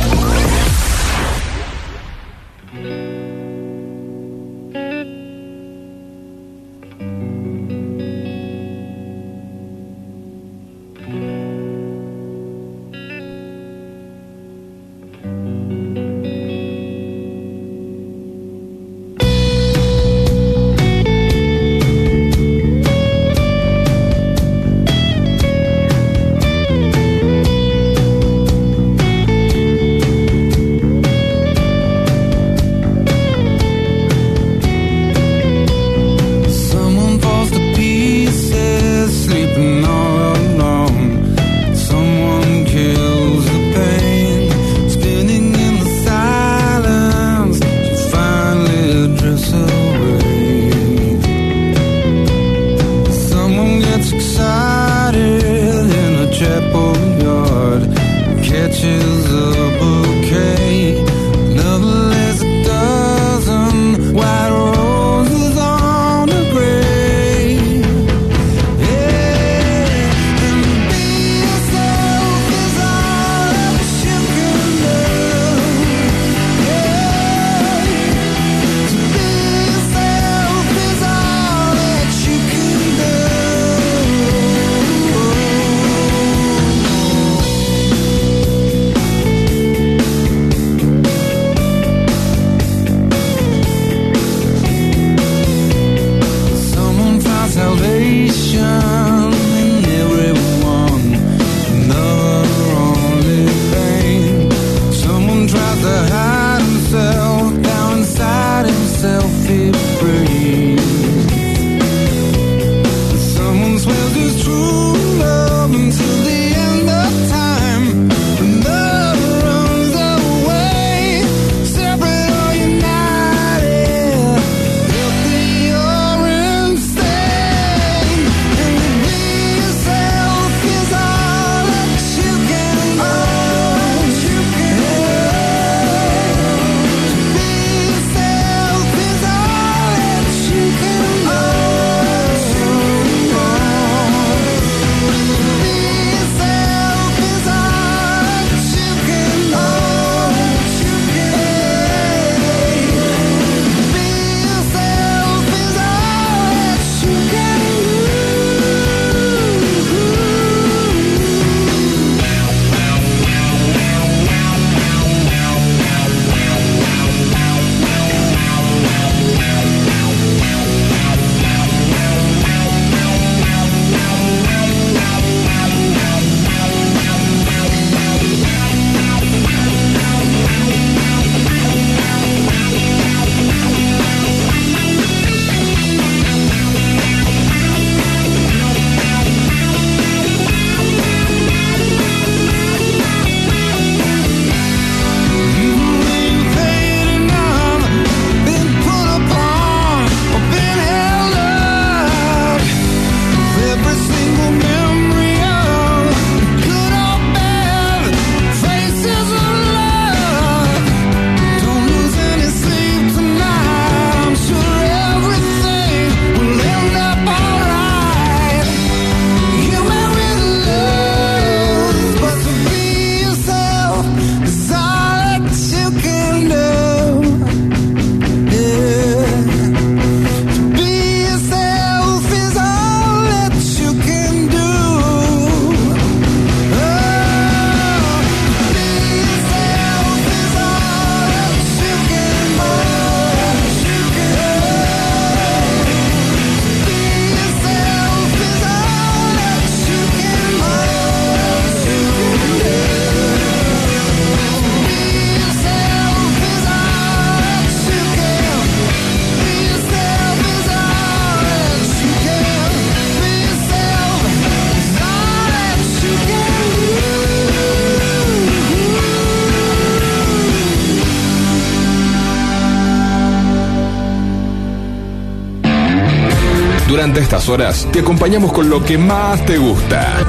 estas horas te acompañamos con lo que más te gusta.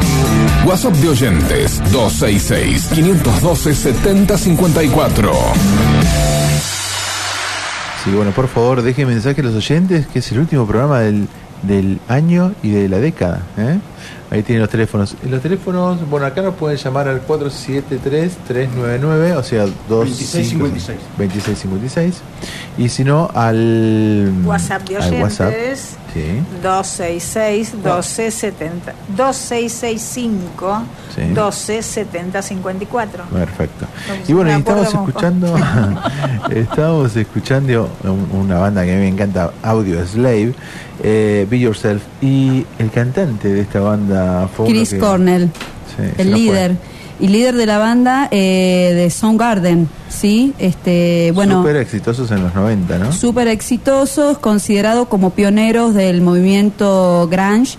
WhatsApp de oyentes 266-512-7054. Sí, bueno, por favor, dejen mensaje a los oyentes, que es el último programa del, del año y de la década. ¿eh? Ahí tienen los teléfonos. Y los teléfonos, bueno, acá nos pueden llamar al 473-399, o sea, 2656. 2656. Y si no, al WhatsApp de oyentes. WhatsApp. Sí. 266 1270 2665 Sí. 1270 54. Perfecto. Y bueno, y *laughs* estamos escuchando, estamos escuchando un- una banda que a mí me encanta, Audio Slave, eh, Be Yourself, y el cantante de esta banda fue Chris que- Cornell, Sí, el fue. Y líder de la banda eh, de Soundgarden, ¿sí? Este, bueno, Súper exitosos en los 90, ¿no? súper exitosos, considerados como pioneros del movimiento grunge,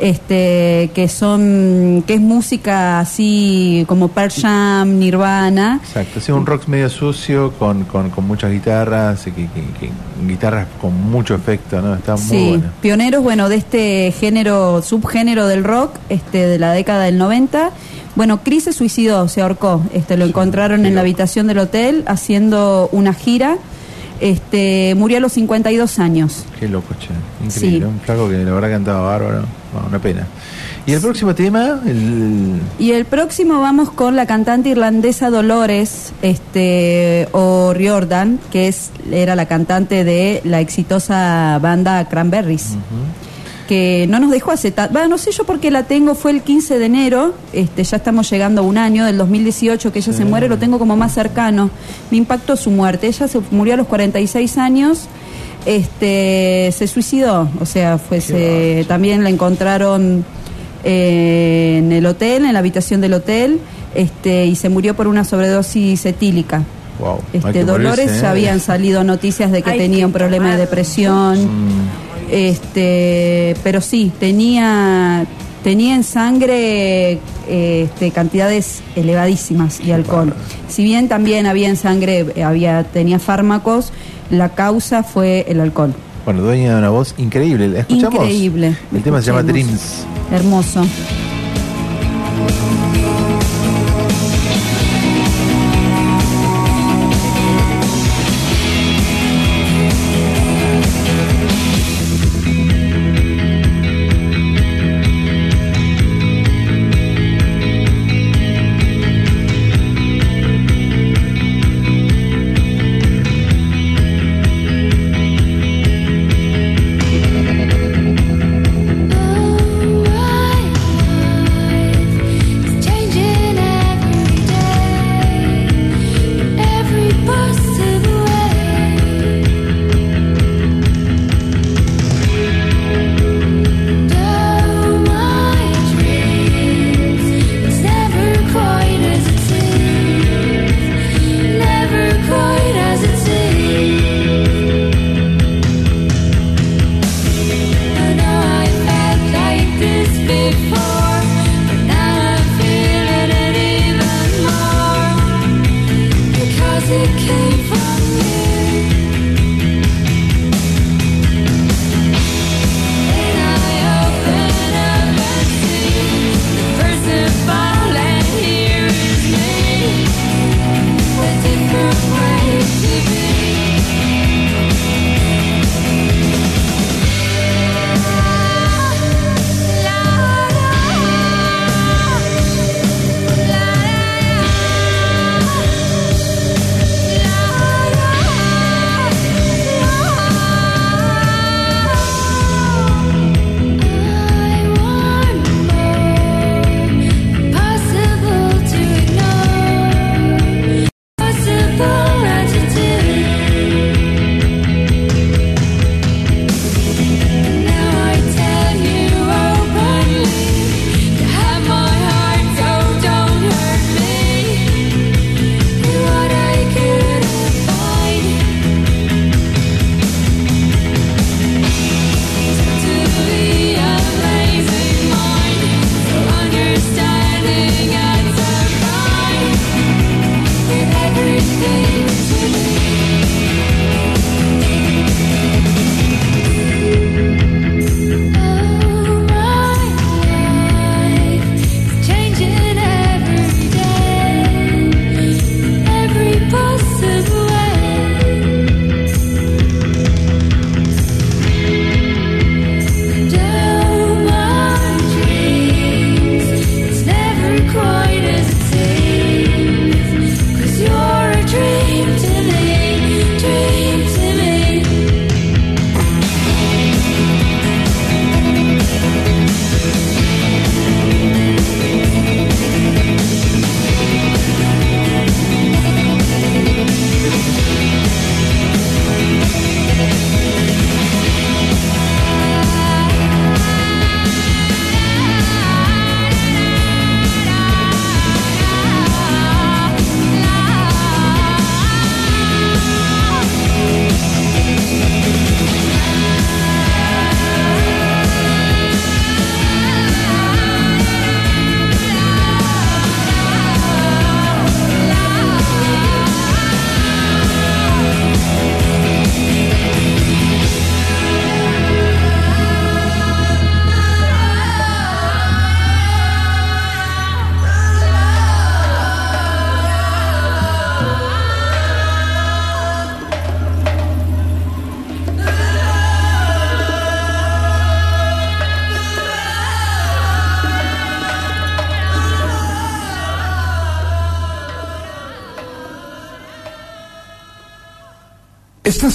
este, que son, que es música así como Pearl Jam, Nirvana, Exacto, sí, un rock medio sucio con, con, con muchas guitarras, que, que- que- guitarras con mucho efecto, ¿no? Está muy Sí, bueno. pioneros, bueno, de este género, subgénero del rock, este, de la década del 90. Bueno, Chris se suicidó, se ahorcó. Este, lo encontraron en la habitación del hotel haciendo una gira. Este, murió a los 52 años. Qué loco, che. Increíble. Sí. Un flaco que la verdad cantaba bárbaro. Una pena. Y el próximo tema, el, Y el próximo vamos con la cantante irlandesa Dolores, este, o Riordan, que es, era la cantante de la exitosa banda Cranberries. Que no nos dejó hace ta- bueno, no sé yo por qué la tengo, fue el 15 de enero, este, ya estamos llegando a un año del 2018 que ella se muere, lo tengo como más cercano. Me impactó su muerte. Ella se murió a los 46 años. Este, se suicidó, o sea, fue se- también la encontraron eh, en el hotel, en la habitación del hotel, este, y se murió por una sobredosis etílica. wow. Este, Dolores morirse, ya ¿eh? habían salido noticias de que tenía un problema de depresión, Mm. Este, pero sí tenía tenía en sangre este, cantidades elevadísimas de alcohol. Si bien también había en sangre había tenía fármacos, la causa fue el alcohol. Bueno, dueña de una voz increíble. ¿La escuchamos? Increíble. El tema se llama. Dreams. Hermoso.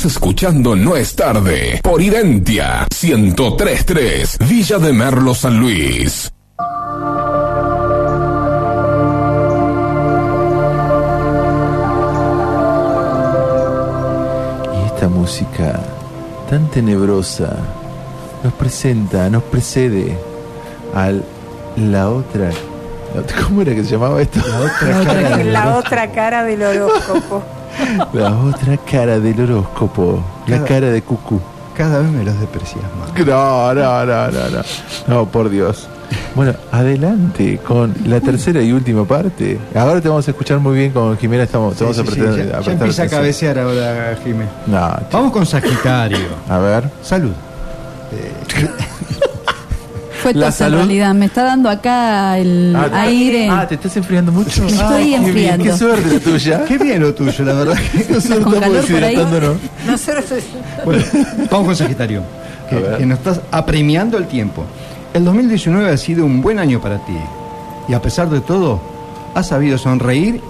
Escuchando No es tarde por Identia 1033 Villa de Merlo San Luis. Y esta música tan tenebrosa nos presenta, nos precede al la otra, ¿cómo era que se llamaba esto? La otra cara del La otra cara del horóscopo. La otra cara del horóscopo, la cara de cucú. Cada vez me los desprecias más. No, no, no, no, no. No, por Dios. Bueno, adelante con la tercera y última parte. Ahora te vamos a escuchar muy bien con Jimena. Estamos, Sí, vamos a sí, ya- a ya empieza a cabecear ahora, Jiménez. No, Vamos con Sagitario. a ver. Salud. Tos en realidad. Me está dando acá el Ah, te- aire. Ah, te estás enfriando mucho. Me estoy qué bien, enfriando. Qué suerte la tuya. Qué bien lo tuyo, la verdad. Nosotros estamos deshidratándonos. Nosotros Bueno, vamos con Sagitario, que, que nos estás apremiando el tiempo. El 2019 ha sido un buen año para ti. Y a pesar de todo, has sabido sonreír.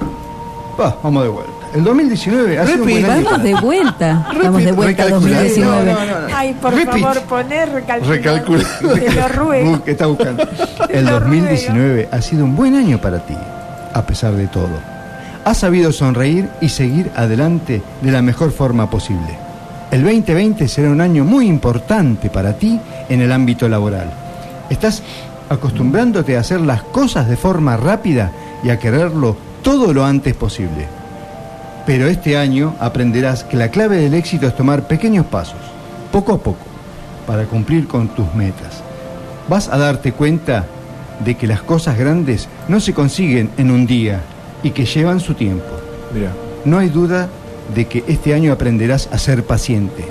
Va, vamos de vuelta. El 2019 ha sido un buen año. Vamos para de vuelta. *laughs* Vamos de vuelta a recalculando. 2019. No, no, no, no. Ay, por Repeat. favor, poner recalcular. Recalcula. Te lo ruego. Está buscando. El lo 2019 ha sido un buen año para ti, a pesar de todo. Has sabido sonreír y seguir adelante de la mejor forma posible. El 2020 será un año muy importante para ti en el ámbito laboral. Estás acostumbrándote a hacer las cosas de forma rápida y a quererlo todo lo antes posible. Pero este año aprenderás que la clave del éxito es tomar pequeños pasos, poco a poco, para cumplir con tus metas. Vas a darte cuenta de que las cosas grandes no se consiguen en un día y que llevan su tiempo. Mira. No hay duda de que este año aprenderás a ser paciente.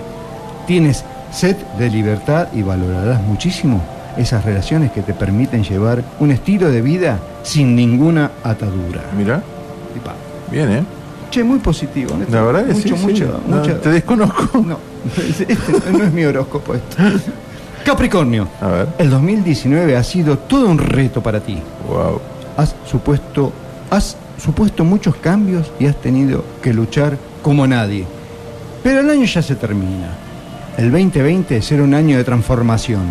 Tienes sed de libertad y valorarás muchísimo esas relaciones que te permiten llevar un estilo de vida sin ninguna atadura. Mira. Bien, ¿eh? Che, muy positivo. Néstor. La verdad que mucho, sí, sí. mucho, No, mucho. te desconozco. No, no es mi horóscopo esto. Capricornio. A ver. El 2019 ha sido todo un reto para ti. Wow. Has supuesto, has supuesto muchos cambios y has tenido que luchar como nadie. Pero el año ya se termina. El 2020 será un año de transformación.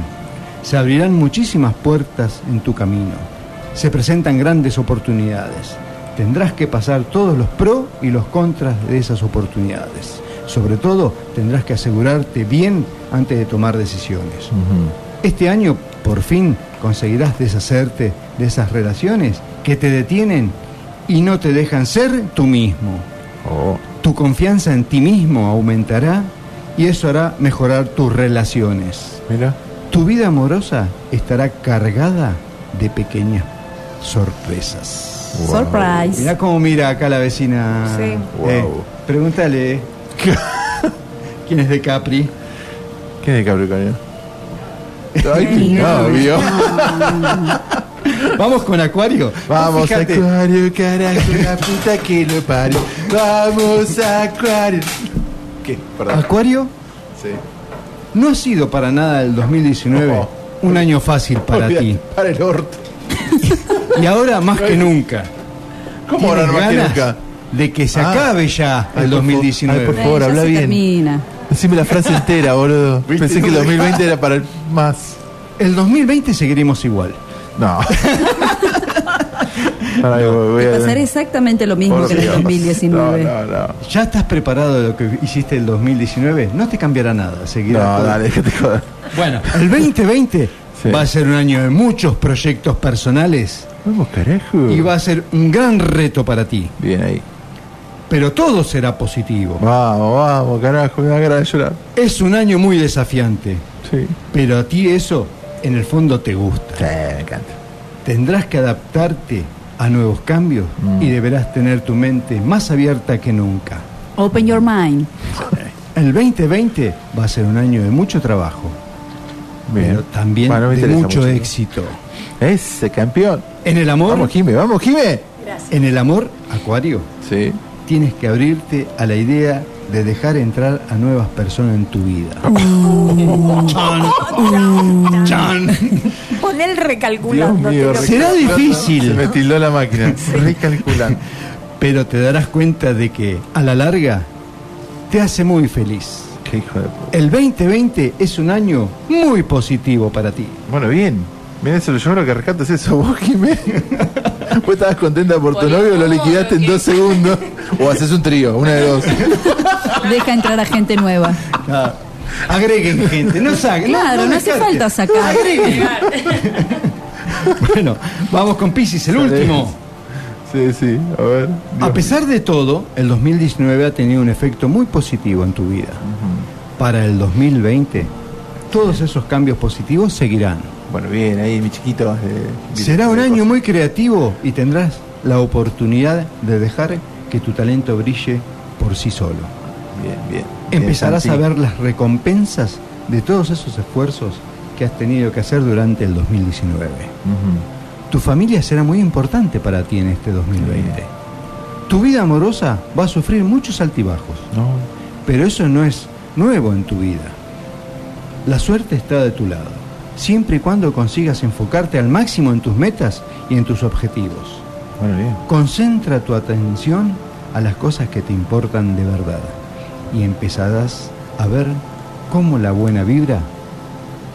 Se abrirán muchísimas puertas en tu camino. Se presentan grandes oportunidades. Tendrás que pasar todos los pros y los contras de esas oportunidades. Sobre todo, tendrás que asegurarte bien antes de tomar decisiones. Este año, por fin, conseguirás deshacerte de esas relaciones que te detienen y no te dejan ser tú mismo. Oh. Tu confianza en ti mismo aumentará y eso hará mejorar tus relaciones. Mira. Tu vida amorosa estará cargada de pequeñas sorpresas. Surprise. Mira cómo mira acá la vecina. Sí. Eh, Wow. pregúntale. *laughs* ¿Quién es de Capri? ¿Quién es de Capricornio? *laughs* Ay, mi novio. *laughs* Vamos con Acuario. Vamos, Fíjate. Acuario, carajo, la puta que lo parió. Vamos, Acuario. ¿Qué? Perdón. Acuario Sí. no ha sido para nada el 2019 Oh. un año fácil para ti. Para el orto. Y ahora más que nunca. ¿Cómo ahora más que nunca? De que se Ah. acabe ya el por 2019. favor, ay, por favor, habla bien. termina. Decime la frase entera, boludo. *laughs* Pensé que el 2020 era para el más. El 2020 seguiremos igual. No. *laughs* *laughs* Ay, voy- voy a- Pasará exactamente lo mismo Por que en el Dios. 2019. No, no, no. ¿Ya estás preparado de lo que hiciste el 2019? No te cambiará nada. Seguirá No, todo. dale, déjate joder. Bueno, el 2020 Sí. va a ser un año de muchos proyectos personales Vamos, carajo. y va a ser un gran reto para ti. Bien ahí. Pero todo será positivo. Vamos, vamos, carajo, me da ganas de llorar. Es un año muy desafiante, Sí. pero a ti eso en el fondo te gusta. Sí, me encanta. Tendrás que adaptarte a nuevos cambios Mm. y deberás tener tu mente más abierta que nunca. Open your mind. El 2020 va a ser un año de mucho trabajo, Bien. pero también Bueno, de mucho, mucho. éxito. Ese campeón. En el amor, Vamos, Jime, vamos, Jime. en el amor, Acuario, Sí. Tienes que abrirte a la idea de dejar entrar a nuevas personas en tu vida. Chan, chan. Pon el recalculando. mío, Será difícil. Se me tildó la máquina. Recalculando. Pero te darás cuenta de que a la larga te hace muy feliz. Qué hijo de puta. El 2020 es un año muy positivo para ti. Bueno, bien. Mira, eso, yo lo que rescato es eso. Vos, Jimé. *laughs* Vos estabas contenta por tu novio, lo liquidaste en dos *laughs* segundos. O haces un trío, una de dos. *laughs* Deja entrar a gente nueva. Agreguen gente, no saquen. Claro, no hace falta sacar. Agreguen. bueno, vamos con Pisces, el último. Sí, sí, a ver. A pesar de todo, el 2019 ha tenido un efecto muy positivo en tu vida. Para el 2020, todos esos cambios positivos seguirán. Bueno, bien, ahí mi chiquito. eh, Será un año muy creativo y tendrás la oportunidad de dejar que tu talento brille por sí solo. Bien, bien. Empezarás a ver las recompensas de todos esos esfuerzos que has tenido que hacer durante el 2019. Tu familia será muy importante para ti en este 2020. Tu vida amorosa va a sufrir muchos altibajos. Pero eso no es nuevo en tu vida. La suerte está de tu lado, siempre y cuando consigas enfocarte al máximo en tus metas y en tus objetivos. Bueno, bien. Concentra tu atención a las cosas que te importan de verdad y empezarás a ver cómo la buena vibra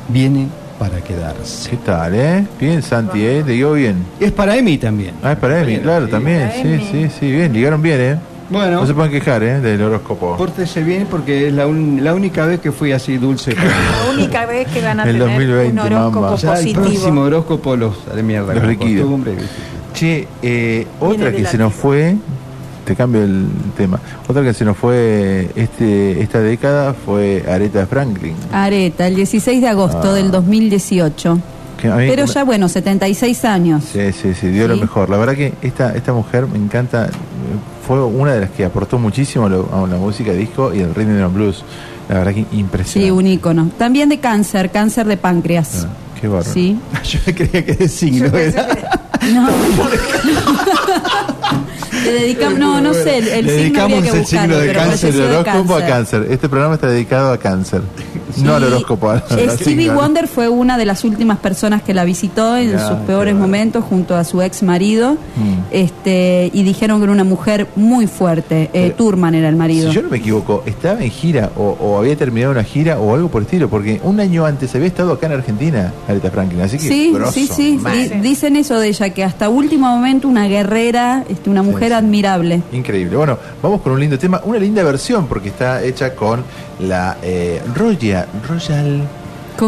viene para quedarse. ¿Qué tal, eh? Bien, Santi, eh. Te digo bien. Es para Emi también. Ah, es para Emi, claro, también. Sí, sí, sí, bien. Ligaron bien, eh. Bueno. No se pueden quejar, eh, del horóscopo. Pórtese bien porque es la, un- la única vez que fui así dulce. *laughs* La única vez que van a El tener 2020, un horóscopo mamá. Ya el positivo. próximo horóscopo los haré mierda. Los. Che, eh, otra de que se nos fue, te cambio el tema, otra que se nos fue este esta década fue Aretha Franklin. Areta, el 16 de agosto Ah. del 2018. Que a mí Pero ya bueno, 76 años. Sí, sí, sí, dio lo mejor. La verdad que esta, esta mujer me encanta, fue una de las que aportó muchísimo lo- a la música disco y el rhythm and blues. La verdad que Sí, impresionante. un ícono. También de cáncer, cáncer de páncreas. Qué bárbaro. Sí. *laughs* Yo creía que de signo era. No. *laughs* Le *laughs* dedicamos, no, no sé, el, el Le signo dedicamos que el buscarlo, signo de cáncer, el horóscopo a cáncer. Este programa está dedicado a cáncer, no al horóscopo. Stevie. Wonder fue una de las últimas personas que la visitó en sus peores momentos junto a su ex marido Mm. este, y dijeron que era una mujer muy fuerte. Eh, Turman era el marido. Si yo no me equivoco, estaba en gira o, o había terminado una gira o algo por el estilo, porque un año antes había estado acá en Argentina, Aretha Franklin, así que Sí, grosso, sí, sí. dicen eso de ella, que hasta último momento una guerrera, este, una mujer admirable. Increíble. Bueno, vamos con un lindo tema, una linda versión porque está hecha con la eh, Royal, Royal.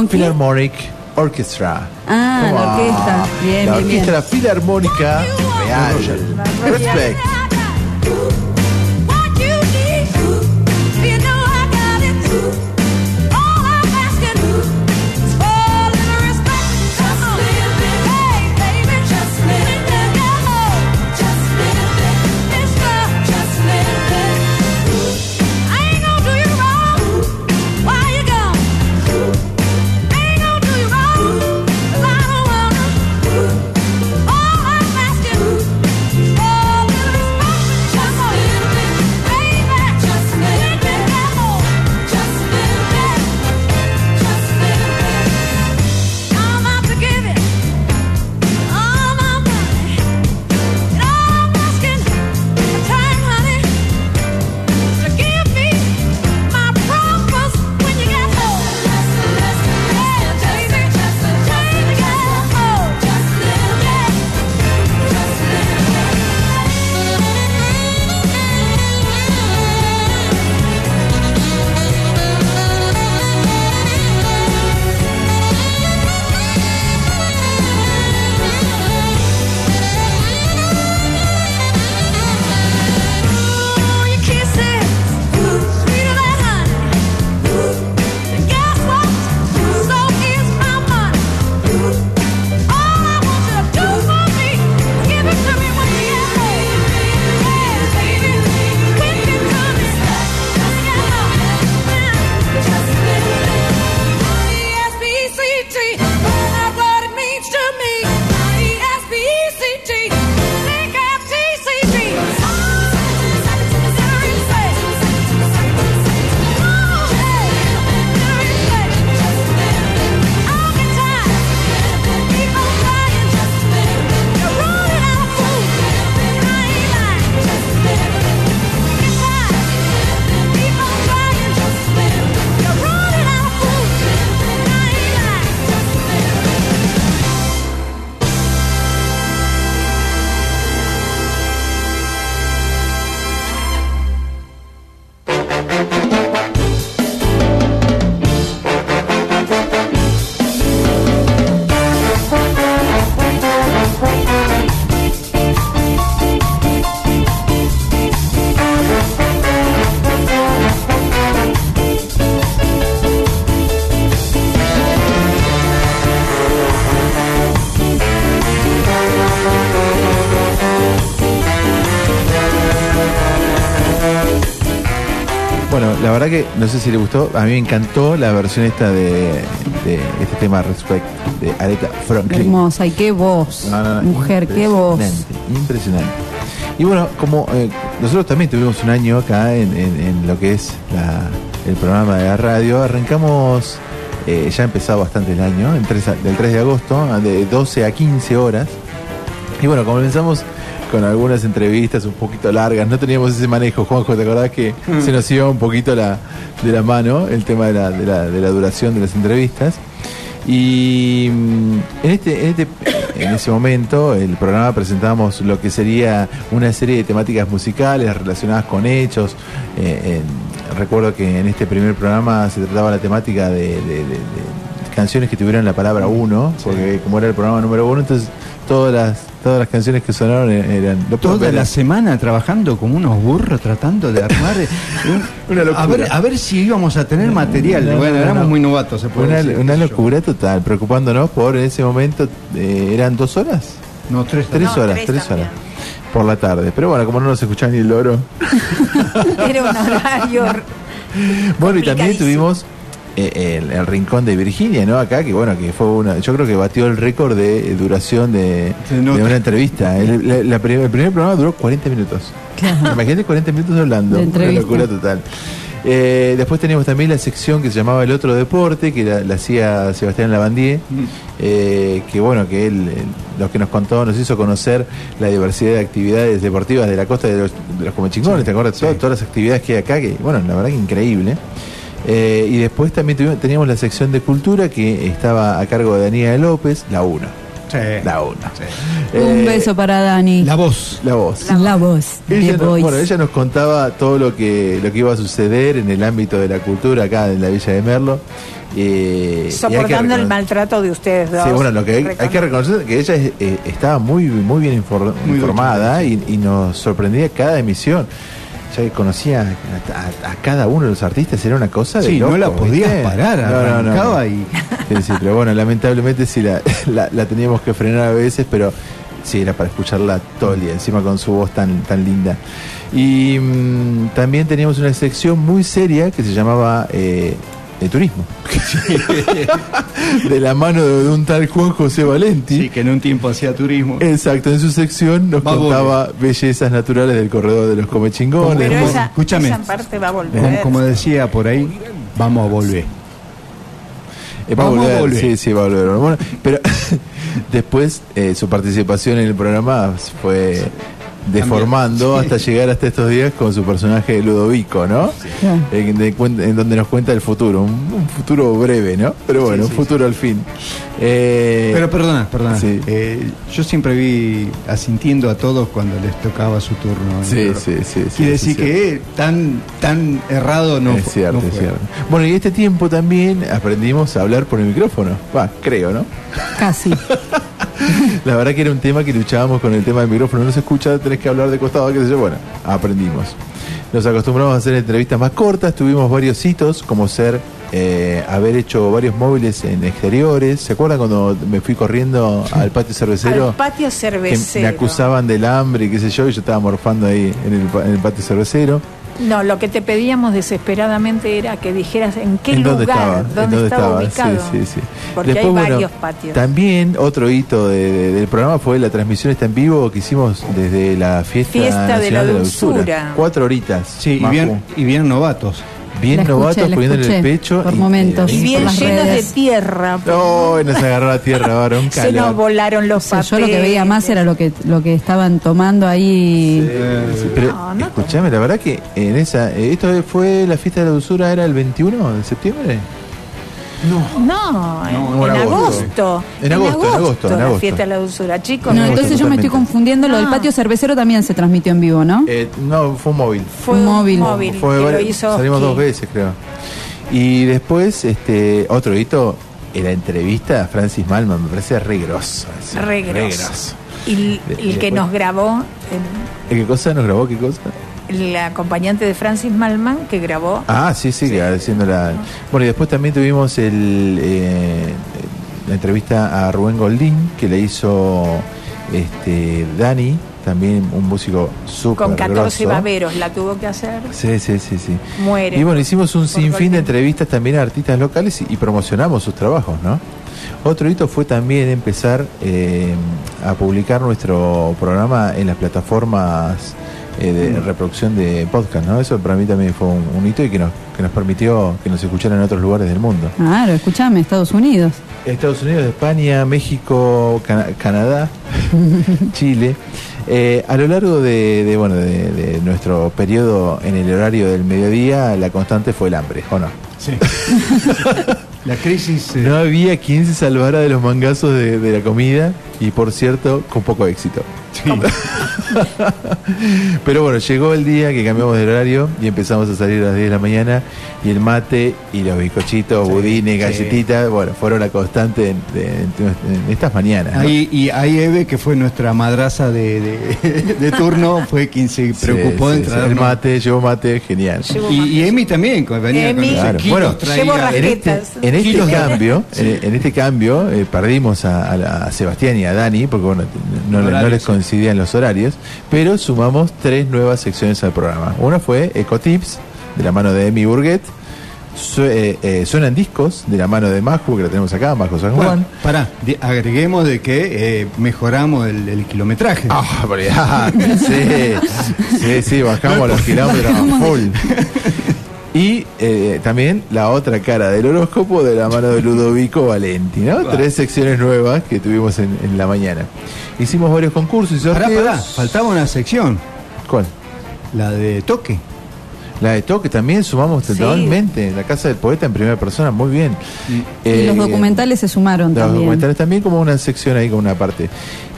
Philharmonic Orchestra. Ah, ¿Cómo la orquesta. Bien, la bien, bien. Orquesta Filarmónica Real. Respect. Que no sé si le gustó, a mí me encantó la versión esta de, de este tema Respect de Aretha Franklin. Hermosa, y qué voz. No, no, no, Mujer, qué voz. Impresionante, Impresionante. Y bueno, como eh, nosotros también tuvimos un año acá en, en- en lo que es la- el programa de la radio, arrancamos, eh, ya ha empezado bastante el año, el 3 a- del 3 de agosto, de 12 a 15 horas. Y bueno, comenzamos con algunas entrevistas un poquito largas, no teníamos ese manejo, Juanjo, ¿te acordás que Mm. se nos iba un poquito la, de la mano el tema de la, de la- de la duración de las entrevistas? Y mm, en este, en este en ese momento el programa presentamos lo que sería una serie de temáticas musicales relacionadas con hechos. Eh, en- recuerdo que en este primer programa se trataba la temática de, de- de- de canciones que tuvieran la palabra uno, porque como era el programa número uno, entonces todas las todas las canciones que sonaron eran lo pueden Toda la semana trabajando como unos burros tratando de armar eh, un- *laughs* Una locura. a ver a ver si íbamos a tener material. No, no, bueno, no, éramos no. muy novatos, se puede Una, decir. una locura total, preocupándonos por en ese momento eh, eran dos horas. No, tres, Tres No, horas, tres horas. Por la tarde. Pero bueno, como no nos escuchaba ni el loro. *laughs* Era un horario. Bueno, y también tuvimos el, el rincón de Virginia, ¿no? Acá, que bueno, que fue una. Yo creo que batió el récord de duración de, una entrevista. El, la- la prim- el primer programa duró 40 minutos. Imagínate 40 minutos hablando. De Una locura total. Eh, después teníamos también la sección que se llamaba El Otro Deporte, que la, la hacía Sebastián Lavandier, eh, que bueno, que él, eh, lo que nos contó, nos hizo conocer la diversidad de actividades deportivas de la costa de los, de los Comechingones, ¿te acuerdas? Todas, todas las actividades que hay acá, que bueno, la verdad que increíble. Eh, y después también tuvimos- teníamos la sección de cultura que estaba a cargo de Daniela López, la 1. La 1. Un beso para Dani. La voz. La voz. La, voz. Ella The nos, Voice. bueno, ella nos contaba todo lo que lo que iba a suceder en el ámbito de la cultura acá en la Villa de Merlo. Eh, Soportando el maltrato de ustedes dos. Sí, bueno, lo que hay, hay que reconocer que ella es- eh, estaba muy muy bien Muy informada y, y nos sorprendía cada emisión. Ya que conocía a, a- a cada uno de los artistas, era una cosa de Sí, no loco, la podías ¿viste? parar, No, no, no. y- Sí, sí, pero bueno, lamentablemente sí la, *laughs* la, la teníamos que frenar a veces, pero sí, era para escucharla todo el día, encima con su voz tan, tan linda. Y mm, también teníamos una sección muy seria que se llamaba eh, de turismo. *laughs* *laughs* de la mano de, un tal Juan José Valenti. Sí, que en un tiempo hacía turismo. Exacto, en su sección nos Va contaba bellezas naturales del corredor de los comechingones. Pero esa, escúchame. esa parte va a volver. Como, como decía por ahí, vamos a volver. Eh, va a Vamos a volver, volver. Sí, sí, va a volver. Bueno, pero *laughs* después eh, su participación en el programa fue deformando hasta llegar hasta estos días con su personaje de Ludovico, ¿no? En, de cuen- en donde nos cuenta el futuro, un, un futuro breve, ¿no? Pero bueno, un futuro al fin. Eh, Pero perdona, perdona. Sí. Eh, yo siempre vi asintiendo a todos cuando les tocaba su turno. Sí, sí, sí, sí, Quiere sí, decir sí. que eh, tan, tan errado no es cierto, no es cierto. Bueno, y este tiempo también aprendimos a hablar por el micrófono. Va, creo, ¿no? Casi. *laughs* *laughs* La verdad que era un tema que luchábamos con el tema del micrófono. No se escucha, tenés que hablar de costado, qué sé yo. Bueno, aprendimos. Nos acostumbramos a hacer entrevistas más cortas. Tuvimos varios hitos, como ser eh, haber hecho varios móviles en exteriores. ¿Se acuerdan cuando me fui corriendo al patio cervecero? *laughs* Al patio que cervecero. me acusaban del hambre y qué sé yo, y yo estaba morfando ahí en el, pa- en el patio cervecero. No, lo que te pedíamos desesperadamente era que dijeras en qué ¿En lugar, dónde estaba? ¿En dónde, dónde estaba, estaba? ubicado. Sí, sí, sí. Porque Después, hay bueno, varios patios. También otro hito de- de- del programa fue la transmisión está en vivo que hicimos desde la fiesta, Fiesta de la Nacional Dulzura. Cuatro horitas. Sí, y bien, y bien novatos. Bien La escuché, novatos la poniéndole el escuché pecho. por y- momentos. Y bien llenos de tierra. No, y nos agarró la tierra, *laughs* varón. Se nos volaron los O sea, yo lo que veía más era lo que lo que estaban tomando ahí. Sí, pero No, no escuchame, la verdad que en esa. eh, ¿Esto fue la fiesta de la dulzura? ¿Era el 21 de septiembre? No, en, No, en en agosto. agosto. En agosto, en agosto, en la agosto. fiesta de la dulzura. Chicos, No, no, entonces yo me estoy confundiendo. Lo del Ah. patio cervecero también se transmitió en vivo, ¿no? Eh, no, fue un móvil. fue un móvil. móvil, Fue que lo hizo salimos Oski. dos veces, creo. Y después, este, otro hito, en la entrevista a Francis Malman, me parece re grosso. eso, Re grosso. grosso. Y el, el que nos grabó, el, ¿Eh, ¿Qué cosa nos grabó? ¿Qué cosa? El acompañante de Francis Malman, que grabó. Ah, sí, sí, haciendo la. Bueno, y después también tuvimos el, eh, la entrevista a Rubén Goldín, que le hizo este, Dani también un músico súper Con 14 grosso. baberos la tuvo que hacer. Sí, sí, sí, sí. Muere. Y bueno, hicimos un sinfín golpe. de entrevistas también a artistas locales y, y promocionamos sus trabajos, ¿no? Otro hito fue también empezar eh, a publicar nuestro programa en las plataformas eh, de reproducción de podcast, ¿no? Eso para mí también fue un, un hito y que nos, que nos permitió que nos escucharan en otros lugares del mundo. Claro, escúchame, Estados Unidos. Estados Unidos, España, México, Cana- Canadá, *laughs* Chile. Eh, a lo largo de, de, bueno de, de nuestro periodo en el horario del mediodía, la constante fue el hambre, ¿o no? Sí. *laughs* La crisis. eh, No había quien se salvara de los mangazos de, de la comida y por cierto, con poco éxito. *laughs* Pero bueno, llegó el día que cambiamos de horario y empezamos a salir a las 10 de la mañana y el mate y los bizcochitos, budines, sí. galletitas, bueno, fueron la constante en, estas mañanas. ¿no? Ahí, y ahí Eve, que fue nuestra madraza de, de- *laughs* de turno, fue quien se preocupó Sí, de sí, entrar. sí, el mate, llevó mate, genial. Y, y Emi también, venía Emi. con Claro. Bueno, traía- Llevo En este, rasquetas. en este cambio, en, en este cambio eh, perdimos a, a a Sebastián y a Dani, porque bueno, no, les coincidían los horarios, pero sumamos tres nuevas secciones al programa. Una fue Ecotips, de la mano de Emi Burguet, Su- eh, eh, Suenan Discos, de la mano de Maju, que la tenemos acá, Majo San Juan. Bueno, pará, agreguemos de que eh, mejoramos el, el kilometraje. Ah, olvidate, *laughs* sí, sí, sí, bajamos los kilómetros a *laughs* full. Y eh, también la otra cara del horóscopo de la mano de Ludovico Valenti, ¿no? Va. Tres secciones nuevas que tuvimos en, en la mañana. Hicimos varios concursos y Pará, sorteos. pará, faltaba una sección, ¿Cuál? la de toque. La de toque también sumamos Sí. totalmente. La casa del poeta en primera persona, muy bien. y Eh, los documentales se sumaron Los también. documentales también como una sección ahí, como una parte.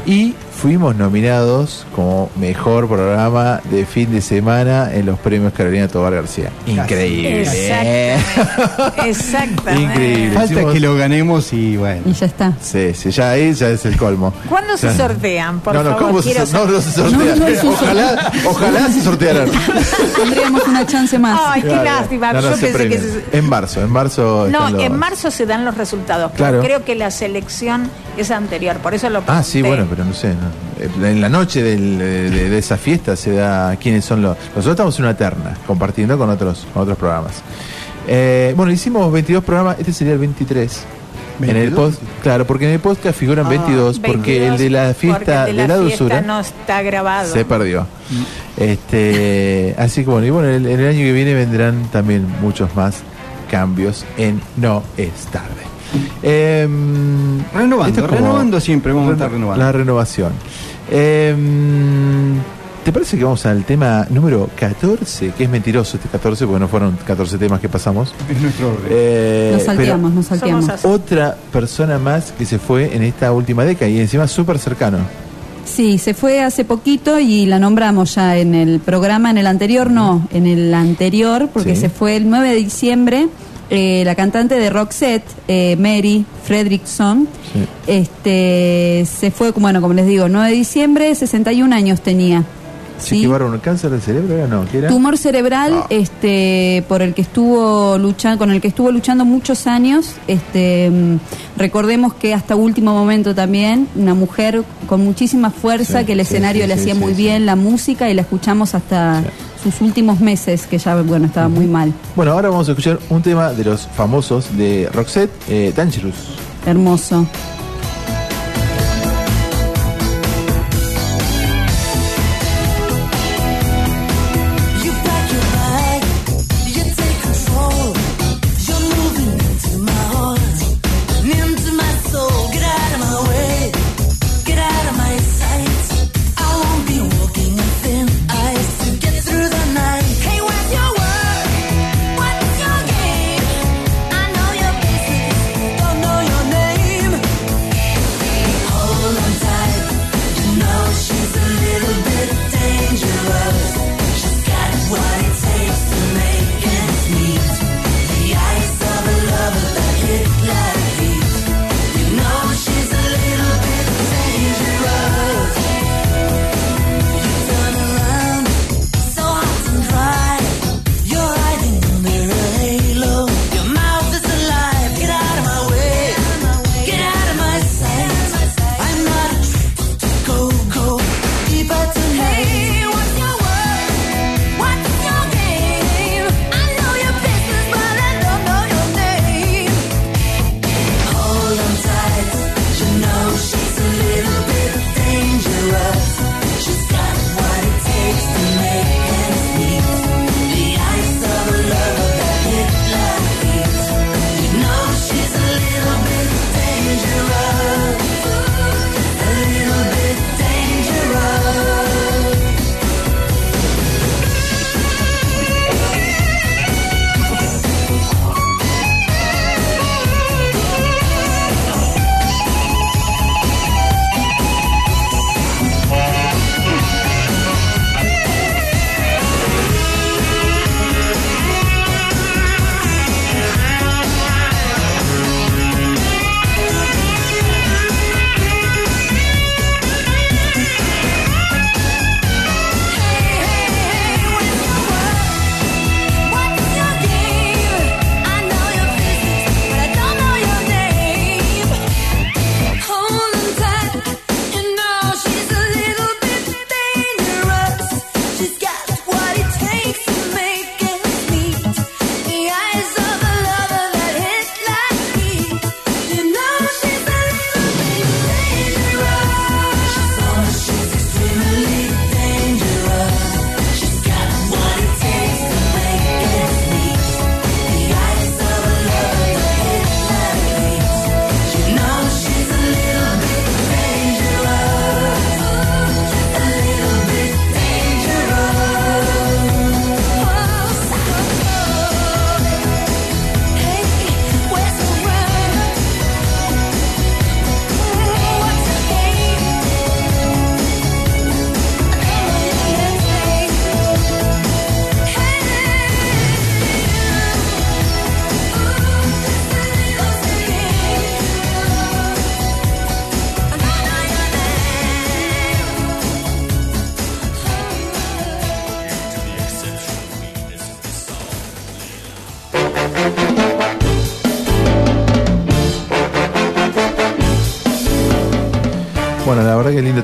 Y fuimos nominados como mejor programa de fin de semana en los premios Carolina Tobar García. Increíble. Exactamente. *laughs* Exactamente. Increíble. Falta Hicimos- que lo ganemos y bueno. Y ya está. Sí, sí, ya ahí ya es el colmo. ¿Cuándo se sortean? Por no, no, favor, ¿cómo se, no, no se sortea. No, no es un ojalá, ojalá se sortearan. *laughs* Tendríamos una chance más. Ay, qué Claro. lástima. No, no, Yo se pensé que se- En marzo, en marzo. No, los- en marzo se dan los resultados. pero Claro. Creo que la selección es anterior, por eso lo Ah, sí, bueno, pero no sé. No. En la noche del- de, esa fiesta se da quiénes son los. Nosotros estamos en una terna, compartiendo con otros, con otros programas. Eh, bueno, hicimos 22 programas, este sería el 23. En el 22. post, claro, porque en el podcast figuran Ah, 22, porque 22, el de la fiesta de, de la, fiesta dulzura no está grabado. se perdió. Este, así que bueno, y bueno, el, el año que viene vendrán también muchos más cambios en No es tarde. Em, Renovando, renovando siempre, vamos a estar Reno- renovando. La renovación. Em, ¿Te parece que vamos al tema número 14? Que es mentiroso este 14, porque no fueron 14 temas que pasamos. Es nuestro orden. Eh, Nos salteamos, nos salteamos. Otra persona más que se fue en esta última década y encima súper cercano. Sí, se fue hace poquito y la nombramos ya en el programa, en el anterior no, en el anterior, porque Sí. se fue el 9 de diciembre, eh, la cantante de Roxette, eh, Mary Fredrickson, Sí. este, se fue, bueno, como les digo, 9 de diciembre, 61 años tenía. Sí, ¿sí? bárbaro, cáncer del cerebro era no, ¿qué era? Tumor cerebral, Ah. este, por el que estuvo luchando, con el que estuvo luchando muchos años. Este, mm, recordemos que hasta último momento también una mujer con muchísima fuerza, Sí, que el escenario sí, le hacía muy bien la música y la escuchamos hasta. Sus últimos meses, que ya bueno estaba muy mal. Bueno, ahora vamos a escuchar un tema de los famosos de Roxette, eh, Dangerous. Hermoso.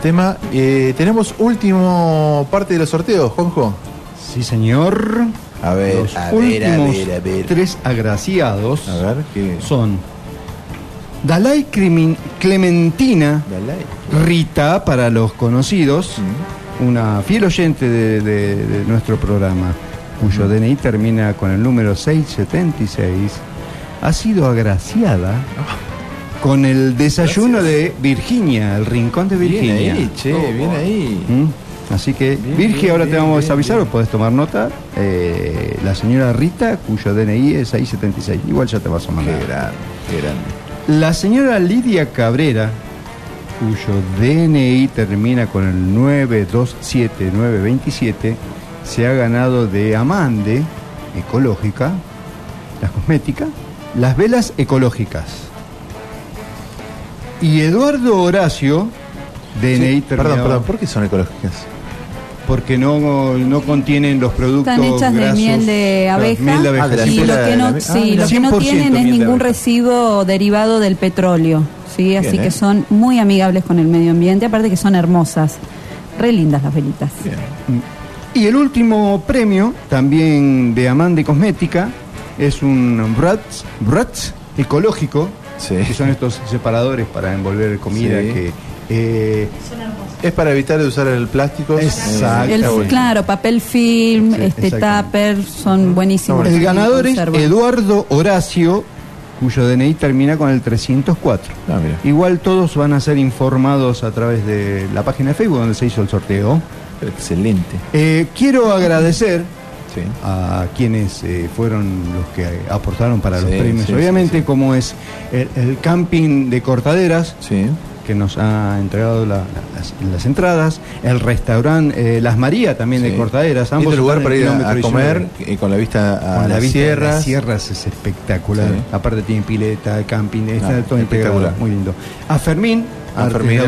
Tema. Eh, tenemos último parte de los sorteos, Juanjo. Sí, señor. A ver, Los a ver, a últimos ver, a ver. tres agraciados A ver, ¿qué? son Dalai Crimin- Clementina Rita, para los conocidos, una fiel oyente de, de- de nuestro programa, cuyo DNI termina con el número 676, ha sido agraciada con el desayuno de Virginia, el rincón de Bien Virginia. ahí, che, bien ahí. ¿Mm? Así que, Bien, Virgi, bien, ahora bien, te vamos bien, a avisar, bien. o podés tomar nota. eh, la señora Rita, cuyo DNI es 676. Igual ya te vas a mandar. Qué grande, qué grande. La señora Lidia Cabrera, cuyo DNI termina con el 927927, se ha ganado de Amande, ecológica, la cosmética, las velas ecológicas. Y Eduardo Horacio, DNI Sí, perdón, terminado- perdón, ¿por qué son ecológicas? porque no, no contienen los productos Están hechas de grasos. miel de abeja, miel de abeja, Ah, de y lo que de no, sí, Ah, lo que no 100% tienen es de ningún residuo derivado del petróleo, ¿sí? así Bien, que ¿eh? son muy amigables con el medio ambiente, aparte que son hermosas, re lindas las velitas. Bien. Y el último premio, también de Amande Cosmética, es un Bratz, Bratz ecológico, Sí. que son estos separadores para envolver comida Sí. que... eh, Es para evitar de usar el plástico. Exacto. El, claro, papel film, Sí, este tupper, son buenísimos. el ganador es. Eduardo Horacio, cuyo DNI termina con el 304. Ah, mira. Igual todos van a ser informados a través de la página de Facebook donde se hizo el sorteo. Excelente. Eh, quiero agradecer Sí. a quienes eh, fueron los que aportaron para los premios. sí, Obviamente, como es el, el camping de Cortaderas, que nos ha entregado la- la- las, las entradas, el restaurante eh, Las María también de. Cortaderas, ambos Lindo lugar para ir a, comer 19. eh, con la vista a Con la las vista sierras. las sierras es espectacular. Aparte tiene pileta, camping, está Ah, todo integrado, espectacular. muy lindo. A Fermín, A Fermín,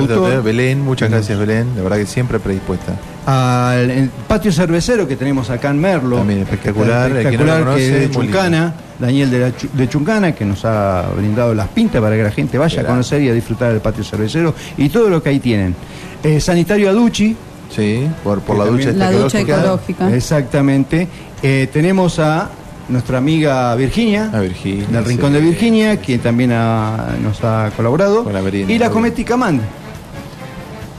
Belén, muchas gracias Belén, la verdad que siempre predispuesta. Al patio cervecero que tenemos acá en Merlo. También espectacular, que no espectacular, conoce, que es de Chuncana, Daniel de, la Chu- de Chuncana, que nos ha brindado las pintas para que la gente vaya a conocer y a disfrutar del patio cervecero y todo lo que ahí tienen. Eh, Sanitario Aduchi. Sí, por, por la que ducha también- La ducha ecológica. Exactamente. Eh, tenemos a nuestra amiga Virginia. A Virginia, Del sí. Rincón de Virginia, quien también ha- nos ha colaborado. Con la y la obvio. cosmética Amande.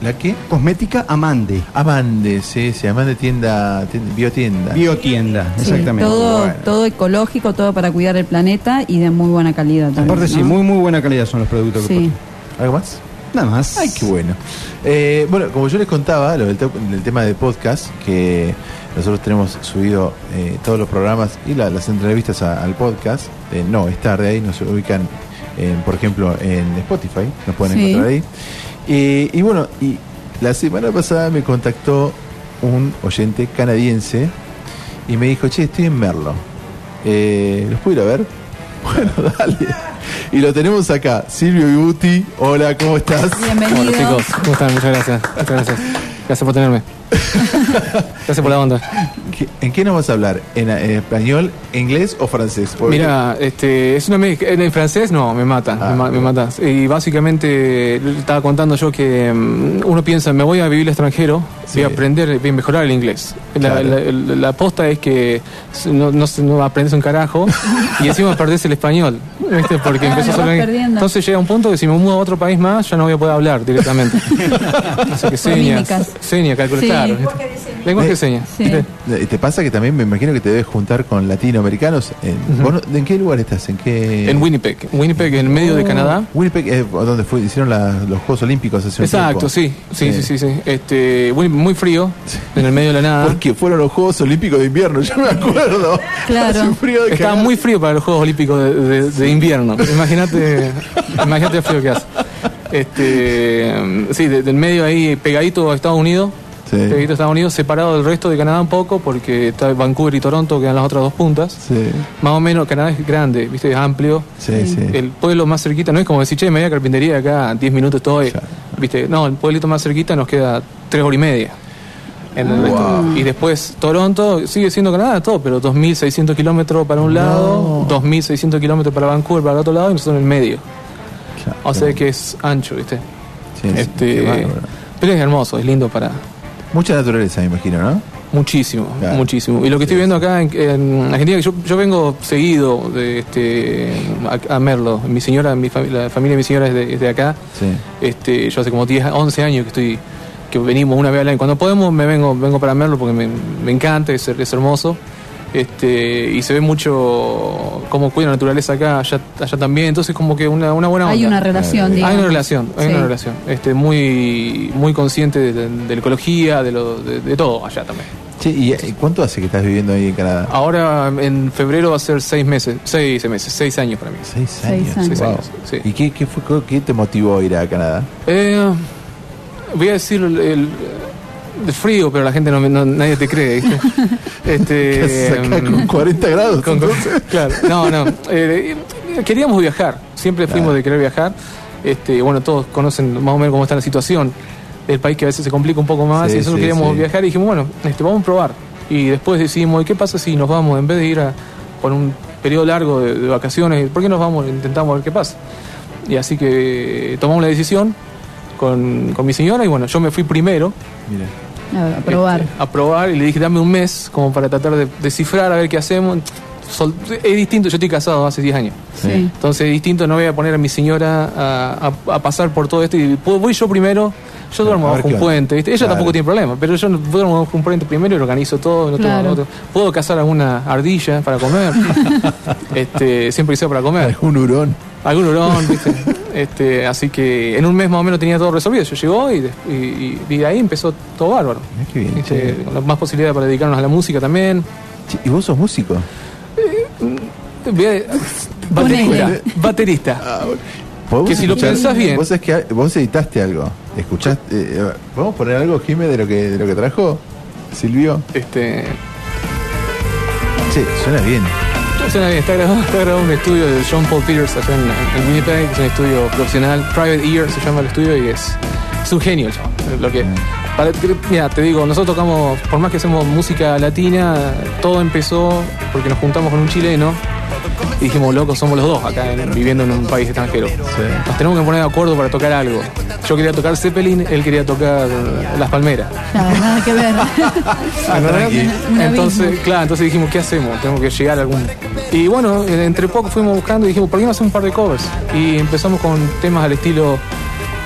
¿La qué? Cosmética Amande. Amande, sí, sí, Amande tienda, tienda biotienda. Biotienda, Sí, exactamente. todo, Bueno. todo ecológico, todo para cuidar el planeta y de muy buena calidad. también, Aparte, sí, ¿no? muy, muy buena calidad son los productos que Sí. ¿Algo más? Nada más. Ay, qué bueno. Eh, bueno, como yo les contaba, lo del, te- del tema de podcast, que nosotros tenemos subido eh, todos los programas y la- las entrevistas a- al podcast. eh, no, es tarde ahí, nos ubican, en, por ejemplo, en Spotify, nos pueden Sí. encontrar ahí. Y, y bueno, y la semana pasada me contactó un oyente canadiense y me dijo, che, estoy en Merlo. Eh, ¿Los puedo ir a ver? *laughs* Bueno, dale. Y lo tenemos acá, Silvio Vibuti. Hola, ¿cómo estás? Bienvenido. Hola chicos, ¿cómo están? Muchas gracias. Muchas gracias. Gracias por tenerme. Gracias por la onda. ¿Qué- ¿En qué nos vas a hablar? ¿En, en español, inglés o francés? Porque- Mira, este, es una mezcla. En francés no, me mata, Ah, me, ma- me. Y básicamente le estaba contando yo que mm, uno piensa, me voy a vivir al extranjero, Sí. voy a aprender, voy a mejorar el inglés. La, Claro. la, la- la aposta es que no, no, se- no aprendes un carajo *laughs* y encima perdés el español, ¿viste? Porque Ah, empezás lo a vas hablar. perdiendo. Entonces llega un punto que si me mudo a otro país más, ya no voy a poder hablar directamente. *laughs* Así que señas, mímicas. señas, calculo, Sí. Claro. Lenguaje de señas. Sí. Eh, ¿Te pasa que también me imagino que te debes juntar con latinoamericanos? En. ¿vos no- ¿En qué lugar estás? ¿En qué? En Winnipeg, Winnipeg en medio de Oh. Canadá. Winnipeg es donde fue, hicieron la- los Juegos Olímpicos hace un Exacto, tiempo. sí, sí, sí, sí, sí. Este, Win- muy frío, en el medio de la nada. Porque fueron los Juegos Olímpicos de invierno, yo me acuerdo. Claro. Hace un frío de Estaba muy frío para los Juegos Olímpicos de, de- de invierno. Imagínate, imagínate el frío que hace. Este, sí, de- del medio ahí pegadito a Estados Unidos. Sí. Pegadito a Estados Unidos, separado del resto de Canadá un poco, porque está Vancouver y Toronto, quedan las otras dos puntas. Sí, Más o menos, Canadá es grande, ¿viste? Es amplio. sí, sí. El pueblo más cerquita, no es como decir, che, me voy a carpintería acá, 10 minutos estoy. Claro. ¿Viste? No, el pueblito más cerquita nos queda 3 horas y media. En el resto. Y después Toronto sigue siendo Canadá, todo, pero 2.600 kilómetros para un lado, 2.600 kilómetros para Vancouver para el otro lado y nosotros en el medio. Claro, O sea que es ancho, ¿viste? Sí, sí, este, bárbaro. pero es hermoso, es lindo para, Mucha naturaleza, me imagino, ¿no? Muchísimo, Claro. muchísimo. Y lo que estoy viendo acá en, en Argentina, que yo, yo vengo seguido de este a, a Merlo. Mi señora, mi fami- la familia de mi señora es de, es de acá. Sí. Este, yo hace como 10, 11 años que estoy que venimos una vez al año. Cuando podemos me vengo vengo para Merlo porque me, me encanta, es, es hermoso. Este, y se ve mucho cómo cuida la naturaleza acá, allá, allá también, entonces como que una, una buena onda. Hay una relación, Hay digamos. una relación, hay Sí. una relación. Este, muy, muy consciente de, de- de la ecología, de, lo, de, de todo allá también. Che, ¿y cuánto hace que estás viviendo ahí en Canadá? Ahora en febrero va a ser seis meses, seis meses, seis años para mí. Seis años. Seis Wow. años, sí. ¿Y qué, qué, fue, qué te motivó a ir a Canadá? Eh, voy a decir el, el- el frío, pero la gente no, no- nadie te cree. ¿viste? *laughs* este, ¿Qué haces acá con 40 grados? con- *laughs* claro, no, no. eh, queríamos viajar, siempre fuimos de querer viajar. Este, bueno, todos conocen más o menos cómo está la situación del país que a veces se complica un poco más Sí, y nosotros sí, queríamos sí. viajar y dijimos, bueno, este, vamos a probar. Y después decidimos, ¿y qué pasa si nos vamos en vez de ir a, por un periodo largo de, de vacaciones? ¿Por qué nos vamos? Intentamos ver qué pasa. Y así que tomamos la decisión con, con mi señora y bueno, yo me fui primero Mira. A, a probar. este, a probar y le dije, dame un mes como para tratar de descifrar a ver qué hacemos. Sol- es distinto, yo estoy casado hace 10 años. Sí. Entonces es distinto, no voy a poner a mi señora a, a- a pasar por todo esto y voy yo primero. Yo duermo bajo un puente, ¿viste? Ella Claro. tampoco tiene problema, pero yo duermo bajo un puente primero y organizo todo. no tengo- Claro. tengo- puedo cazar alguna ardilla para comer, *laughs* este, siempre que sea para comer. Un hurón. Algún hurón, ¿viste? *laughs* Este, así que en un mes más o menos tenía todo resolvido. Yo llegó y, de- y- y de ahí empezó todo bárbaro. Mirá qué bien, Este, más posibilidades para dedicarnos a la música también. ¿Y vos sos músico? Voy a- Baterista. *laughs* Baterista. ¿Podemos Que si lo pensás bien. Vos, sabés que vos editaste algo. ¿Escuchaste? eh, ¿Podemos poner algo, Jimé, de lo que, de lo que trajo Silvio? Este, Sí, suena bien. Suena bien, está grabado, está grabado en *laughs* un estudio de John Paul Peters allá en, en Winnipeg, es un estudio profesional. Private Ear se llama el estudio y es, es un genio. Lo que, para- mira, te digo, nosotros tocamos, por más que hacemos música latina, todo empezó porque nos juntamos con un chileno y dijimos, locos, somos los dos acá en- viviendo en un país extranjero. Nos tenemos que poner de acuerdo para tocar algo. Yo quería tocar Zeppelin, él quería tocar Las Palmeras. Nada, nada que ver. *laughs* Un Entonces, claro, entonces dijimos, ¿qué hacemos? Tenemos que llegar a algún... Y bueno, eh, entre poco fuimos buscando y dijimos, ¿por qué no hacer un par de covers? Y empezamos con temas al estilo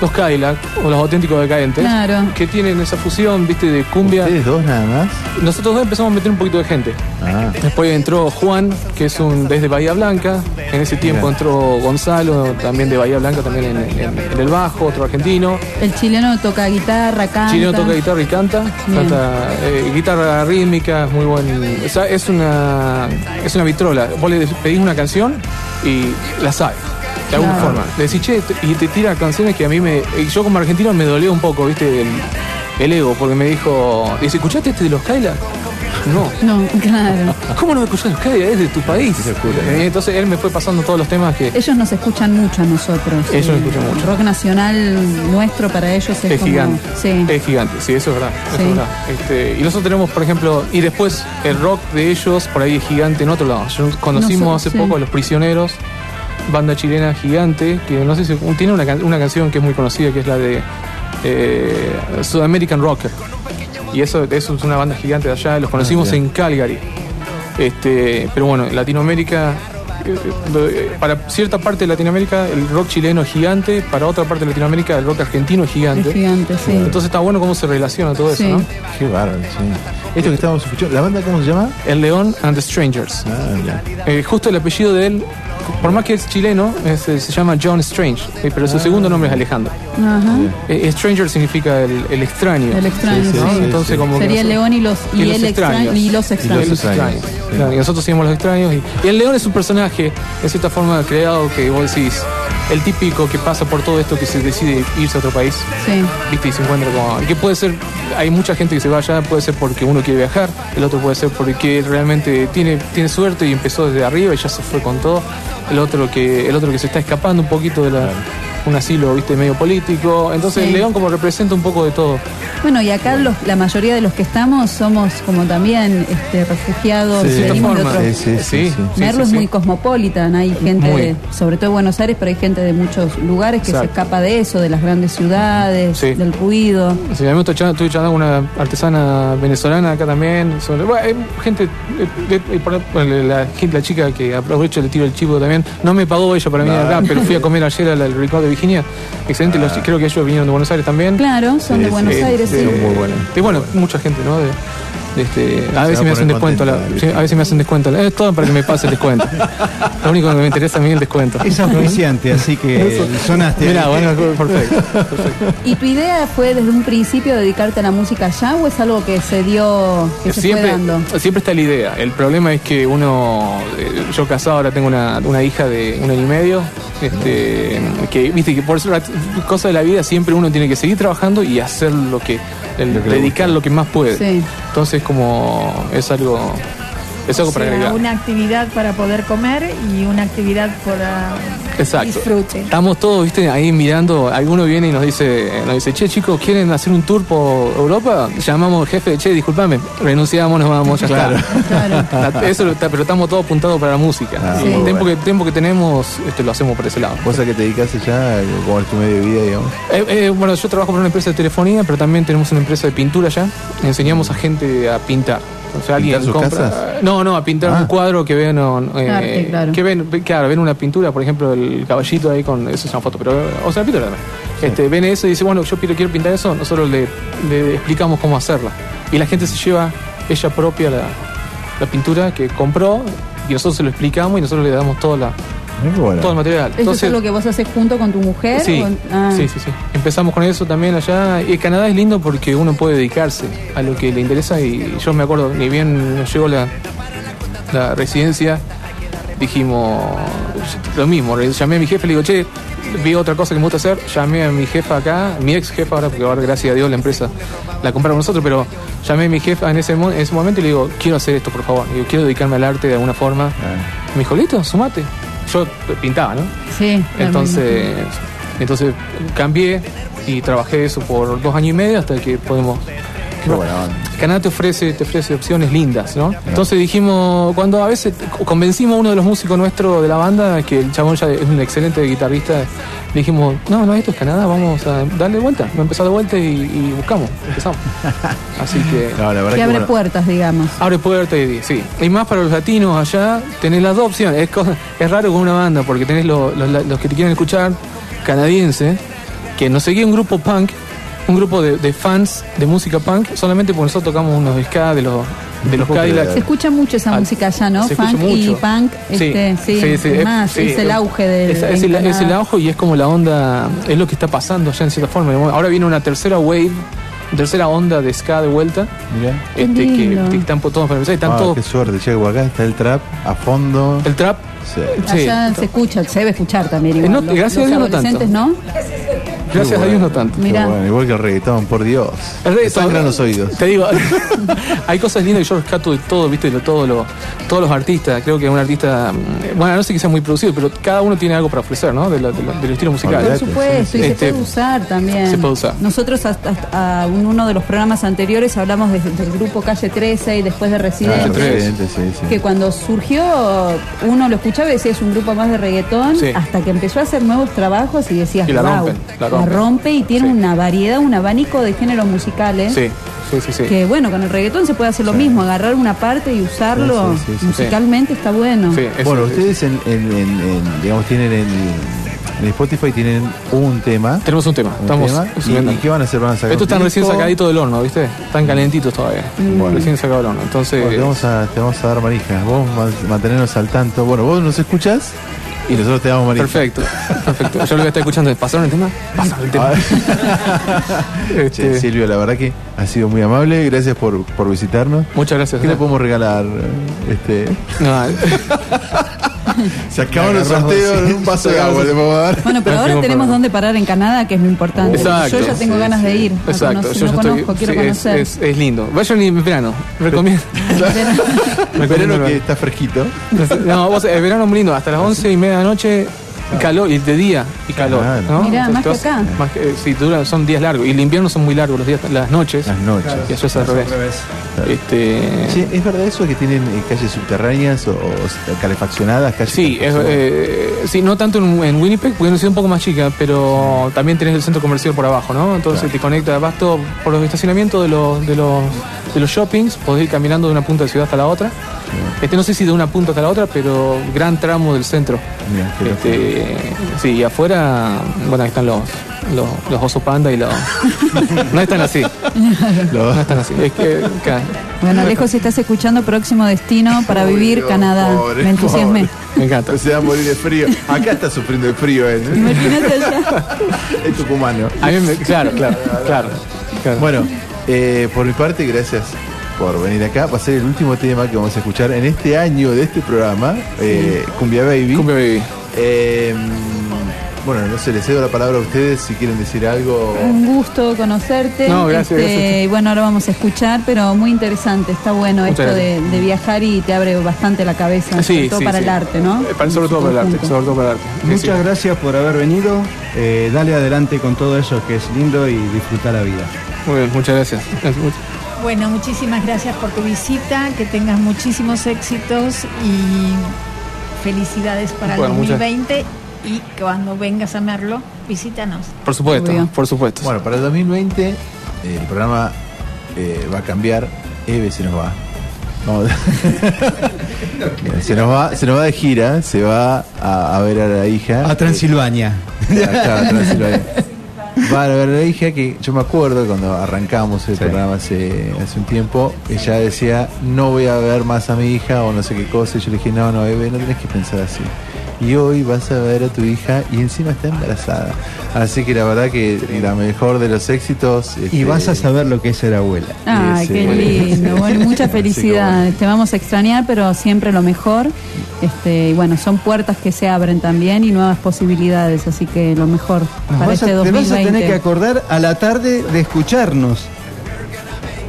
Los Cadillac o Los Auténticos Decadentes, Claro. que tienen esa fusión, viste, de cumbia. ¿Ustedes dos nada más? Nosotros dos empezamos a meter un poquito de gente. Ah, Después entró Juan, que es un desde Bahía Blanca. En ese tiempo Mira. entró Gonzalo, también de Bahía Blanca, también en, en- en el bajo, otro argentino. El chileno toca guitarra, canta. Chileno toca guitarra y canta, Bien. canta eh, guitarra rítmica, muy buen. o sea, es una es una vitrola. Vos le pedís una canción y la sabe. De alguna Claro. forma. Le decís, che, y te tira canciones que a mí me. y Yo como argentino me dolió un poco, viste, el, el ego, porque me dijo. Dice, ¿escuchaste este de los Kaila? No. No, claro. ¿Cómo no me escuchás los Kaila? Es de tu país. Y entonces él me fue pasando todos los temas que. Ellos nos escuchan mucho a nosotros. Ellos nos Eh, escuchan mucho. El rock nacional nuestro para ellos es, Es como- gigante. Sí. Es gigante, sí, eso es verdad. eso Sí. es verdad. Este, y nosotros tenemos, por ejemplo, y después el rock de ellos por ahí es gigante en otro lado. Yo conocimos hace sí. poco a Los Prisioneros, banda chilena gigante, que no sé si tiene una, una canción que es muy conocida, que es la de eh, South American Rocker. Y eso, eso es una banda gigante de allá, los conocimos Ah, en Calgary. Este, pero bueno, en Latinoamérica, eh, eh, para cierta parte de Latinoamérica el rock chileno es gigante, para otra parte de Latinoamérica el rock argentino es gigante. Es gigante, sí. Entonces está bueno cómo se relaciona todo Sí. eso, ¿no? qué bárbaro, sí. Esto que estábamos escuchando, ¿la banda cómo se llama? El León and the Strangers. Ah. Eh, justo el apellido de él, por más que es chileno, es- eh, se llama John Strange, eh, pero su Ah. segundo nombre es Alejandro. Ajá. Eh, stranger significa el, el extraño. El extraño, Sí, sí, ¿no? sí, Entonces como Sería el nosotros- león y los, y el. Y los Y extraños. los extraños. Claro, y nosotros seguimos los extraños. Y, y el león es un personaje, de cierta forma, creado que vos decís, el típico que pasa por todo esto que se decide irse a otro país. Sí. ¿Viste? Y se encuentra con. Que puede ser. Hay mucha gente que se va allá, puede ser porque uno quiere viajar, el otro puede ser porque realmente tiene, tiene suerte y empezó desde arriba y ya se fue con todo. El otro que, el otro que se está escapando un poquito de la, un asilo, viste, medio político. Entonces Sí. León como representa un poco de todo. Bueno, y acá los- la mayoría de los que estamos somos como también este, refugiados, Sí, venimos de forma. otros. Sí, sí, sí, sí. Merlo Sí, es sí, muy cosmopolitan, hay gente, de- sobre todo de Buenos Aires, pero hay gente de muchos lugares que se escapa de eso, de las grandes ciudades, del ruido. Sí, a mí me estoy charlando, estuve charlando con una artesana venezolana acá también. sobre- bueno, hay gente, eh, de- de- por- bueno, la, gente- la chica que aprovecho le tiro el chivo también, no me pagó ella para venir No. acá, pero fui a comer ayer al al Rincón de Virginia. Excelente, los- creo que ellos vinieron de Buenos Aires también. Claro, son de Buenos Aires, sí. muy buenos. Y bueno, mucha gente, ¿no? De, de este, a veces me hacen descuento, la- contenta, sí, a veces me hacen descuento. Es todo para que me pase el descuento. *laughs* Lo único que me interesa a mí es el descuento. Es auspiciante, *laughs* así que sonaste. Mira, bueno, perfecto. ¿Y tu idea fue desde un principio dedicarte a la música ya o es algo que se dio, que se siempre, fue dando? siempre está la idea. El problema es que uno, eh, yo casado ahora tengo una, una hija de un año y medio, este, que viste que por eso cosa de la vida siempre uno tiene que seguir trabajando y hacer lo que, el- Lo que dedicar lo que más puede. Sí. Entonces como es algo, es algo para sea, agregar. una actividad para poder comer y una actividad para Exacto. disfrute. Estamos todos, viste, ahí mirando. Alguno viene y nos dice, nos dice, che, chicos, ¿quieren hacer un tour por Europa? Llamamos al jefe, che, disculpame, renunciamos, nos vamos, ya Claro. *laughs* está. Eso, lo está- pero estamos todos apuntados para la música. Ah, muy el tiempo, bueno. que, tiempo que tenemos, este, lo hacemos por ese lado. Cosa que te dedicas ya, como es tu medio de vida, digamos. Eh, eh, bueno, yo trabajo para una empresa de telefonía, pero también tenemos una empresa de pintura ya. Enseñamos a gente a pintar. O sea, alguien sus compra. casas? No, no, a pintar Ah. un cuadro que ven. eh, Arte, claro. Que ven, ve- claro, ven una pintura, por ejemplo, el caballito ahí con. Eso es una foto, pero. O sea, pintura también. Este, ven eso y dice, bueno, yo quiero, quiero pintar eso, nosotros le, le explicamos cómo hacerla. Y la gente se lleva ella propia la, la pintura que compró y nosotros se lo explicamos y nosotros le damos toda la, todo el material. ¿Eso es algo que vos haces junto con tu mujer? Sí, o- ah. sí, sí, sí. Empezamos con eso también allá. Y Canadá es lindo porque uno puede dedicarse a lo que le interesa. Y yo me acuerdo, ni bien nos llegó la, la residencia, dijimos lo mismo. Llamé a mi jefe, le digo, che, vi otra cosa que me gusta hacer. Llamé a mi jefa acá, mi ex jefa ahora, porque ahora, gracias a Dios, la empresa la compraron nosotros. Pero llamé a mi jefa en ese, mo- en ese momento y le digo, quiero hacer esto, por favor. Le digo, quiero dedicarme al arte de alguna forma. Me dijo, listo, sumate. Yo pintaba, ¿no? Sí. Entonces, entonces cambié y trabajé eso por dos años y medio hasta que podemos. Canadá te ofrece, te ofrece opciones lindas, ¿no? Entonces dijimos, cuando a veces convencimos a uno de los músicos nuestros de la banda, que el chabón ya es un excelente guitarrista, le dijimos, no, no, esto es Canadá, vamos a darle vuelta. Vamos a empezar de vuelta y, y buscamos, empezamos. *laughs* Así que. No, la verdad Que abre puertas, digamos. Abre puertas y sí. Y más para los latinos allá, tenés las dos opciones. Es, es raro con una banda porque tenés lo- lo- la- los que te quieren escuchar, canadiense, que nos seguía un grupo punk, un grupo de, de fans de música punk, solamente porque nosotros tocamos unos ska de los, de los Cadillacs. Se escucha mucho esa Ah, música allá, ¿no? se Funk y punk, este, sí, es es- más, sí, es el auge del Es, el, es el Canadá. auge y es como la onda, es lo que está pasando allá en cierta forma. Ahora viene una tercera wave, tercera onda de ska de vuelta. Mirá. Este, que, que están todos para empezar, están Ah, todos qué suerte, porque acá está el trap a fondo. El trap. Sí. Allá se escucha, se debe escuchar también. Eh, Igual, no, los- gracias los a Dios no tanto. ¿no? Gracias a Dios no tanto. Mirá. bueno, igual que el reggaetón, por Dios. El reggaetón, sangran los oídos. Te digo, *laughs* *laughs* hay cosas lindas que yo rescato de todo, viste, de todo lo, todos los artistas. Creo que un artista, mm, bueno, no sé que sea muy producido, pero cada uno tiene algo para ofrecer, ¿no? De la- de la- del estilo musical. Por supuesto, y se Este, puede usar también. se puede usar. Nosotros hasta, hasta- en uno de los programas anteriores hablamos de- del grupo Calle 13 y después de Residentes. Ah, Residente, sí, sí. Que cuando surgió, uno lo escuchaba y decía es un grupo más de reggaetón, Sí. hasta que empezó a hacer nuevos trabajos y decías, Y la wow, rompen, la rompen". Rompe y tiene una variedad, un abanico de géneros musicales. Sí, sí, sí, sí. Que bueno, con el reggaetón se puede hacer lo mismo, agarrar una parte y usarlo Sí, sí, sí, sí. musicalmente está bueno. bueno, ustedes en, en- en- en, digamos, tienen en, en Spotify tienen un tema. Tenemos un tema. Estamos tema. ¿Y- subiendo. ¿Y, qué van a hacer? ¿Van a sacar Estos están recién sacaditos del horno, ¿viste? Están calentitos todavía. Bueno. Recién sacados del horno. Entonces. Bueno, te, vamos a, te vamos a dar manija. Vos ma- mantenernos al tanto. Bueno, vos nos escuchás y nosotros te damos manija. Perfecto, perfecto. Yo lo voy a estar escuchando. ¿Pasaron el tema? Pasaron el tema. *laughs* Este- Che, Silvio, la verdad que ha sido muy amable. Gracias por, por visitarnos. Muchas gracias. ¿Qué le podemos regalar? Este, No, *laughs* *laughs* se acaban los sorteos sí. en un vaso de agua. Le podemos dar. Bueno, pero ahora tenemos dónde parar en Canadá, que es lo importante. Exacto. Yo ya tengo Sí, ganas de ir. a Exacto, conocer, yo no estoy. conozco, quiero sí, es, conocer. es, es lindo. Vayan en verano, recomiendo. *laughs* El verano que está fresquito. No, vos, el verano es muy lindo. Hasta las once y media de la noche Y calor, y de día y calor. Claro. ¿no? Mirá, más que acá. más que- sí, duran- son días largos. Y el invierno son muy largos, los días, las noches. Las noches. Y eso es al revés. Este, Sí, ¿Es verdad eso que tienen eh, calles subterráneas o, o calefaccionadas? Calles Sí, es, eh, sí, no tanto en, en Winnipeg, porque es una ciudad un poco más chica, pero también tenés el centro comercial por abajo, ¿no? Entonces te conecta, vas todo por los estacionamientos de los, de los, de los shoppings, podés ir caminando de una punta de ciudad hasta la otra. Este, no sé si de una punta hasta la otra, pero gran tramo del centro. Mirá, qué Este, sí, y afuera, bueno, ahí están los, los, los osos panda y los... *laughs* no están así. No están así. Es que, claro. Bueno, Alejo, si estás escuchando, próximo destino para vivir Canadá. pobre, Me entusiasmé. Me encanta. *laughs* Se va a morir de frío. Acá está sufriendo de frío, ¿eh? Imagínate allá. *laughs* Es tucumano. A mí me- claro, claro, claro. claro. Bueno, eh, por mi parte, gracias por venir acá. Va a ser el último tema que vamos a escuchar en este año de este programa, eh, Cumbia Baby. Cumbia Baby. Eh, bueno, no sé, les cedo la palabra a ustedes si quieren decir algo. Un gusto conocerte. No, gracias, Este, gracias. bueno, ahora vamos a escuchar, pero muy interesante. Está bueno Muchas esto de, viajar y te abre bastante la cabeza, Sí, sobre todo sí, para sí. el arte, ¿no? Eh, para- sobre todo para el arte, sobre todo para el arte. Muchas sí. gracias por haber venido. Eh, dale adelante con todo eso que es lindo y disfrutar la vida. Muy bien, muchas gracias. Bueno, muchísimas gracias por tu visita, que tengas muchísimos éxitos y felicidades para Bueno, el muchas- 2020 y cuando vengas a Merlo, visítanos. Por supuesto, Obvio. por supuesto. Bueno, para el 2020 eh, el programa eh, va a cambiar. Eve se nos va. *laughs* Se nos va, se nos va de gira, se va a, a ver a la hija. A Transilvania. Eh, acá, a Transilvania. *laughs* Va a ver a la hija que yo me acuerdo cuando arrancamos el programa hace, hace un tiempo, ella decía, no voy a ver más a mi hija o no sé qué cosa. Y yo le dije, no, no, Eve, no tenés que pensar así. Y hoy vas a ver a tu hija y encima está embarazada. Así que la verdad que la mejor de los éxitos. Y este, vas a saber lo que es ser abuela. Ay, Sí, qué sí. lindo. Bueno, mucha felicidad. Te vamos a extrañar, pero siempre lo mejor. Este, y bueno, son puertas que se abren también y nuevas posibilidades, así que lo mejor Nos para vas a- este te vas a 2020. tener que acordar a la tarde de escucharnos.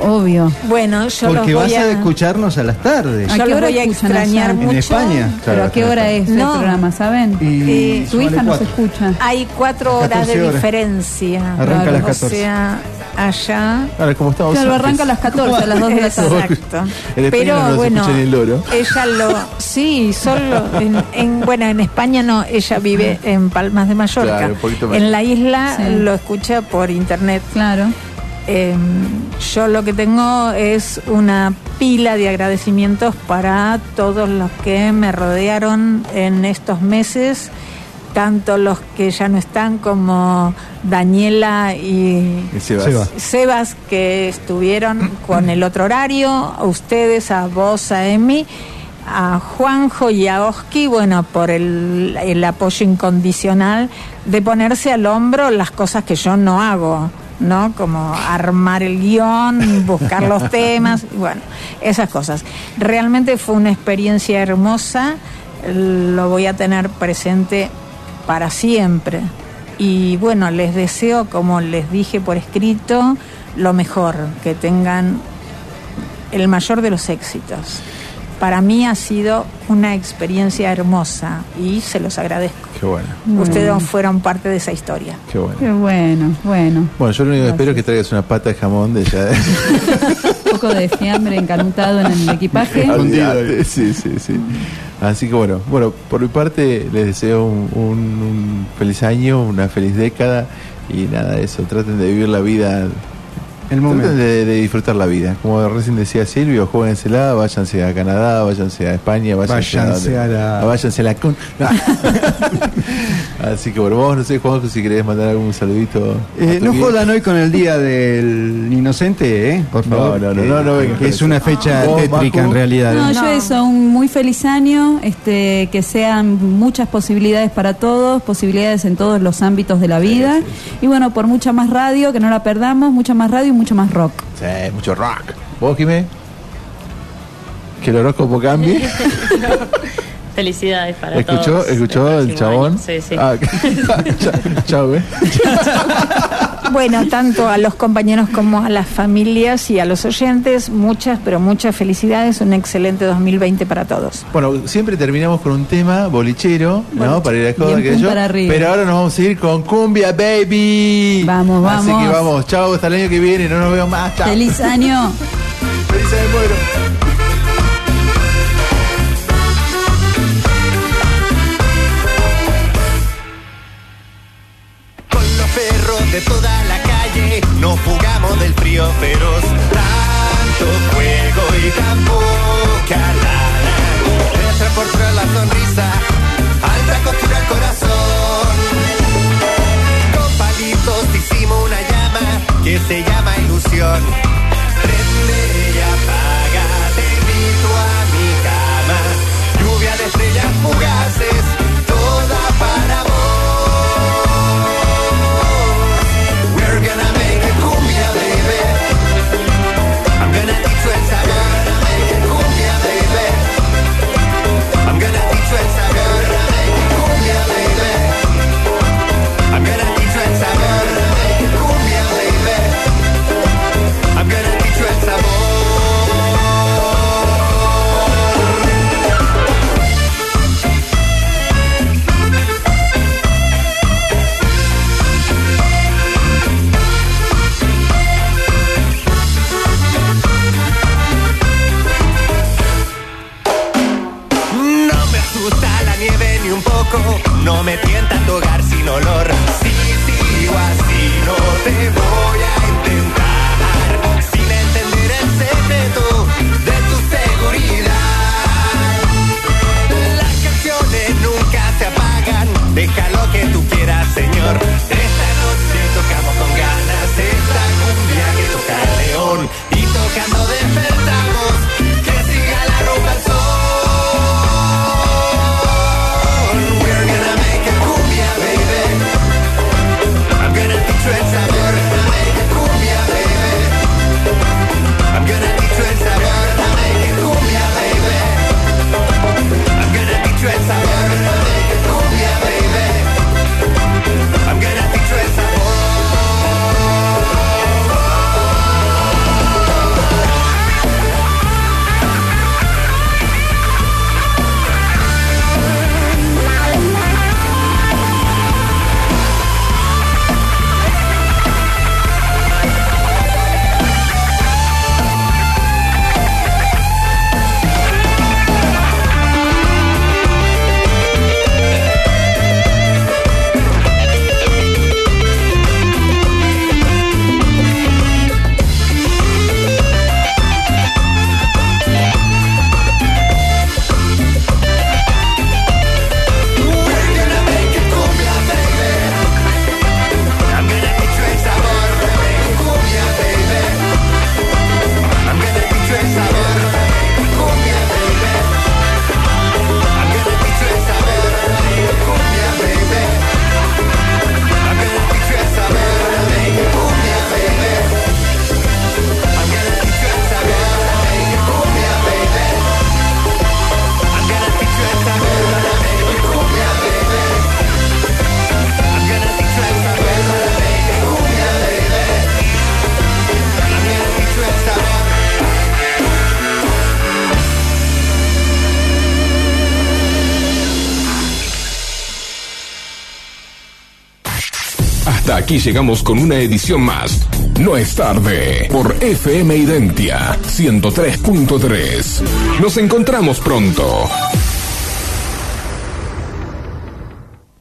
Obvio. Bueno, yo Porque los vas voy a a... escucharnos a las tardes. ¿A Yo qué hora voy a extrañar allá? En mucho. España. ¿Pero a qué hora es No. el programa, saben? Y Eh, Tu hija vale nos escucha. Hay cuatro horas 14 de horas. diferencia. Arranca a las O 14. sea, allá... Ahora, como estamos Claro, arranca a las 14, a las 2 de la tarde. Exacto. *laughs* En España Pero no bueno, ni el loro. ella lo, *laughs* sí, solo en, en- bueno, en España no, ella vive en Palmas de Mallorca. Claro, un poquito más. en la isla Sí. lo escucha por internet. Claro. Eh, yo lo que tengo es una pila de agradecimientos para todos los que me rodearon en estos meses, tanto los que ya no están como Daniela y. Sebas que estuvieron con el otro horario, a ustedes, a vos, a Emi, a Juanjo y a Oski, bueno, por el, el apoyo incondicional de ponerse al hombro las cosas que yo no hago, ¿no? Como armar el guion, *laughs* buscar los temas, bueno, esas cosas. Realmente fue una experiencia hermosa, lo voy a tener presente para siempre. Y bueno, les deseo, como les dije por escrito, lo mejor, que tengan el mayor de los éxitos. Para mí ha sido una experiencia hermosa y se los agradezco. Qué bueno, Ustedes fueron parte de esa historia. qué bueno. Qué bueno, bueno. Bueno, yo lo único que espero es que traigas una pata de jamón de ya. *laughs* Un poco de fiambre encantado en el equipaje. Sí, sí, sí. Así que bueno, bueno, por mi parte les deseo un, un- un feliz año, una feliz década y nada de eso. Traten de vivir la vida, El momento. de, de disfrutar la vida. Como recién decía Silvio, jueguensela, váyanse a Canadá, váyanse a España, váyanse, Váyanse a, a la- váyanse a la con- *laughs* Así que bueno, vos no sé, Juanjo, si querés mandar algún saludito. Eh, no jodan hoy con el día del inocente, ¿eh? Por No, favor. no, no, que- no, no vengas que con es una fecha ¿Vos, tétrica en realidad. No, ¿eh? yo eso, un muy feliz año, este, que sean muchas posibilidades para todos, posibilidades en todos los ámbitos de la vida. Y bueno, por mucha más radio, que no la perdamos, mucha más radio y mucho más rock. Sí, mucho rock. ¿Vos, Jimé? Que el horóscopo cambie. *laughs* Felicidades para ¿Escuchó, todos. ¿escuchó del el chabón? año. Sí, sí. Ah, *laughs* chao, eh. *laughs* Bueno, tanto a los compañeros como a las familias y a los oyentes, muchas, pero muchas felicidades. Un excelente 2020 para todos. Bueno, siempre terminamos con un tema bolichero, ¿no? Para ir a Bien, que yo. para arriba. Pero ahora nos vamos a ir con Cumbia Baby. Vamos, Así vamos. que vamos, chao, hasta el año que viene, no nos vemos más. Chao. Feliz año. Feliz año nuevo. Fugamos del frío feroz. Tanto fuego y tan poca lana. De transportar la sonrisa, alta costura al corazón. Con palitos hicimos una llama que se llama ilusión. Prende y apaga, te invito a mi cama. Lluvia de estrellas fugaces, no me tienta tu hogar sin olor. Si aquí llegamos con una edición más. No es tarde por FM Identia 103.3. Nos encontramos pronto.